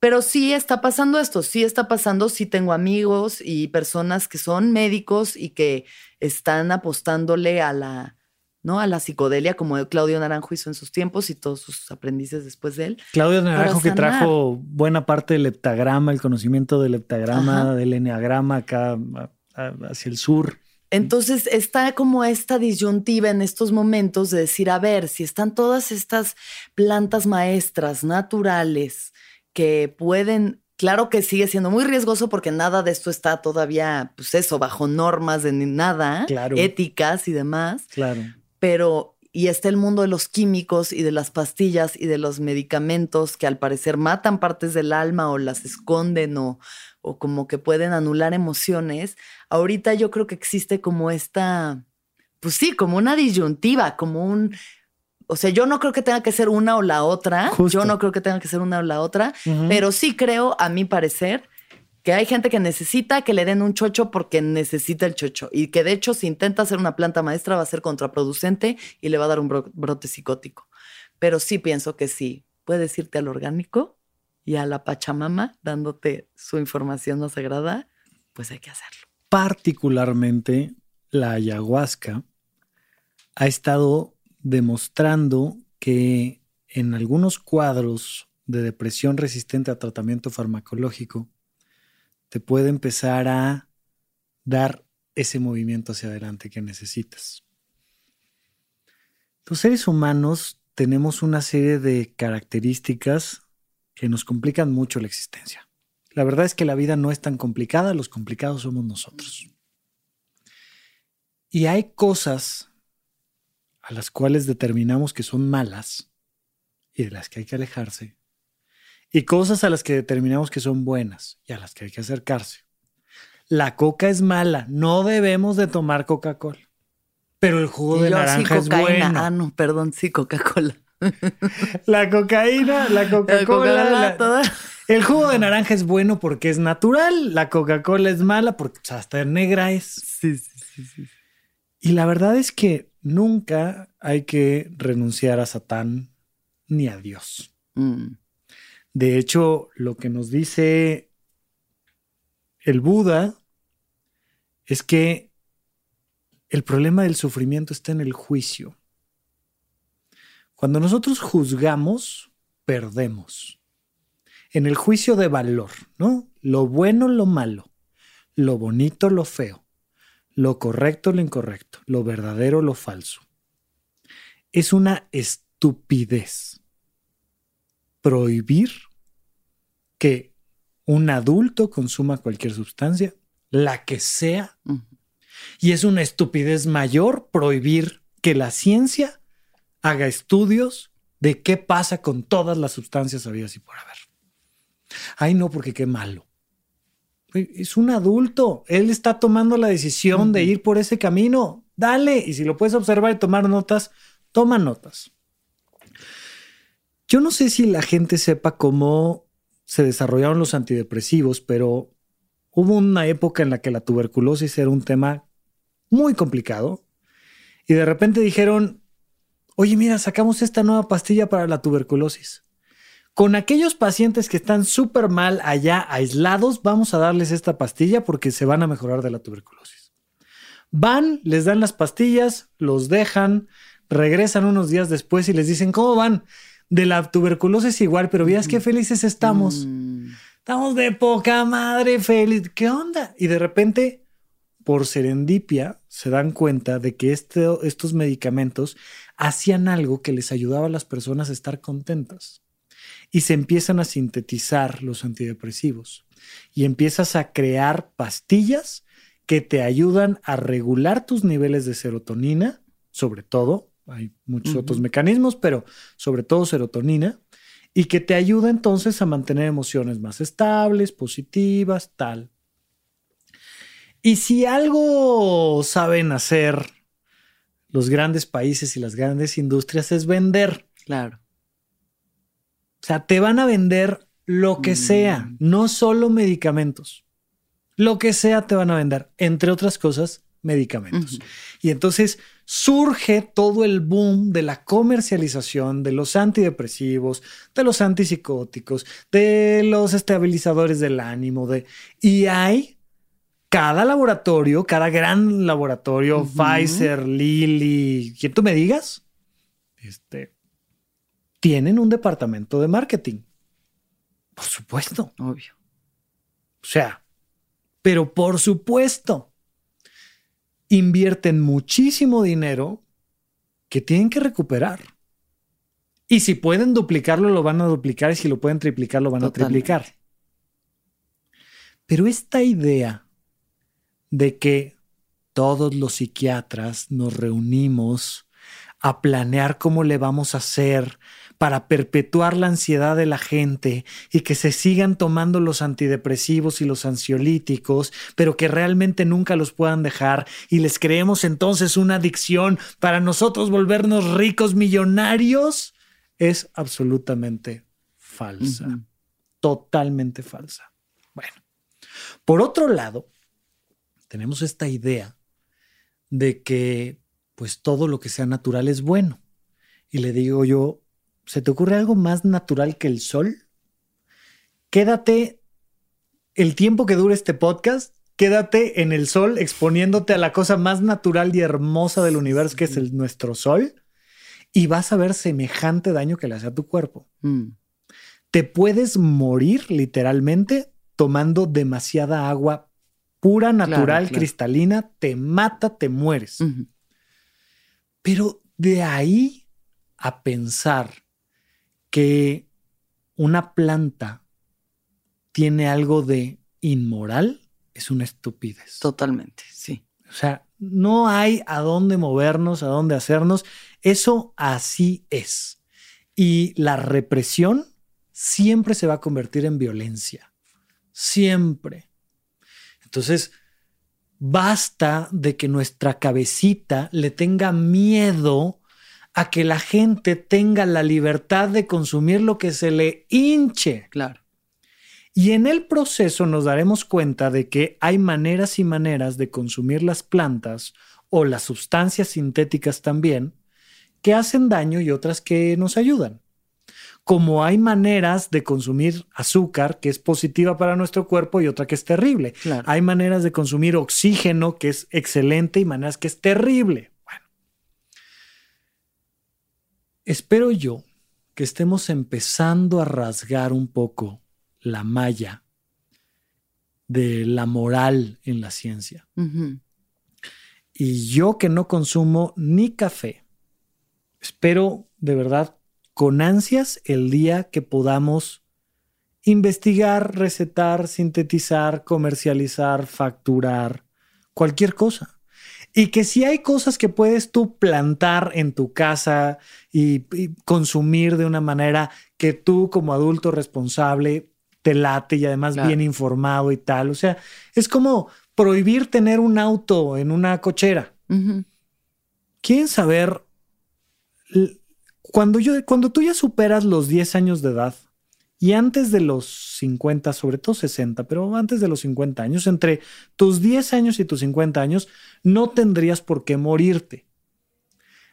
Pero sí está pasando esto, sí está pasando, sí tengo amigos y personas que son médicos y que están apostándole a la, ¿no? A la psicodelia, como Claudio Naranjo hizo en sus tiempos y todos sus aprendices después de él. Claudio Naranjo que trajo buena parte del heptagrama, el conocimiento del heptagrama, del eneagrama acá hacia el sur. Entonces está como esta disyuntiva en estos momentos de decir, a ver, si están todas estas plantas maestras naturales que pueden, claro que sigue siendo muy riesgoso porque nada de esto está todavía, pues eso, bajo normas de nada, éticas y demás. Claro. Pero, y está el mundo de los químicos y de las pastillas y de los medicamentos que al parecer matan partes del alma o las esconden o o como que pueden anular emociones, ahorita yo creo que existe como esta, pues sí, como una disyuntiva, como un, o sea, yo no creo que tenga que ser una o la otra, yo no creo que tenga que ser una o la otra, pero sí creo, a mi parecer, que hay gente que necesita que le den un chocho porque necesita el chocho y que de hecho si intenta hacer una planta maestra va a ser contraproducente y le va a dar un brote psicótico. Pero sí pienso que sí, puedes irte al orgánico y a la Pachamama dándote su información no sagrada, pues hay que hacerlo. Particularmente la ayahuasca ha estado demostrando que en algunos cuadros de depresión resistente a tratamiento farmacológico te puede empezar a dar ese movimiento hacia adelante que necesitas. Los seres humanos tenemos una serie de características que nos complican mucho la existencia. La verdad es que la vida no es tan complicada, los complicados somos nosotros. Y hay cosas a las cuales determinamos que son malas y de las que hay que alejarse, y cosas a las que determinamos que son buenas y a las que hay que acercarse. La coca es mala, no debemos de tomar Coca-Cola. Pero el jugo de naranja es bueno. Ah, no, perdón, sí, Coca-Cola la cocaína, la Coca-Cola. El jugo de naranja es bueno porque es natural. La Coca-Cola es mala porque hasta negra es. Sí, sí, sí, Y la verdad es que nunca hay que renunciar a Satán ni a Dios. Mm. De hecho, lo que nos dice el Buda es que el problema del sufrimiento está en el juicio. Cuando nosotros juzgamos, perdemos. En el juicio de valor, ¿no? Lo bueno, lo malo, lo bonito, lo feo, lo correcto, lo incorrecto, lo verdadero, lo falso. Es una estupidez prohibir que un adulto consuma cualquier sustancia, la que sea, y es una estupidez mayor prohibir que la ciencia haga estudios de qué pasa con todas las sustancias habidas y por haber. Ay, no, porque qué malo. Es un adulto. Él está tomando la decisión de ir por ese camino. Dale. Y si lo puedes observar y tomar notas, Toma notas. Yo no sé si la gente sepa cómo se desarrollaron los antidepresivos, pero hubo una época en la que la tuberculosis era un tema muy complicado y de repente dijeron, oye, mira, sacamos esta nueva pastilla para la tuberculosis. Con aquellos pacientes que están súper mal allá, aislados, vamos a darles esta pastilla porque se van a mejorar de la tuberculosis. Van, les dan las pastillas, los dejan, regresan unos días después y les dicen, ¿cómo van? De la tuberculosis igual, pero veas qué felices estamos. Mm. Estamos de poca madre feliz. ¿Qué onda? Y de repente, por serendipia, se dan cuenta de que este, estos medicamentos hacían algo que les ayudaba a las personas a estar contentas. Y se empiezan a sintetizar los antidepresivos. Y empiezas a crear pastillas que te ayudan a regular tus niveles de serotonina, sobre todo. Hay muchos otros mecanismos, pero sobre todo serotonina y que te ayuda entonces a mantener emociones más estables, positivas, tal. Y si algo saben hacer los grandes países y las grandes industrias es vender. Claro. O sea, te van a vender lo que Mm. sea, no solo medicamentos. Lo que sea te van a vender, entre otras cosas, medicamentos. Y entonces surge todo el boom de la comercialización de los antidepresivos, de los antipsicóticos, de los estabilizadores del ánimo, de y hay cada laboratorio, cada gran laboratorio. Pfizer, Lilly, quien tú me digas, este, tienen un departamento de marketing. Por supuesto. Obvio. O sea, pero por supuesto, invierten muchísimo dinero que tienen que recuperar. Y si pueden duplicarlo, lo van a duplicar. Y si lo pueden triplicar, lo van a triplicar. Pero esta idea de que todos los psiquiatras nos reunimos a planear cómo le vamos a hacer para perpetuar la ansiedad de la gente y que se sigan tomando los antidepresivos y los ansiolíticos, pero que realmente nunca los puedan dejar. Y les creemos entonces una adicción. Para nosotros volvernos ricos millonarios, es absolutamente falsa, totalmente falsa. Bueno, por otro lado, tenemos esta idea de que pues todo lo que sea natural es bueno. Y le digo yo, ¿se te ocurre algo más natural que el sol? Quédate el tiempo que dure este podcast, quédate en el sol exponiéndote a la cosa más natural y hermosa del universo que es el, nuestro sol y vas a ver semejante daño que le hace a tu cuerpo. Mm. Te puedes morir literalmente tomando demasiada agua pura, natural, claro. cristalina, te mata, te mueres. Pero de ahí a pensar que una planta tiene algo de inmoral es una estupidez. Totalmente, sí. O sea, no hay a dónde movernos, a dónde hacernos. Eso así es. Y la represión siempre se va a convertir en violencia. Siempre. Entonces, basta de que nuestra cabecita le tenga miedo a que la gente tenga la libertad de consumir lo que se le hinche. Claro. Y en el proceso nos daremos cuenta de que hay maneras y maneras de consumir las plantas o las sustancias sintéticas también que hacen daño y otras que nos ayudan. Como hay maneras de consumir azúcar que es positiva para nuestro cuerpo y otra que es terrible. Claro. Hay maneras de consumir oxígeno que es excelente y maneras que es terrible. Bueno, espero yo que estemos empezando a rasgar un poco la malla de la moral en la ciencia. Y yo que no consumo ni café, espero de verdad con ansias el día que podamos investigar, recetar, sintetizar, comercializar, facturar, cualquier cosa. Y que si hay cosas que puedes tú plantar en tu casa y, y consumir de una manera que tú como adulto responsable te late y además Claro. bien informado y tal. O sea, es como prohibir tener un auto en una cochera. Ujú. ¿Quieren saber cuando, yo, cuando tú ya superas los 10 años de edad y antes de los 50, sobre todo 60, pero antes de los 50 años, entre tus 10 años y tus 50 años, no tendrías por qué morirte.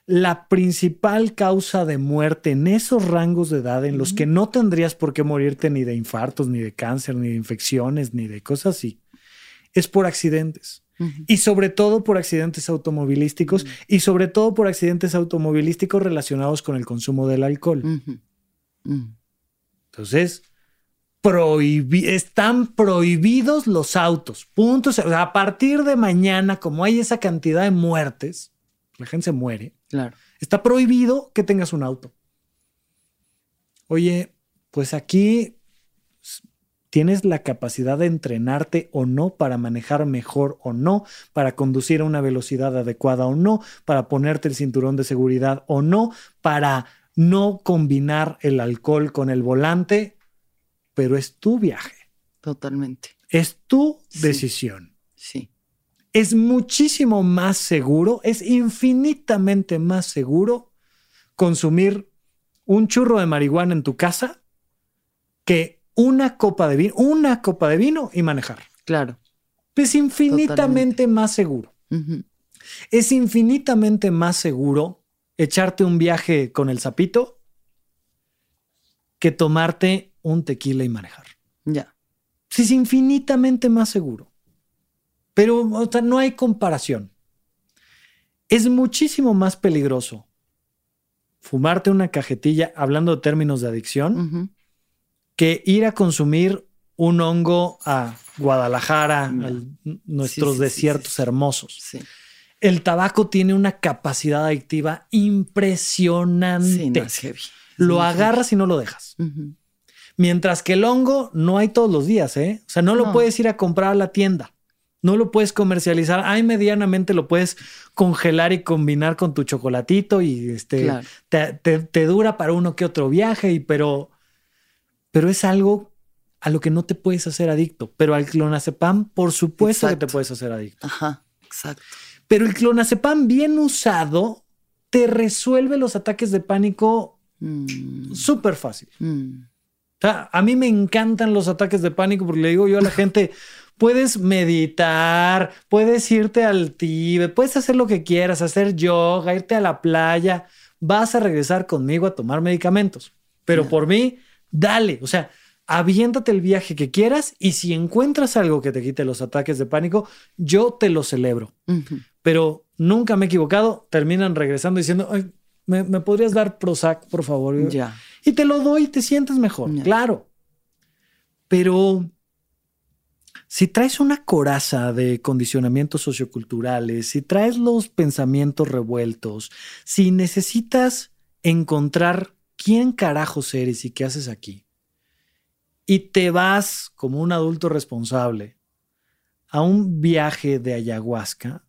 La principal causa de muerte en esos rangos de edad en los que no tendrías por qué morirte ni de infartos, ni de cáncer, ni de infecciones, ni de cosas así, es por accidentes. Y sobre todo por accidentes automovilísticos y sobre todo por accidentes automovilísticos relacionados con el consumo del alcohol. Entonces, están prohibidos los autos. Puntos. a partir de mañana, como hay esa cantidad de muertes, la gente se muere. Claro. Está prohibido que tengas un auto. Oye, pues aquí tienes la capacidad de entrenarte o no para manejar mejor o no, para conducir a una velocidad adecuada o no, para ponerte el cinturón de seguridad o no, para no combinar el alcohol con el volante, pero es tu viaje. Totalmente. Es tu decisión. Sí. Es muchísimo más seguro, es infinitamente más seguro consumir un churro de marihuana en tu casa que una copa de vino, una copa de vino y manejar. Claro. Es infinitamente más seguro. Es infinitamente más seguro echarte un viaje con el sapito que tomarte un tequila y manejar. Ya. es infinitamente más seguro. Pero no hay comparación. Es muchísimo más peligroso fumarte una cajetilla, hablando de términos de adicción, que ir a consumir un hongo a Guadalajara, nuestros desiertos hermosos. El tabaco tiene una capacidad adictiva impresionante. Lo agarras y no lo dejas. Mientras que el hongo no hay todos los días, ¿eh? O sea, no, lo puedes ir a comprar a la tienda. No lo puedes comercializar. Ahí medianamente lo puedes congelar y combinar con tu chocolatito y este te, dura para uno que otro viaje, y, pero, pero es algo a lo que no te puedes hacer adicto. Pero al clonazepam, por supuesto que te puedes hacer adicto. Ajá, exacto. Pero el clonazepam bien usado te resuelve los ataques de pánico mm. súper fácil. Mm. a mí me encantan los ataques de pánico porque le digo yo a la gente, puedes meditar, puedes irte al Tíbet, puedes hacer lo que quieras, hacer yoga, irte a la playa, vas a regresar conmigo a tomar medicamentos. Pero por mí, dale, o sea, aviéntate el viaje que quieras y si encuentras algo que te quite los ataques de pánico, yo te lo celebro pero nunca me he equivocado. Terminan regresando diciendo, ¿me, podrías dar Prozac, por favor? Ya. Y te lo doy y te sientes mejor, claro. Pero si traes una coraza de condicionamientos socioculturales, si traes los pensamientos revueltos, si necesitas encontrar quién carajos eres y qué haces aquí, y te vas como un adulto responsable a un viaje de ayahuasca,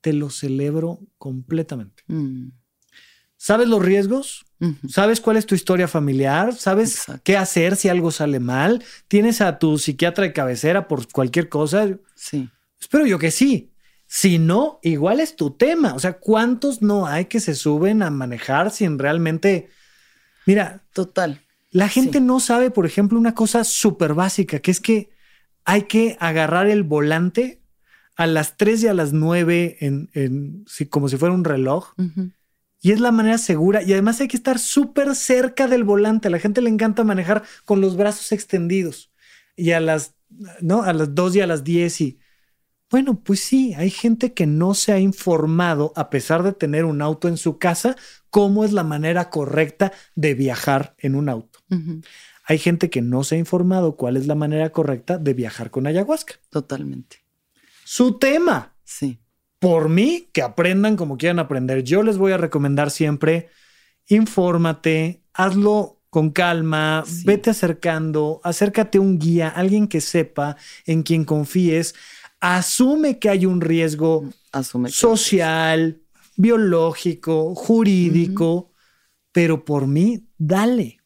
te lo celebro completamente. Mm. ¿Sabes los riesgos? ¿Sabes cuál es tu historia familiar? ¿Sabes qué hacer si algo sale mal? ¿Tienes a tu psiquiatra de cabecera por cualquier cosa? Sí. Espero yo que sí. Si no, igual es tu tema. O sea, ¿cuántos no hay que se suben a manejar sin realmente... Mira, total. La gente no sabe, por ejemplo, una cosa súper básica, que es que hay que agarrar el volante a las 3 y a las 9 en, como si fuera un reloj. Y es la manera segura. Y además hay que estar súper cerca del volante. A la gente le encanta manejar con los brazos extendidos. Y a las, ¿no? A las 2 y a las 10 y... Bueno, pues sí, hay gente que no se ha informado, a pesar de tener un auto en su casa, cómo es la manera correcta de viajar en un auto. Hay gente que no se ha informado cuál es la manera correcta de viajar con ayahuasca. Totalmente su tema. Sí. Por mí, que aprendan como quieran aprender. Yo les voy a recomendar siempre, infórmate, hazlo con calma, vete acercando, acércate a un guía, alguien que sepa, en quien confíes, asume que hay un riesgo social, biológico, jurídico, pero por mí, dale.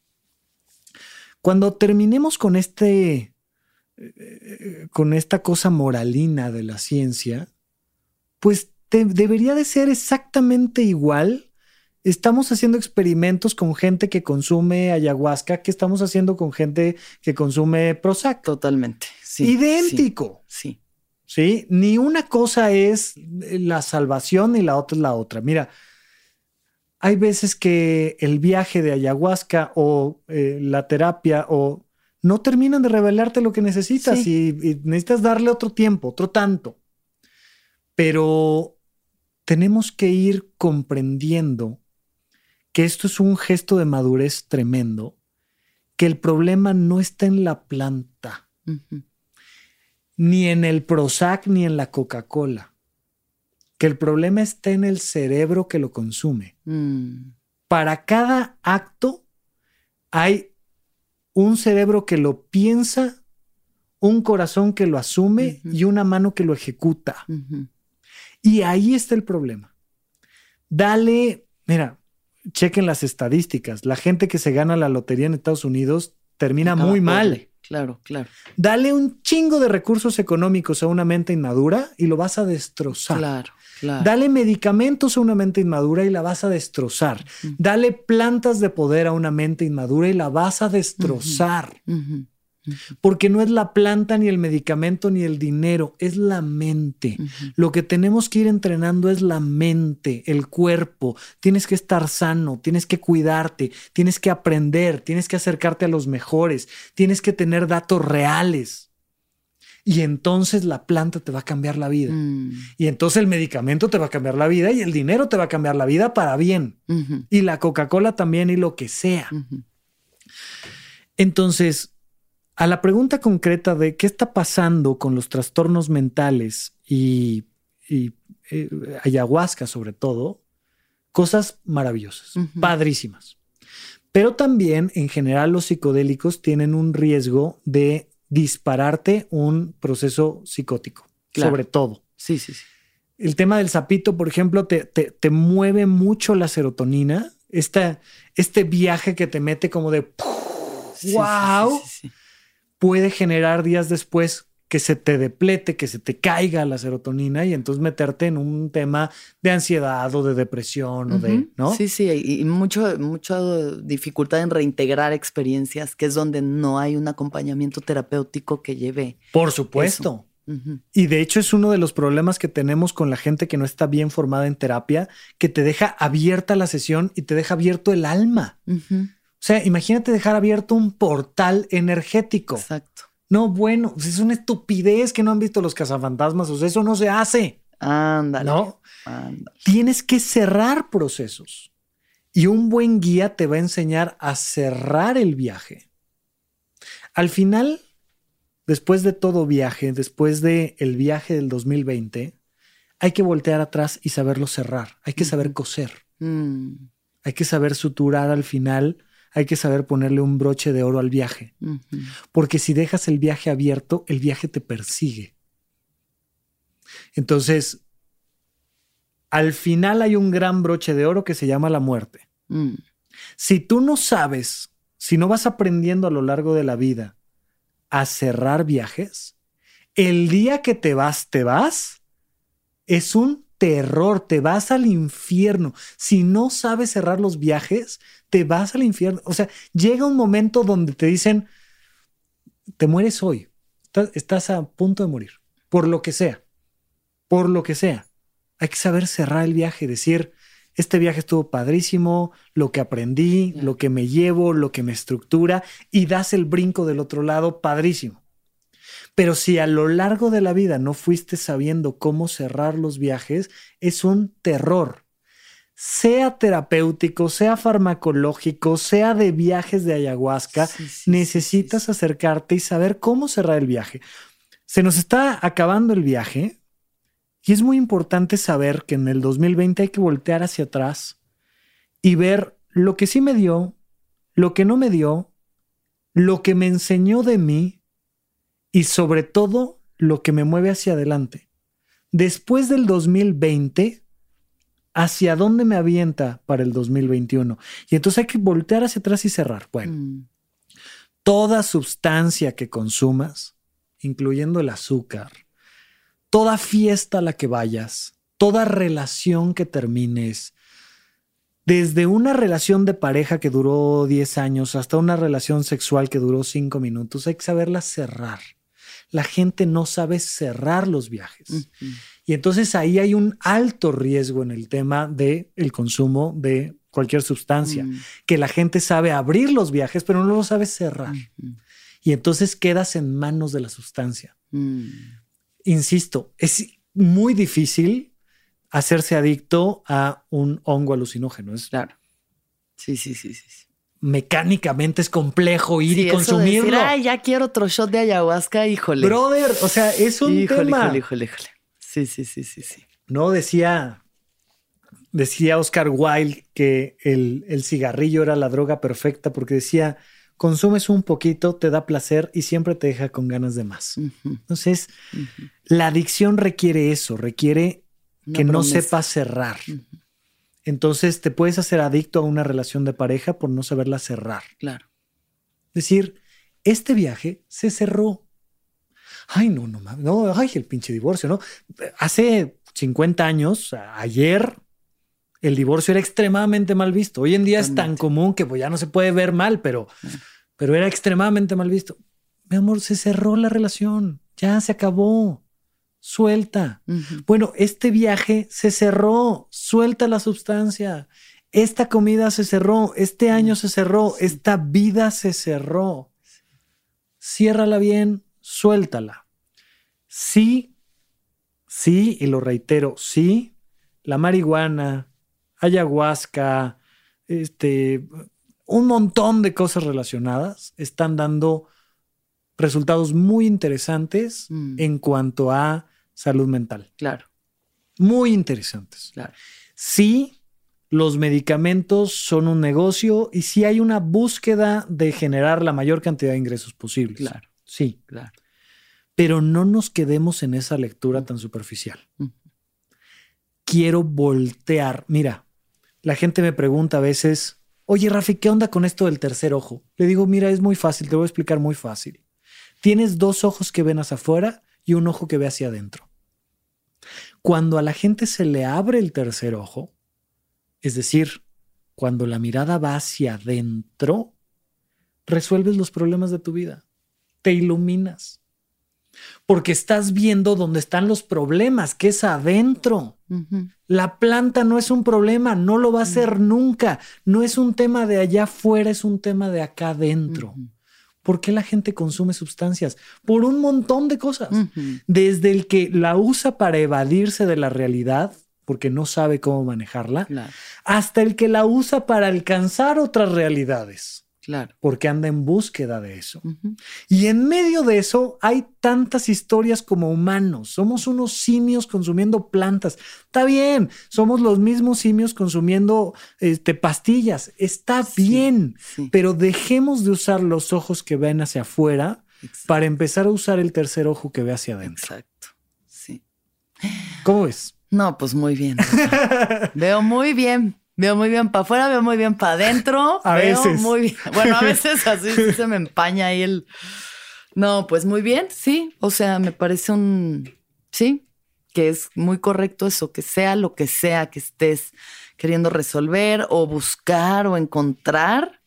Cuando terminemos con este con esta cosa moralina de la ciencia, pues debería de ser exactamente igual estamos haciendo experimentos con gente que consume ayahuasca, que estamos haciendo con gente que consume Prozac. Totalmente. Sí, Idéntico. Sí. Sí. Ni una cosa es la salvación ni la otra es la otra. Mira, hay veces que el viaje de ayahuasca o eh, la terapia o no terminan de revelarte lo que necesitas y, y necesitas darle otro tiempo, otro tanto. Pero tenemos que ir comprendiendo que esto es un gesto de madurez tremendo, que el problema no está en la planta. Ni en el Prozac, ni en la Coca-Cola, que el problema está en el cerebro que lo consume. Mm. Para cada acto hay un cerebro que lo piensa, un corazón que lo asume y una mano que lo ejecuta. Y ahí está el problema. Dale, mira, chequen las estadísticas. La gente que se gana la lotería en Estados Unidos termina Acaba muy mal. Claro, claro. Dale un chingo de recursos económicos a una mente inmadura y lo vas a destrozar. Claro, claro. Dale medicamentos a una mente inmadura y la vas a destrozar. Dale plantas de poder a una mente inmadura y la vas a destrozar. Porque no es la planta, ni el medicamento, ni el dinero, es la mente. Lo que tenemos que ir entrenando es la mente, el cuerpo. Tienes que estar sano, tienes que cuidarte, tienes que aprender, tienes que acercarte a los mejores, tienes que tener datos reales. Y entonces la planta te va a cambiar la vida. Mm. Y entonces el medicamento te va a cambiar la vida y el dinero te va a cambiar la vida para bien. Y la Coca-Cola también y lo que sea. Entonces, a la pregunta concreta de qué está pasando con los trastornos mentales y, y, eh, ayahuasca sobre todo, cosas maravillosas, padrísimas. Pero también en general los psicodélicos tienen un riesgo de dispararte un proceso psicótico, Claro. sobre todo. Sí, sí, sí. El tema del sapito, por ejemplo, te, te- te mueve mucho la serotonina. Esta, este viaje que te mete como de sí, wow, sí, sí. Puede generar días después que se te deplete, que se te caiga la serotonina y entonces meterte en un tema de ansiedad o de depresión o de. ¿no? Sí, sí, y mucho, mucha dificultad en reintegrar experiencias, que es donde no hay un acompañamiento terapéutico que lleve. Por supuesto. Y de hecho es uno de los problemas que tenemos con la gente que no está bien formada en terapia, que te deja abierta la sesión y te deja abierto el alma. Sea, imagínate dejar abierto un portal energético. Exacto. No, bueno, pues es una estupidez que no han visto los cazafantasmas. O sea, eso no se hace. Ándale. No. ándale. Tienes que cerrar procesos. Y un buen guía te va a enseñar a cerrar el viaje. Al final, después de todo viaje, después del el viaje del 2020, hay que voltear atrás y saberlo cerrar. Hay que saber coser. Mm. Hay que saber suturar al final. Hay que saber ponerle un broche de oro al viaje. Porque si dejas el viaje abierto, el viaje te persigue. Entonces, al final hay un gran broche de oro que se llama la muerte. Mm. Si tú no sabes, si no vas aprendiendo a lo largo de la vida a cerrar viajes, el día que te vas, te vas, es un terror, te vas al infierno. Si no sabes cerrar los viajes, te vas al infierno. O sea, llega un momento donde te dicen, te mueres hoy, estás, a punto de morir, por lo que sea, por lo que sea. Hay que saber cerrar el viaje, decir, este viaje estuvo padrísimo, lo que aprendí, lo que me llevo, lo que me estructura, y das el brinco del otro lado, padrísimo. Pero si a lo largo de la vida no fuiste sabiendo cómo cerrar los viajes, es un terror. Sea terapéutico, sea farmacológico, sea de viajes de ayahuasca, Sí, sí, sí, necesitas sí. acercarte y saber cómo cerrar el viaje. Se nos está acabando el viaje y es muy importante saber que en el 2020 hay que voltear hacia atrás y ver lo que sí me dio, lo que no me dio, lo que me enseñó de mí y sobre todo lo que me mueve hacia adelante. Después del 2020, ¿hacia dónde me avienta para el 2021? Y entonces hay que voltear hacia atrás y cerrar. Bueno, Mm. toda sustancia que consumas, incluyendo el azúcar, toda fiesta a la que vayas, toda relación que termines, Desde una relación de pareja que duró 10 años hasta una relación sexual que duró 5 minutos, hay que saberla cerrar. La gente no sabe cerrar los viajes. Y entonces ahí hay un alto riesgo en el tema del el consumo de cualquier sustancia, Mm. que la gente sabe abrir los viajes, pero no lo sabe cerrar. Y entonces quedas en manos de la sustancia. Mm. Insisto, es muy difícil hacerse adicto a un hongo alucinógeno. Es, Claro. Sí, sí, sí, sí. Mecánicamente es complejo ir Sí, y eso de consumirlo. decir, Ay, ya quiero otro shot de ayahuasca, híjole. Brother, o sea, es un híjole, tema. híjole, híjole, híjole. Sí, sí, sí, sí, sí. No decía, decía Oscar Wilde que el, el cigarrillo era la droga perfecta porque decía, consumes un poquito, te da placer y siempre te deja con ganas de más. Entonces, la adicción requiere eso, requiere Una que no sepas cerrar. Entonces, te puedes hacer adicto a una relación de pareja por no saberla cerrar. Claro. decir, este viaje se cerró. Ay, no, no, mames, no, ay, el pinche divorcio, ¿no? Hace 50 años, ayer, el divorcio era extremadamente mal visto. Hoy en día es tan común que pues, ya no se puede ver mal, pero, pero era extremadamente mal visto. Mi amor, se cerró la relación, ya se acabó, suelta. Bueno, este viaje se cerró, suelta la sustancia. Esta comida se cerró, este año se cerró, esta vida se cerró. Ciérrala bien, suéltala. Sí, sí, y lo reitero, sí, la marihuana, ayahuasca, este, un montón de cosas relacionadas están dando resultados muy interesantes Mm. en cuanto a salud mental. Claro, Muy interesantes. claro. Sí, los medicamentos son un negocio y sí hay una búsqueda de generar la mayor cantidad de ingresos posibles. Claro. Sí, Claro. pero no nos quedemos en esa lectura tan superficial. Quiero voltear. Mira, la gente me pregunta a veces, oye Rafi, ¿qué onda con esto del tercer ojo? Le digo, mira, es muy fácil, te voy a explicar muy fácil. Tienes dos ojos que ven hacia afuera y un ojo que ve hacia adentro. Cuando a la gente se le abre el tercer ojo, es decir, cuando la mirada va hacia adentro, resuelves los problemas de tu vida, te iluminas, porque estás viendo dónde están los problemas, que es adentro. La planta no es un problema, no lo va a ser nunca, no es un tema de allá afuera, es un tema de acá adentro. ¿Por qué la gente consume sustancias? Por un montón de cosas. Desde el que la usa para evadirse de la realidad, porque no sabe cómo manejarla, Claro, hasta el que la usa para alcanzar otras realidades, claro. porque anda en búsqueda de eso. Y en medio de eso hay tantas historias como humanos. Somos unos simios consumiendo plantas. Está bien, somos los mismos simios consumiendo este, pastillas. Está Sí, bien, sí. pero dejemos de usar los ojos que ven hacia afuera Exacto. para empezar a usar el tercer ojo que ve hacia adentro. Exacto. Sí. ¿Cómo ves? No, pues muy bien. veo muy bien. Veo muy bien para afuera, veo muy bien para adentro. A veo veces. Muy bien. Bueno, a veces así sí se me empaña ahí el. No, pues muy bien, sí. O sea, me parece un. Sí, que es muy correcto eso, que sea lo que sea que estés queriendo resolver o buscar o encontrar,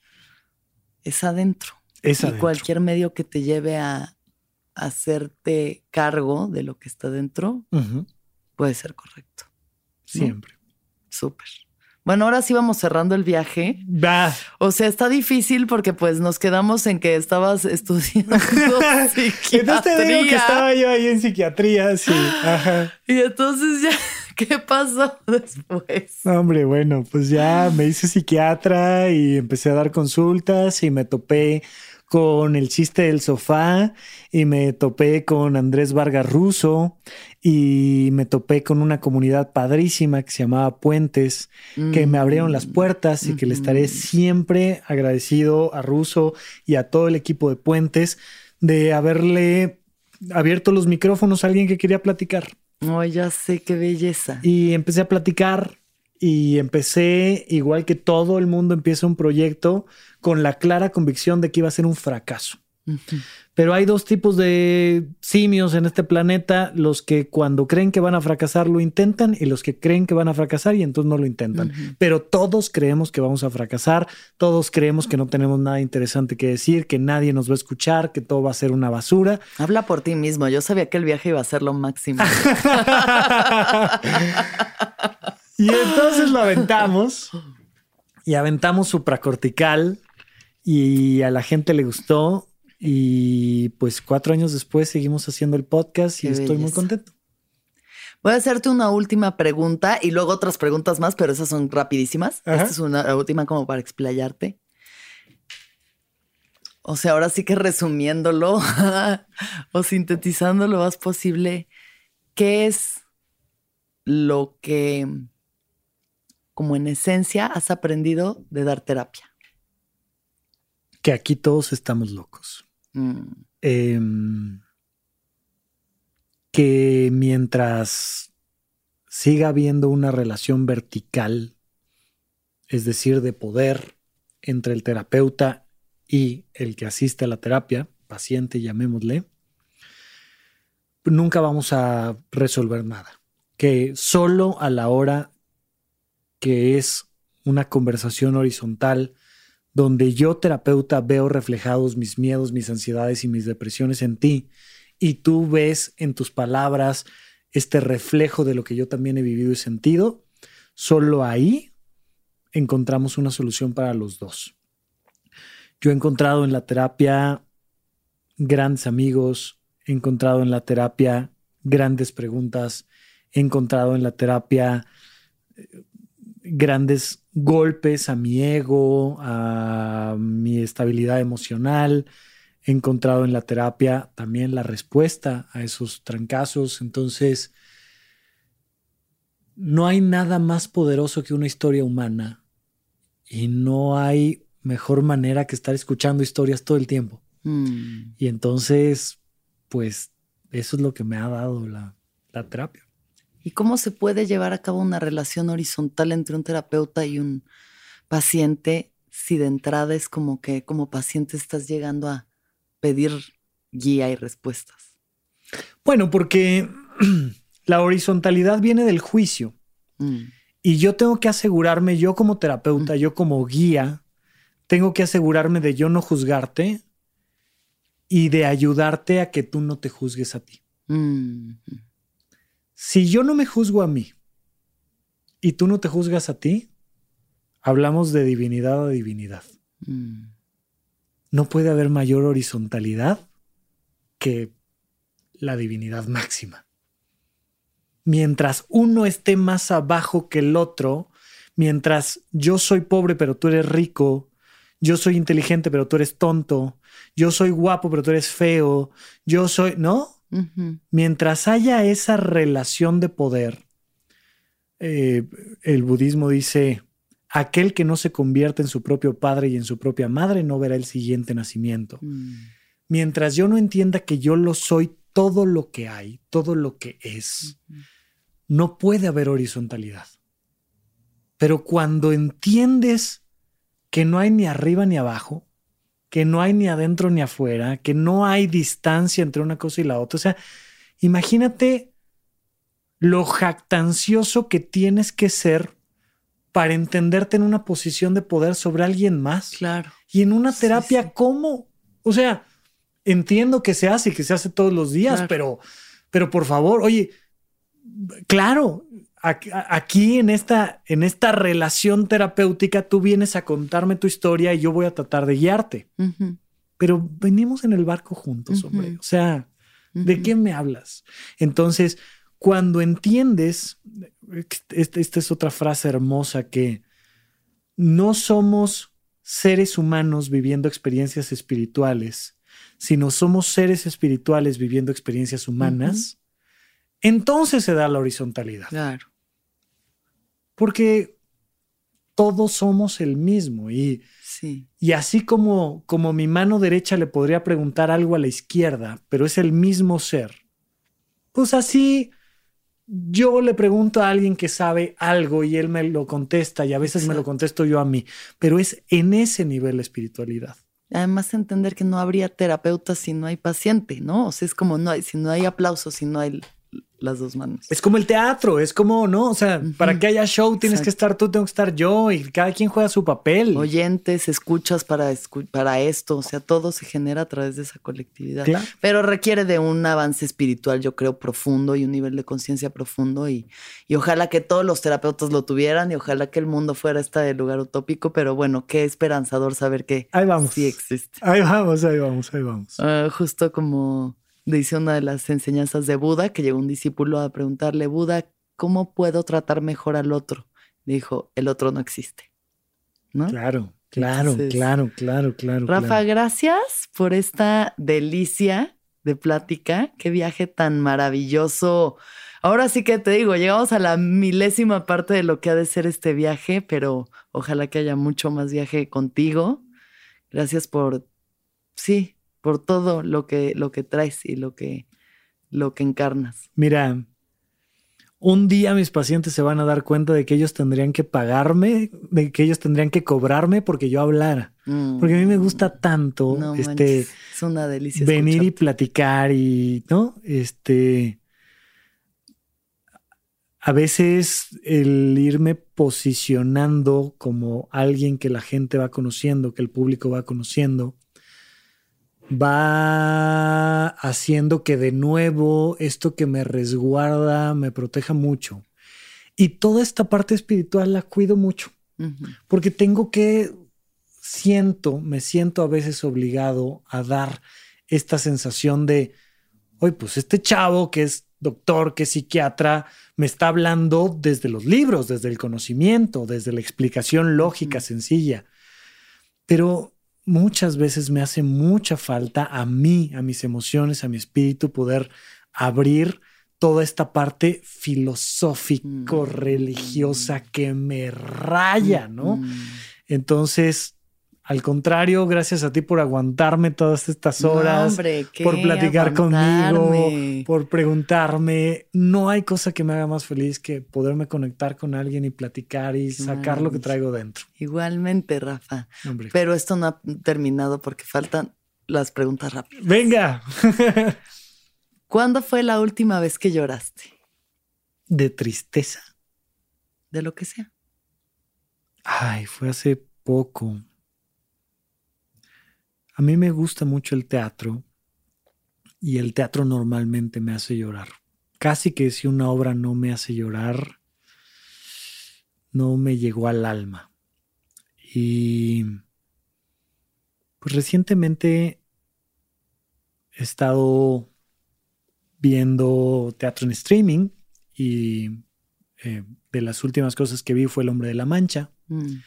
es adentro. Es y cualquier medio que te lleve a hacerte cargo de lo que está dentro puede ser correcto. Siempre. Súper. Bueno, ahora sí vamos cerrando el viaje. Va. O sea, está difícil porque pues nos quedamos en que estabas estudiando Entonces te digo que psiquiatría. estaba yo ahí en psiquiatría, sí. Ajá. Y entonces ya, ¿qué pasó después? Hombre, bueno, pues ya me hice psiquiatra y empecé a dar consultas y me topé con el chiste del sofá y me topé con Andrés Vargas Russo y me topé con una comunidad padrísima que se llamaba Puentes, que me abrieron las puertas y que le estaré siempre agradecido a Russo y a todo el equipo de Puentes de haberle abierto los micrófonos a alguien que quería platicar. No, ya sé qué belleza. Y empecé a platicar y empecé, igual que todo el mundo empieza un proyecto, con la clara convicción de que iba a ser un fracaso. Pero hay dos tipos de simios en este planeta, los que cuando creen que van a fracasar lo intentan y los que creen que van a fracasar y entonces no lo intentan. Pero todos creemos que vamos a fracasar, todos creemos que no tenemos nada interesante que decir, que nadie nos va a escuchar, que todo va a ser una basura. Habla por ti mismo, yo sabía que el viaje iba a ser lo máximo. y entonces lo aventamos y aventamos supracortical y a la gente le gustó y pues cuatro años después seguimos haciendo el podcast y estoy muy contento. Voy a hacerte una última pregunta y luego otras preguntas más, pero esas son rapidísimas. Esta es una última como para explayarte. O sea, ahora sí que resumiéndolo o sintetizando lo más posible, ¿qué es lo que, como en esencia, has aprendido de dar terapia? Que aquí todos estamos locos. Mm. Em, que mientras siga habiendo una relación vertical, es decir, de poder entre el terapeuta y el que asiste a la terapia, paciente, llamémosle, nunca vamos a resolver nada. Que solo a la hora que es una conversación horizontal donde yo terapeuta veo reflejados mis miedos, mis ansiedades y mis depresiones en ti, y tú ves en tus palabras este reflejo de lo que yo también he vivido y sentido, solo ahí encontramos una solución para los dos. Yo he encontrado en la terapia grandes amigos, he encontrado en la terapia grandes preguntas, he encontrado en la terapia eh, grandes golpes a mi ego, a mi estabilidad emocional. He encontrado en la terapia también la respuesta a esos trancazos. Entonces, no hay nada más poderoso que una historia humana y no hay mejor manera que estar escuchando historias todo el tiempo. Mm. Y entonces, pues, eso es lo que me ha dado la, la terapia. ¿Y cómo se puede llevar a cabo una relación horizontal entre un terapeuta y un paciente si de entrada es como que como paciente estás llegando a pedir guía y respuestas? Bueno, porque la horizontalidad viene del juicio. Mm. Y yo tengo que asegurarme, yo como terapeuta, mm. yo como guía, tengo que asegurarme de yo no juzgarte y de ayudarte a que tú no te juzgues a ti. Mm. Si yo no me juzgo a mí y tú no te juzgas a ti, hablamos de divinidad a divinidad. Mm. No puede haber mayor horizontalidad que la divinidad máxima. Mientras uno esté más abajo que el otro, mientras yo soy pobre pero tú eres rico, yo soy inteligente pero tú eres tonto, yo soy guapo pero tú eres feo, yo soy, ¿no? Mientras haya esa relación de poder, eh, el budismo dice, aquel que no se convierte en su propio padre y en su propia madre no verá el siguiente nacimiento. Mm. Mientras yo no entienda que yo lo soy todo lo que hay, todo lo que es, no puede haber horizontalidad. Pero cuando entiendes que no hay ni arriba ni abajo, que no hay ni adentro ni afuera, que no hay distancia entre una cosa y la otra. O sea, imagínate lo jactancioso que tienes que ser para entenderte en una posición de poder sobre alguien más. Claro. Y en una terapia, ¿cómo? O sea, entiendo que se hace y que se hace todos los días, pero, pero por favor, oye, claro, aquí en esta, en esta relación terapéutica tú vienes a contarme tu historia y yo voy a tratar de guiarte. Pero venimos en el barco juntos, hombre. O sea, ¿de qué me hablas? Entonces, cuando entiendes, esta, esta es otra frase hermosa que no somos seres humanos viviendo experiencias espirituales, sino somos seres espirituales viviendo experiencias humanas entonces se da la horizontalidad. Claro. Porque todos somos el mismo y, sí. y así como, como mi mano derecha le podría preguntar algo a la izquierda, pero es el mismo ser, pues así yo le pregunto a alguien que sabe algo y él me lo contesta y a veces me lo contesto yo a mí, pero es en ese nivel de espiritualidad. Además, entender que no habría terapeuta si no hay paciente, ¿no? O sea, es como no hay, si no hay aplauso, si no hay las dos manos. Es como el teatro, es como, ¿no? O sea, para que haya show tienes que estar tú, tengo que estar yo y cada quien juega su papel. Oyentes, escuchas para, escu- para esto, o sea, todo se genera a través de esa colectividad. Claro. Pero requiere de un avance espiritual, yo creo, profundo y un nivel de conciencia profundo y, y ojalá que todos los terapeutas lo tuvieran y ojalá que el mundo fuera este lugar utópico, pero bueno, qué esperanzador saber que Ahí vamos. sí existe. Ahí vamos, ahí vamos, ahí vamos. Ah, justo como dice una de las enseñanzas de Buda, que llegó un discípulo a preguntarle, Buda, ¿cómo puedo tratar mejor al otro? Dijo, el otro no existe. ¿No? Claro, claro, Entonces, claro, claro, claro. Rafa, claro. gracias por esta delicia de plática. Qué viaje tan maravilloso. Ahora sí que te digo, llegamos a la milésima parte de lo que ha de ser este viaje, pero ojalá que haya mucho más viaje contigo. Gracias por, sí, por todo lo que, lo que traes y lo que, lo que encarnas. Mira, un día mis pacientes se van a dar cuenta de que ellos tendrían que pagarme, de que ellos tendrían que cobrarme porque yo hablara. Mm. Porque a mí me gusta tanto No este manches, es una delicia. venir y platicar y, ¿no? Este. A veces el irme posicionando como alguien que la gente va conociendo, que el público va conociendo, va haciendo que de nuevo esto que me resguarda me proteja mucho. Y toda esta parte espiritual la cuido mucho porque tengo que, siento, me siento a veces obligado a dar esta sensación de, oye, pues este chavo que es doctor, que es psiquiatra, me está hablando desde los libros, desde el conocimiento, desde la explicación lógica sencilla. Pero muchas veces me hace mucha falta a mí, a mis emociones, a mi espíritu, poder abrir toda esta parte filosófico, Mm. religiosa que me raya, ¿no? Mm. Entonces, al contrario, gracias a ti por aguantarme todas estas No, horas, hombre, por platicar conmigo, por preguntarme. No hay cosa que me haga más feliz que poderme conectar con alguien y platicar y sacar lo que traigo dentro. Igualmente, Rafa. Hombre. Pero esto no ha terminado porque faltan las preguntas rápidas. Venga. ¿Cuándo fue la última vez que lloraste? De tristeza. De lo que sea. Ay, fue hace poco. A mí me gusta mucho el teatro y el teatro normalmente me hace llorar. Casi que si una obra no me hace llorar, no me llegó al alma. Y pues recientemente he estado viendo teatro en streaming y eh, de las últimas cosas que vi fue El hombre de la mancha Mm.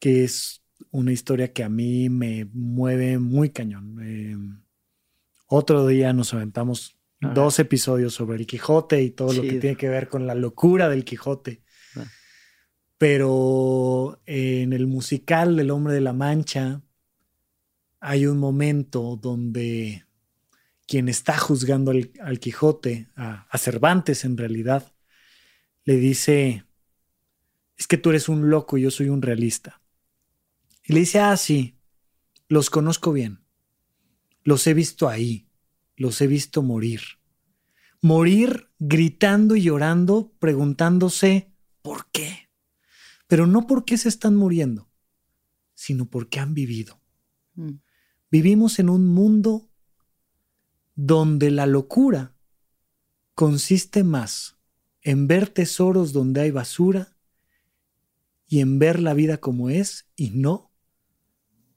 que es una historia que a mí me mueve muy cañón. Eh, otro día nos aventamos Ah. dos episodios sobre el Quijote y todo lo que tiene que ver con la locura del Quijote. Ah. Pero en el musical del Hombre de la Mancha hay un momento donde quien está juzgando al, al Quijote, a, a Cervantes en realidad, le dice, es que tú eres un loco y yo soy un realista. Y le dice, ah, sí, los conozco bien. Los he visto ahí. Los he visto morir. Morir gritando y llorando, preguntándose por qué. Pero no por qué se están muriendo, sino porque han vivido. Mm. Vivimos en un mundo donde la locura consiste más en ver tesoros donde hay basura y en ver la vida como es y no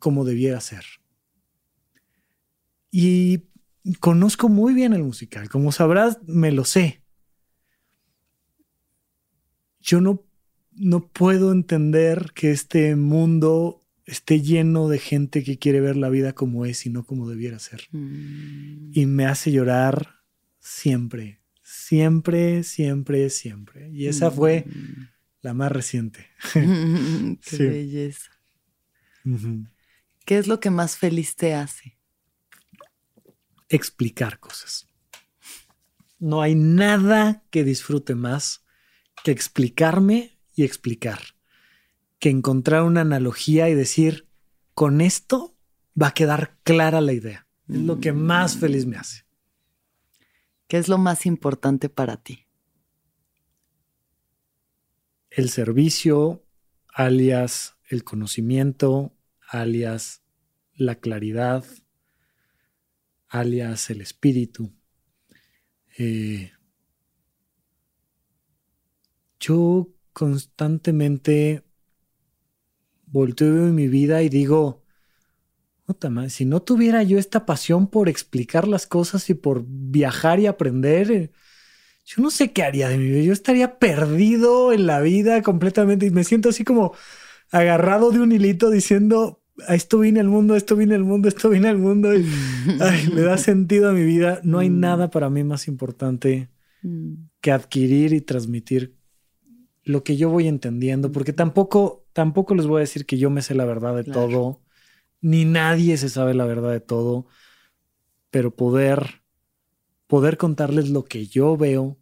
como debiera ser. Y conozco muy bien el musical, como sabrás, me lo sé. Yo no, no puedo entender que este mundo esté lleno de gente que quiere ver la vida como es y no como debiera ser. Mm. Y me hace llorar siempre, siempre, siempre, siempre. Y esa fue la más reciente. Mm. Qué Sí. belleza. Ujú. ¿Qué es lo que más feliz te hace? Explicar cosas. No hay nada que disfrute más que explicarme y explicar. Que encontrar una analogía y decir, con esto va a quedar clara la idea. Es lo que más feliz me hace. ¿Qué es lo más importante para ti? El servicio, alias el conocimiento, alias la claridad, alias el espíritu. Eh, yo constantemente volteo en mi vida y digo, si no tuviera yo esta pasión por explicar las cosas y por viajar y aprender, eh, yo no sé qué haría de mi vida. Yo estaría perdido en la vida completamente y me siento así como agarrado de un hilito diciendo, esto viene al mundo, esto viene al mundo, esto viene al mundo. Y, le da sentido a mi vida. No hay mm. nada para mí más importante mm. que adquirir y transmitir lo que yo voy entendiendo, porque tampoco, tampoco les voy a decir que yo me sé la verdad de todo, ni nadie se sabe la verdad de todo, pero poder, poder contarles lo que yo veo,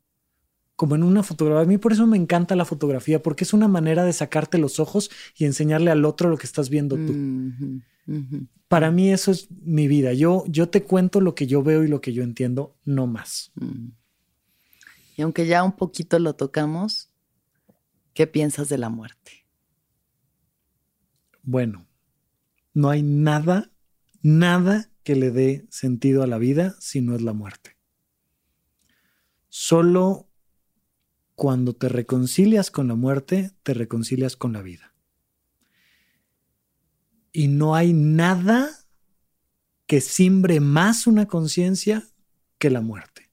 como en una fotografía. A mí por eso me encanta la fotografía, porque es una manera de sacarte los ojos y enseñarle al otro lo que estás viendo tú. Para mí eso es mi vida. Yo, yo te cuento lo que yo veo y lo que yo entiendo, no más. Mm. Y aunque ya un poquito lo tocamos, ¿qué piensas de la muerte? Bueno, no hay nada, nada que le dé sentido a la vida si no es la muerte. Solo cuando te reconcilias con la muerte, te reconcilias con la vida. Y no hay nada que simbre más una conciencia que la muerte.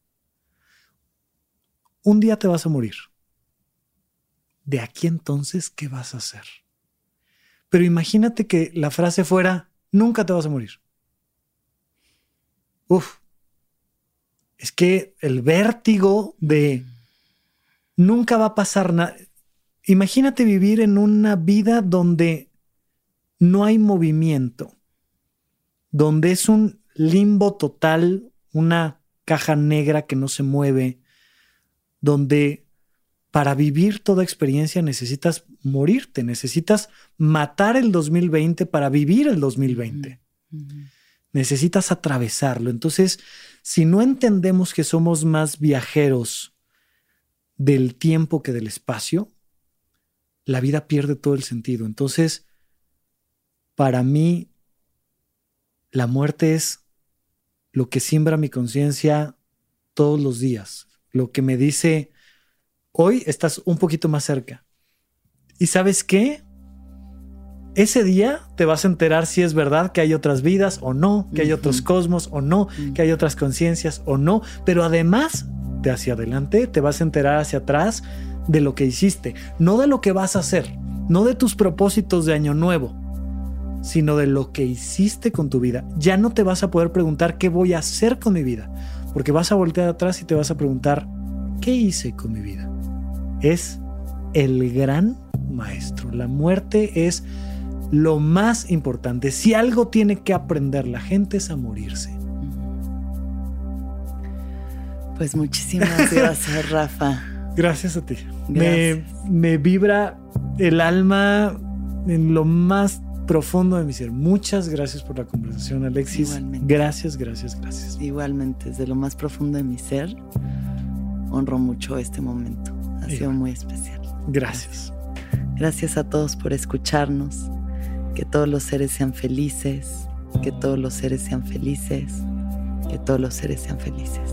Un día te vas a morir. De aquí entonces, ¿qué vas a hacer? Pero imagínate que la frase fuera, nunca te vas a morir. Uf. Es que el vértigo de nunca va a pasar nada. Imagínate vivir en una vida donde no hay movimiento, donde es un limbo total, una caja negra que no se mueve, donde para vivir toda experiencia necesitas morirte, necesitas matar el 2020 para vivir el 2020. Necesitas atravesarlo. Entonces, si no entendemos que somos más viajeros del tiempo que del espacio, la vida pierde todo el sentido. Entonces, para mí, la muerte es lo que siembra mi conciencia todos los días, lo que me dice, hoy estás un poquito más cerca. ¿Y sabes qué? Ese día te vas a enterar si es verdad que hay otras vidas o no, que hay otros cosmos o no, que hay otras conciencias o no, pero además hacia adelante, te vas a enterar hacia atrás de lo que hiciste, no de lo que vas a hacer, no de tus propósitos de año nuevo, sino de lo que hiciste con tu vida. Ya no te vas a poder preguntar qué voy a hacer con mi vida, porque vas a voltear atrás y te vas a preguntar, ¿qué hice con mi vida? Es el gran maestro. La muerte es lo más importante. Si algo tiene que aprender la gente es a morirse. Pues muchísimas gracias, Rafa. Gracias a ti. Me, me, vibra el alma en lo más profundo de mi ser. Muchas gracias por la conversación, Alexis. Igualmente. Gracias, gracias, gracias. Igualmente, desde lo más profundo de mi ser, honro mucho este momento. Ha sido muy especial. Gracias. Gracias a todos por escucharnos. Que todos los seres sean felices. Que todos los seres sean felices. Que todos los seres sean felices.